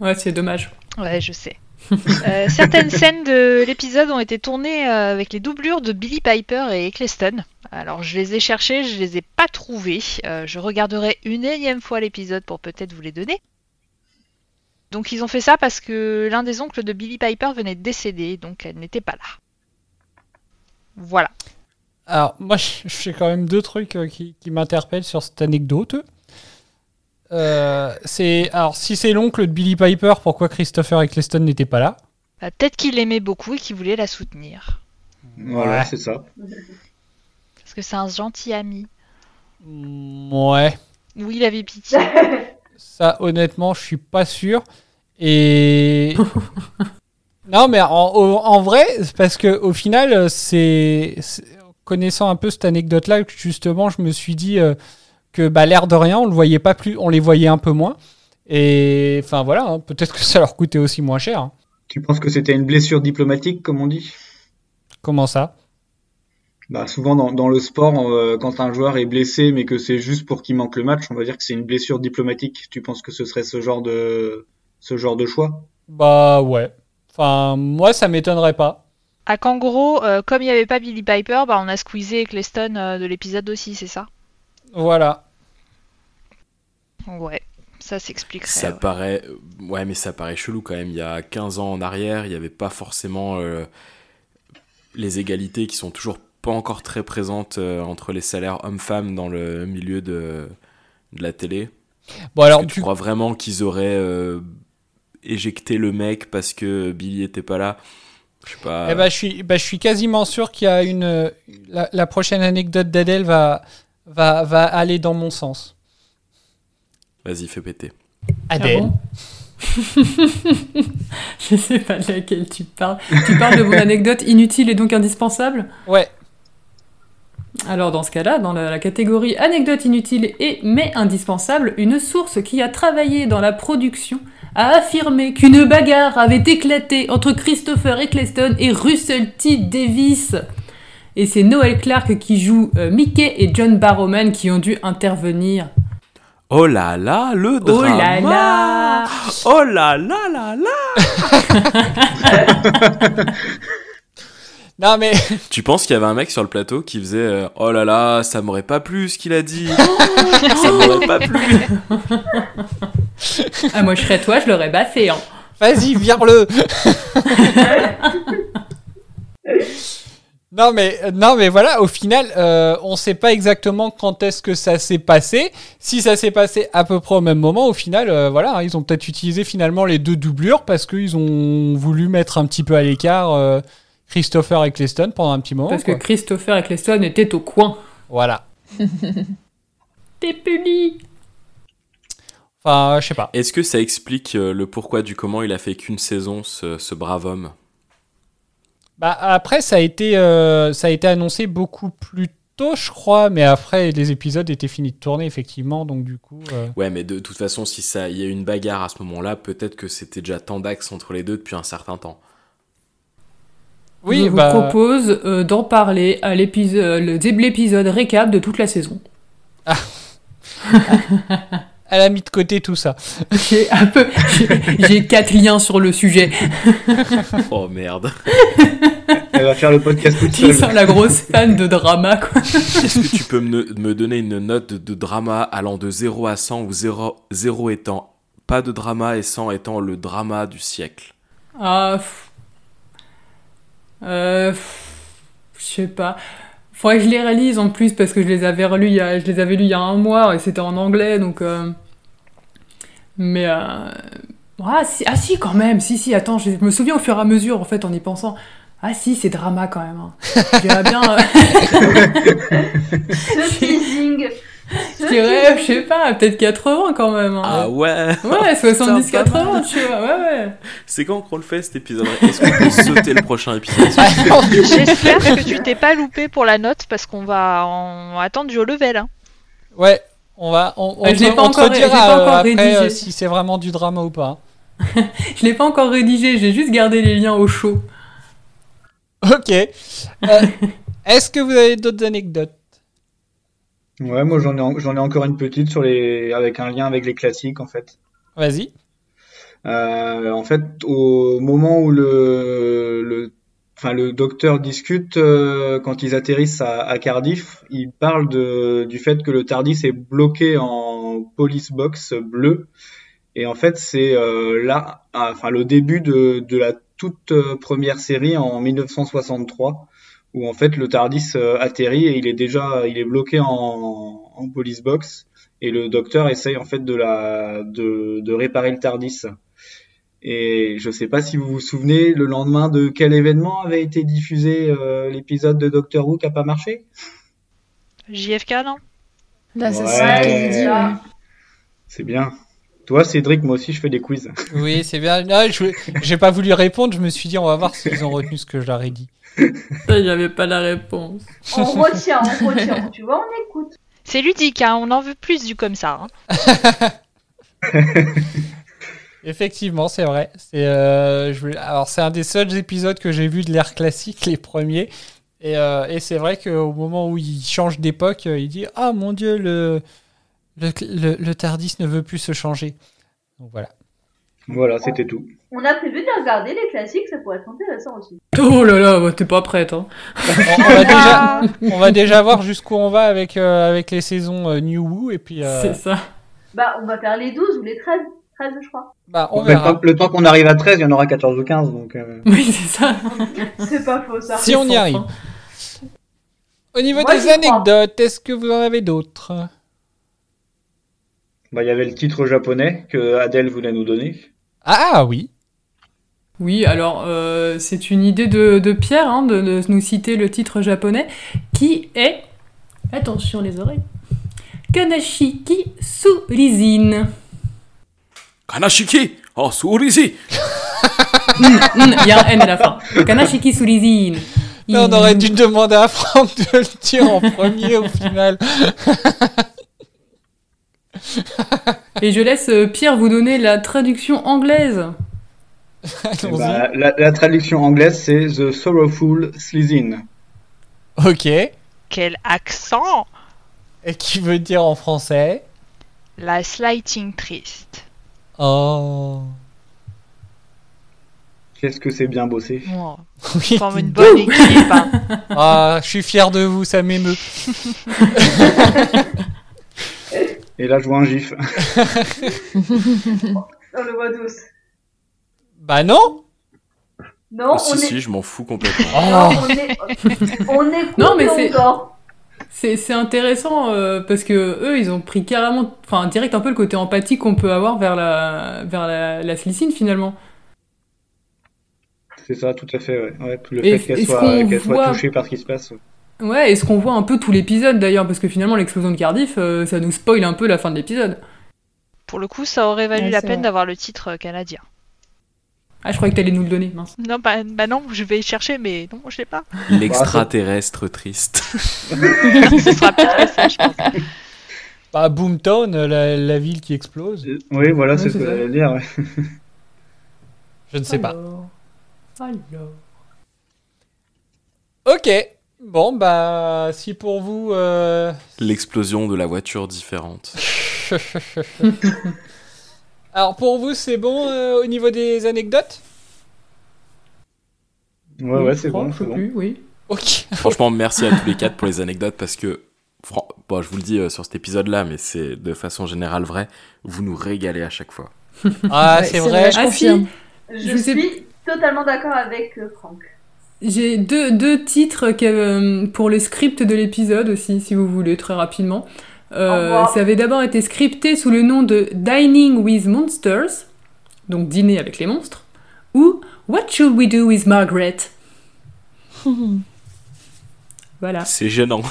Ouais, c'est dommage. Ouais, je sais. Euh, certaines scènes de l'épisode ont été tournées euh, avec les doublures de Billy Piper et Eccleston. Alors je les ai cherchées, je les ai pas trouvées. Euh, je regarderai une énième fois l'épisode pour peut-être vous les donner. Donc ils ont fait ça parce que l'un des oncles de Billy Piper venait de décéder, donc elle n'était pas là. Voilà. Alors, moi, fais quand même deux trucs qui m'interpellent sur cette anecdote. Euh, c'est alors si c'est l'oncle de Billy Piper, pourquoi Christopher Eccleston n'était pas là? Bah, peut-être qu'il l'aimait beaucoup et qu'il voulait la soutenir. Voilà, Ouais. c'est ça. Parce que c'est un gentil ami. Mm, Ouais, Oui, il avait pitié. ça honnêtement, je suis pas sûr. Et non, mais en, vrai, parce que au final, c'est c'est- connaissant un peu cette anecdote-là, que justement, je me suis dit euh, que bah, l'air de rien, on le voyait pas plus, on les voyait un peu moins. Et enfin voilà, hein, peut-être que ça leur coûtait aussi moins cher. hein. Tu penses que c'était une blessure diplomatique, comme on dit? Comment ça? Bah, souvent dans, dans le sport, euh, quand un joueur est blessé, mais que c'est juste pour qu'il manque le match, on va dire que c'est une blessure diplomatique. Tu penses que ce serait ce genre de ce genre de choix? Bah ouais. Enfin, moi, ça m'étonnerait pas. À Kangaroo, euh, comme il n'y avait pas Billy Piper, bah, on a squeezé Eccleston euh, de l'épisode aussi, c'est ça? Voilà. Ouais, ça s'expliquerait. Ça ouais. paraît. Ouais, mais ça paraît chelou quand même. Il y a 15 ans en arrière, il n'y avait pas forcément euh, les égalités qui sont toujours pas encore très présentes euh, entre les salaires hommes-femmes dans le milieu de, de la télé. Bon alors, que tu tu... crois vraiment qu'ils auraient euh, éjecté le mec parce que Billy était pas là? Je sais pas. Eh ben, je suis, bah, je suis quasiment sûr qu'il y a une. La, la prochaine anecdote d'Adèle va, va, va aller dans mon sens. Vas-y, fais péter. Adèle. Ah bon Je sais pas de laquelle tu parles. Tu parles de mon anecdote inutile et donc indispensable Ouais. Alors dans ce cas-là, dans la, la catégorie anecdote inutile et mais indispensable, une source qui a travaillé dans la production a affirmé qu'une bagarre avait éclaté entre Christopher Eccleston et Russell T. Davis. Et c'est Noel Clark qui joue euh, Mickey et John Barrowman qui ont dû intervenir. Oh là là, le Oh drama là là Oh là là là là Non, mais. Tu penses qu'il y avait un mec sur le plateau qui faisait euh, Oh là là, ça m'aurait pas plu ce qu'il a dit Ça m'aurait pas plu Ah moi je serais toi, je l'aurais baffé. Hein. Vas-y, vire-le Non mais non mais voilà, au final, euh, on sait pas exactement quand est-ce que ça s'est passé. Si ça s'est passé à peu près au même moment, au final, euh, voilà, hein, ils ont peut-être utilisé finalement les deux doublures parce qu'ils ont voulu mettre un petit peu à l'écart euh, Christopher et Cleston pendant un petit moment. Parce que. Christopher Eccleston était au coin. Voilà. T'es puni Enfin, je sais pas. Est-ce que ça explique le pourquoi du comment il a fait qu'une saison, ce, ce brave homme? Bah après, ça a été euh, ça a été annoncé beaucoup plus tôt, je crois, mais après les épisodes étaient finis de tourner effectivement, donc du coup. euh, Ouais, mais de toute façon, si ça, il y a eu une bagarre à ce moment-là, peut-être que c'était déjà tant d'axes entre les deux depuis un certain temps. Oui, Je vous bah- propose euh, d'en parler à l'épisode, le- l'épisode récap de toute la saison. Elle a mis de côté tout ça. J'ai un peu, j'ai- quatre liens sur le sujet. oh merde. Elle va faire le podcast toute Qui seule. sont la grosse fan de drama, quoi. Est-ce que tu peux me, me donner une note de, de drama allant de 0 à 100 ou 0, 0 étant pas de drama et 100 étant le drama du siècle? Ah. Euh. pff, Je sais pas. Faudrait que je les réalise en plus parce que je les avais relus il y a, je les avais lus il y a un mois et c'était en anglais donc. euh, Mais. euh, Ah si, ah si quand même, si si, attends, je me souviens au fur et à mesure en fait en y pensant. Ah si, c'est drama quand même. hein. Je dirais bien. euh, Ce teasing. je dirais, je sais pas, peut-être 80 quand même. hein. Ah ouais Ouais, Putain, pas 70-80, mal. tu vois, ouais, ouais. C'est quand qu'on le fait cet épisode Est-ce qu'on peut sauter le prochain épisode? J'espère que tu t'es pas loupé pour la note parce qu'on va en attendre du haut level. hein. Ouais, on va. On, on je l'ai te- pas on te euh, après rédigé. euh, si c'est vraiment du drama ou pas. Je l'ai pas encore rédigé, j'ai juste gardé les liens au chaud. Ok. Euh, Est-ce que vous avez d'autres anecdotes? Ouais, moi j'en ai, en- j'en ai encore une petite sur les, avec un lien avec les classiques en fait. Vas-y. Euh, en fait, au moment où le, le, enfin, le docteur discute, euh, quand ils atterrissent à, à Cardiff, il parle de, du fait que le TARDIS est bloqué en police box bleu. Et en fait, c'est euh, là, enfin, le début de, de la toute euh, première série en 1963, où en fait le TARDIS euh, atterrit et il est déjà, il est bloqué en, en police box. Et le docteur essaye en fait de la, de, de réparer le TARDIS. Et je sais pas si vous vous souvenez, le lendemain de quel événement avait été diffusé euh, l'épisode de Doctor Who qui a pas marché? JFK, non? L'assassin Ouais. Kennedy, ouais. C'est bien. Toi, Cédric, moi aussi, je fais des quiz. Oui, c'est bien. Non, je j'ai pas voulu répondre. Je me suis dit, on va voir s'ils ont retenu ce que je leur ai dit. J'avais pas la réponse. On retient, on retient. Tu vois, on écoute. C'est ludique, hein, on en veut plus du comme ça. hein. Effectivement, c'est vrai. C'est euh, je voulais- alors c'est un des seuls épisodes que j'ai vu de l'ère classique, les premiers. Et, euh, et c'est vrai qu'au moment où il change d'époque, euh, il dit ah mon dieu le le, le le Tardis ne veut plus se changer. Donc voilà. Voilà, c'était tout. On a prévu de regarder les classiques, ça pourrait être intéressant aussi. Oh là là, bah, t'es pas prête, hein. On, on va déjà on va déjà voir jusqu'où on va avec euh, avec les saisons euh, New Who et puis euh, C'est ça. Bah, on va faire les 12 ou les 13. 13, je crois. bah on le, verra. temps, le temps qu'on arrive à 13, il y en aura 14 ou 15. Donc, euh, Oui, c'est ça. C'est pas faux, ça. Si on y arrive. fin. Au niveau Moi, des anecdotes, est-ce que vous en avez d'autres? Bah, il y avait le titre japonais que Adèle voulait nous donner. Ah oui. Oui, alors euh, c'est une idée de, de Pierre hein, de, de nous citer le titre japonais qui est. Attention les oreilles. Kanashiki Surizin. Kanashiki? Oh, Sourizi Hmm, Il y a un N à la fin. Kanashiki Surizin. Là, on aurait dû demander à Franck de le dire en premier au final. Et je laisse euh, Pierre vous donner la traduction anglaise. Bah, la, la traduction anglaise, c'est The Sorrowful Slizin. Ok. Quel accent Et qui veut dire en français? La slighting triste. Oh. Qu'est-ce que c'est bien bossé. Oh, Oui. forme une bonne équipe. hein. Ah, je suis fier de vous, ça m'émeut. Et là, je vois un gif. On le voit tous. Bah non Non, Oh, si, on est. si, je m'en fous complètement. Non, on est. on est Non, mais c'est-. C'est c'est intéressant euh, parce que eux, ils ont pris carrément, enfin direct un peu le côté empathie qu'on peut avoir vers la vers la, la Slytherin finalement. C'est ça, tout à fait. Ouais. Ouais, tout le Et- fait qu'elle soit, touchée par ce qui se passe. Ouais, et ce qu'on voit un peu tout l'épisode d'ailleurs, parce que finalement l'explosion de Cardiff, euh, ça nous spoil un peu la fin de l'épisode. Pour le coup, ça aurait valu Ouais, la peine d'avoir le titre euh, canadien. Ah, je croyais que t'allais nous le donner, mince. Non, bah, bah non, je vais y chercher, mais non, je l'ai pas. L'extraterrestre triste. Ce sera que ça, je pense. Bah, Boomtown, euh, la, la ville qui explose. Oui, voilà, c'est ce que j'allais dire. ouais. Je ne sais pas. Alors... Alors... Ok. Bon, bah, si pour vous. euh, L'explosion de la voiture différente. Alors, pour vous, c'est bon euh, au niveau des anecdotes Ouais, ouais, c'est bon, je plus, oui. Ok. Franchement, merci à tous les quatre pour les anecdotes parce que, fran- bon, je vous le dis euh, sur cet épisode-là, mais c'est de façon générale vrai, vous nous régalez à chaque fois. Ah, Ouais, c'est c'est vrai. vrai, je Ah, confirme. Je, Je sais- suis totalement d'accord avec euh, Franck. J'ai deux, deux titres que, euh, pour le script de l'épisode aussi, si vous voulez, très rapidement. Euh, ça avait d'abord été scripté sous le nom de Dining with Monsters, donc dîner avec les monstres, ou What should we do with Margaret? Voilà. C'est gênant.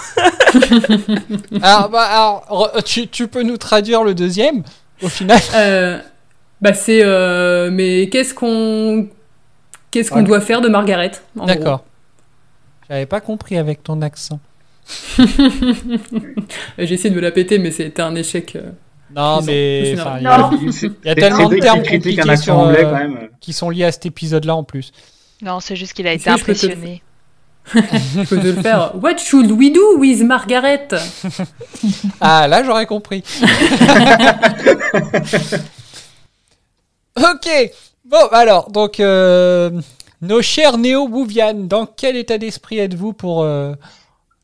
Alors, bah, alors tu, tu peux nous traduire le deuxième, au final? Euh, bah c'est euh, mais qu'est-ce qu'on qu'est-ce qu'on Ah. doit faire de Margaret D'accord. J'avais pas compris avec ton accent. J'ai essayé de me la péter mais c'était un échec. euh. Non, mais enfin, il y y a tellement de termes un compliqués accent sur, anglais euh, quand même. qui sont liés à cet épisode-là en plus. Non, c'est juste qu'il a été impressionné. Je peux te le faire. What should we do with Margaret? Ah, là, j'aurais compris. ok. Bon, alors, donc, euh, nos chers néo-Bouvian, dans quel état d'esprit êtes-vous pour euh,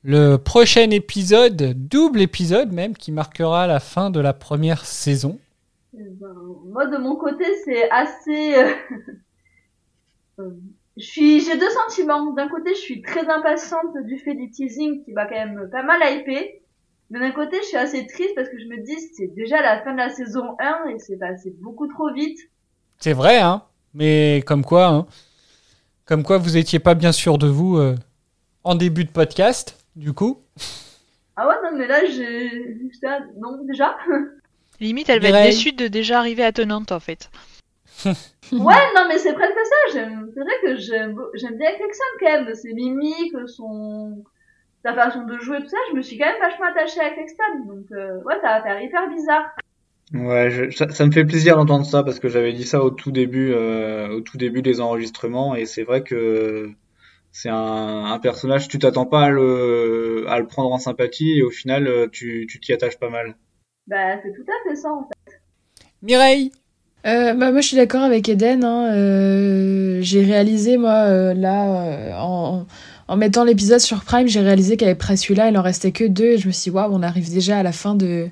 le prochain épisode, double épisode même, qui marquera la fin de la première saison Eh ben, moi, de mon côté, c'est assez. euh, euh, Je suis, j'ai deux sentiments. D'un côté, je suis très impatiente du fait du teasing qui va quand même pas mal hyper. Mais d'un côté, je suis assez triste parce que je me dis, c'est déjà la fin de la saison 1 et c'est passé beaucoup trop vite. C'est vrai, hein Mais comme quoi, hein Comme quoi, vous étiez pas bien sûr de vous euh, en début de podcast, du coup. Ah ouais, non, mais là, j'ai, j'étais non, déjà. Limite, elle va être déçue de déjà arriver à Tenante, en fait. Ouais, non, mais c'est presque ça. J'aime, c'est vrai que j'aime, bien Clexon quand même. Ses mimiques, son, sa façon de jouer, tout ça. Je me suis quand même vachement attachée à Clexon. Donc, euh, ouais, ça va faire hyper bizarre. Ouais, je- ça, ça me fait plaisir d'entendre ça parce que j'avais dit ça au tout début, euh, au tout début des enregistrements et c'est vrai que c'est un, un personnage, tu t'attends pas à le, à le prendre en sympathie et au final euh, tu, tu t'y attaches pas mal. Bah, c'est tout à fait ça, en fait. Mireille Euh, bah, moi, je suis d'accord avec Eden. hein. Euh, j'ai réalisé, moi, euh, là, euh, en, en mettant l'épisode sur Prime, j'ai réalisé qu'avec Pressula, il en restait que deux. Et je me suis dit, waouh, on arrive déjà à la fin de,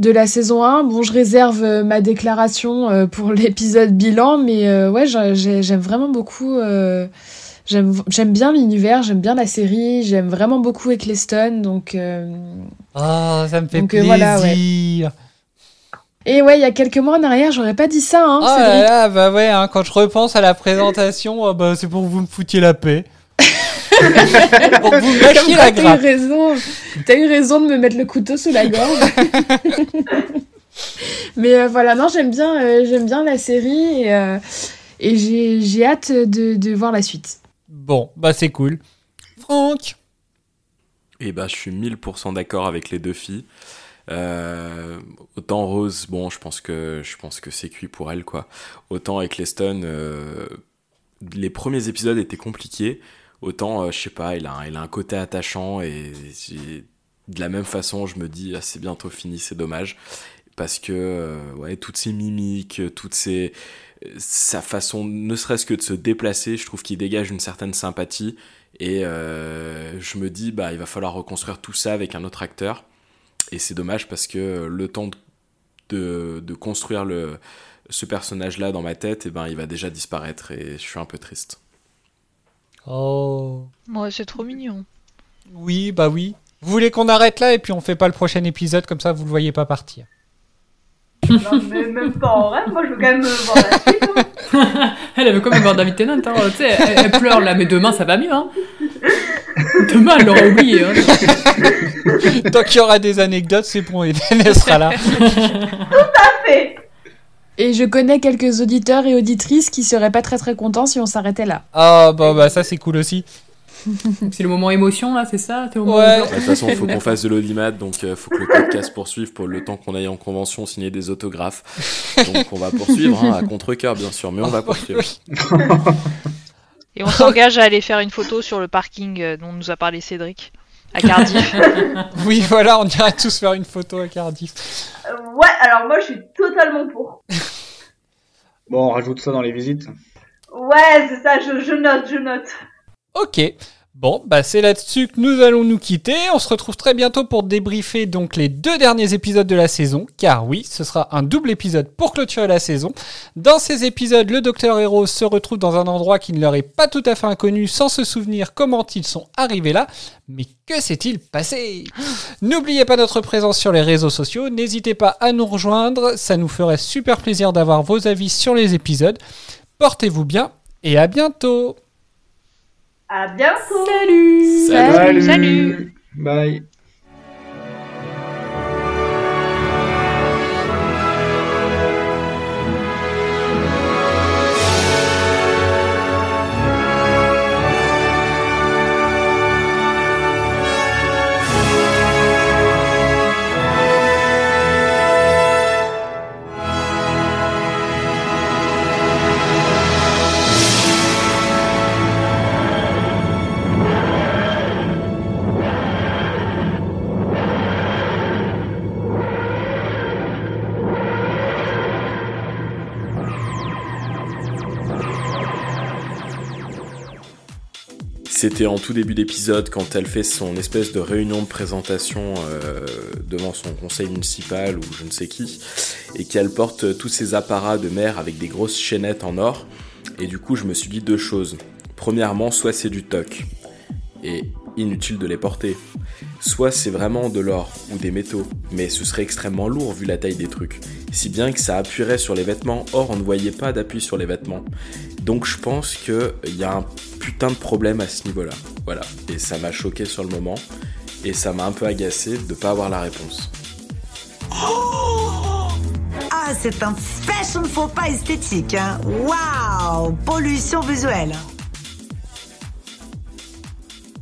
de la saison 1. Bon, je réserve ma déclaration pour l'épisode bilan, mais euh, ouais, j'ai- j'ai- j'aime vraiment beaucoup. J'aime bien l'univers, j'aime bien la série, j'aime vraiment beaucoup Eccleston, donc... euh, Oh, ça me fait Donc, euh, plaisir. voilà, ouais. Et ouais, il y a quelques mois en arrière, j'aurais pas dit ça, hein, Oh là Cédric. là, bah ouais, hein, quand je repense à la présentation, oh bah, c'est pour que vous me foutiez la paix. pour que vous la t'as eu raison. T'as eu raison de me mettre le couteau sous la gorge. Mais euh, voilà, non, j'aime bien, euh, j'aime bien la série et, euh, et j'ai, j'ai hâte de, de voir la suite. Bon, bah c'est cool. Franck Et bah, je suis 1000% d'accord avec les deux filles. Euh, autant Rose, bon, je pense que c'est cuit pour elle, quoi. Autant avec Leston, euh, les premiers épisodes étaient compliqués. Autant, euh, je sais pas, il a, un- côté attachant et de la même façon, je me dis, ah, c'est bientôt fini, c'est dommage. Parce que, ouais, toutes ces mimiques, toutes ces. Sa façon, ne serait-ce que de se déplacer, je trouve qu'il dégage une certaine sympathie. Et euh, je me dis, bah, il va falloir reconstruire tout ça avec un autre acteur. Et c'est dommage parce que le temps de, de, de construire le, ce personnage-là dans ma tête, et ben il va déjà disparaître et je suis un peu triste. Oh. Ouais, c'est trop mignon. Oui, bah oui. Vous voulez qu'on arrête là et puis on fait pas le prochain épisode comme ça vous le voyez pas partir. Non, mais même pas en rêve, moi je veux quand même euh, voir la suite. hein. Elle veut quand même voir David Tennant, hein. tu sais, elle, elle pleure là, mais demain ça va mieux. Hein. Demain elle l'aura oublié. Hein. Tant qu'il y aura des anecdotes, c'est bon, elle sera là. Parfait. Et je connais quelques auditeurs et auditrices qui seraient pas très très contents si on s'arrêtait là. Ah bah, bah ça c'est cool aussi. C'est le moment émotion là, c'est ça moment Ouais. blanc De toute façon, il faut qu'on fasse de l'audimat, donc il faut que le podcast poursuive pour le temps qu'on aille en convention signer des autographes. Donc on va poursuivre, hein, à contre-cœur bien sûr, mais on va poursuivre. Et on s'engage à aller faire une photo sur le parking euh, dont nous a parlé Cédric à Cardiff. Oui voilà, on ira tous faire une photo à Cardiff. Euh, ouais, alors moi je suis totalement pour. Bon, on rajoute ça dans les visites. Ouais, c'est ça, je, je note, je note. Ok. Bon, bah c'est là-dessus que nous allons nous quitter. On se retrouve très bientôt pour débriefer donc les deux derniers épisodes de la saison, car oui, ce sera un double épisode pour clôturer la saison. Dans ces épisodes, le Docteur Hero se retrouve dans un endroit qui ne leur est pas tout à fait inconnu, sans se souvenir comment ils sont arrivés là. Mais que s'est-il passé? N'oubliez pas notre présence sur les réseaux sociaux. N'hésitez pas à nous rejoindre. Ça nous ferait super plaisir d'avoir vos avis sur les épisodes. Portez-vous bien et à bientôt. À bientôt. Salut Salut. Salut. Bye. C'était en tout début d'épisode quand elle fait son espèce de réunion de présentation euh, devant son conseil municipal ou je ne sais qui, et qu'elle porte tous ses apparats de mer avec des grosses chaînettes en or. Et du coup, je me suis dit deux choses. Premièrement, soit c'est du toc, et inutile de les porter. Soit c'est vraiment de l'or ou des métaux, mais ce serait extrêmement lourd vu la taille des trucs. Si bien que ça appuierait sur les vêtements, or on ne voyait pas d'appui sur les vêtements. Donc je pense qu'il y a un putain de problème à ce niveau-là. Voilà. Et ça m'a choqué sur le moment. Et ça m'a un peu agacé de pas avoir la réponse. Ah, c'est un fashion faux pas esthétique. Hein. Waouh Pollution visuelle.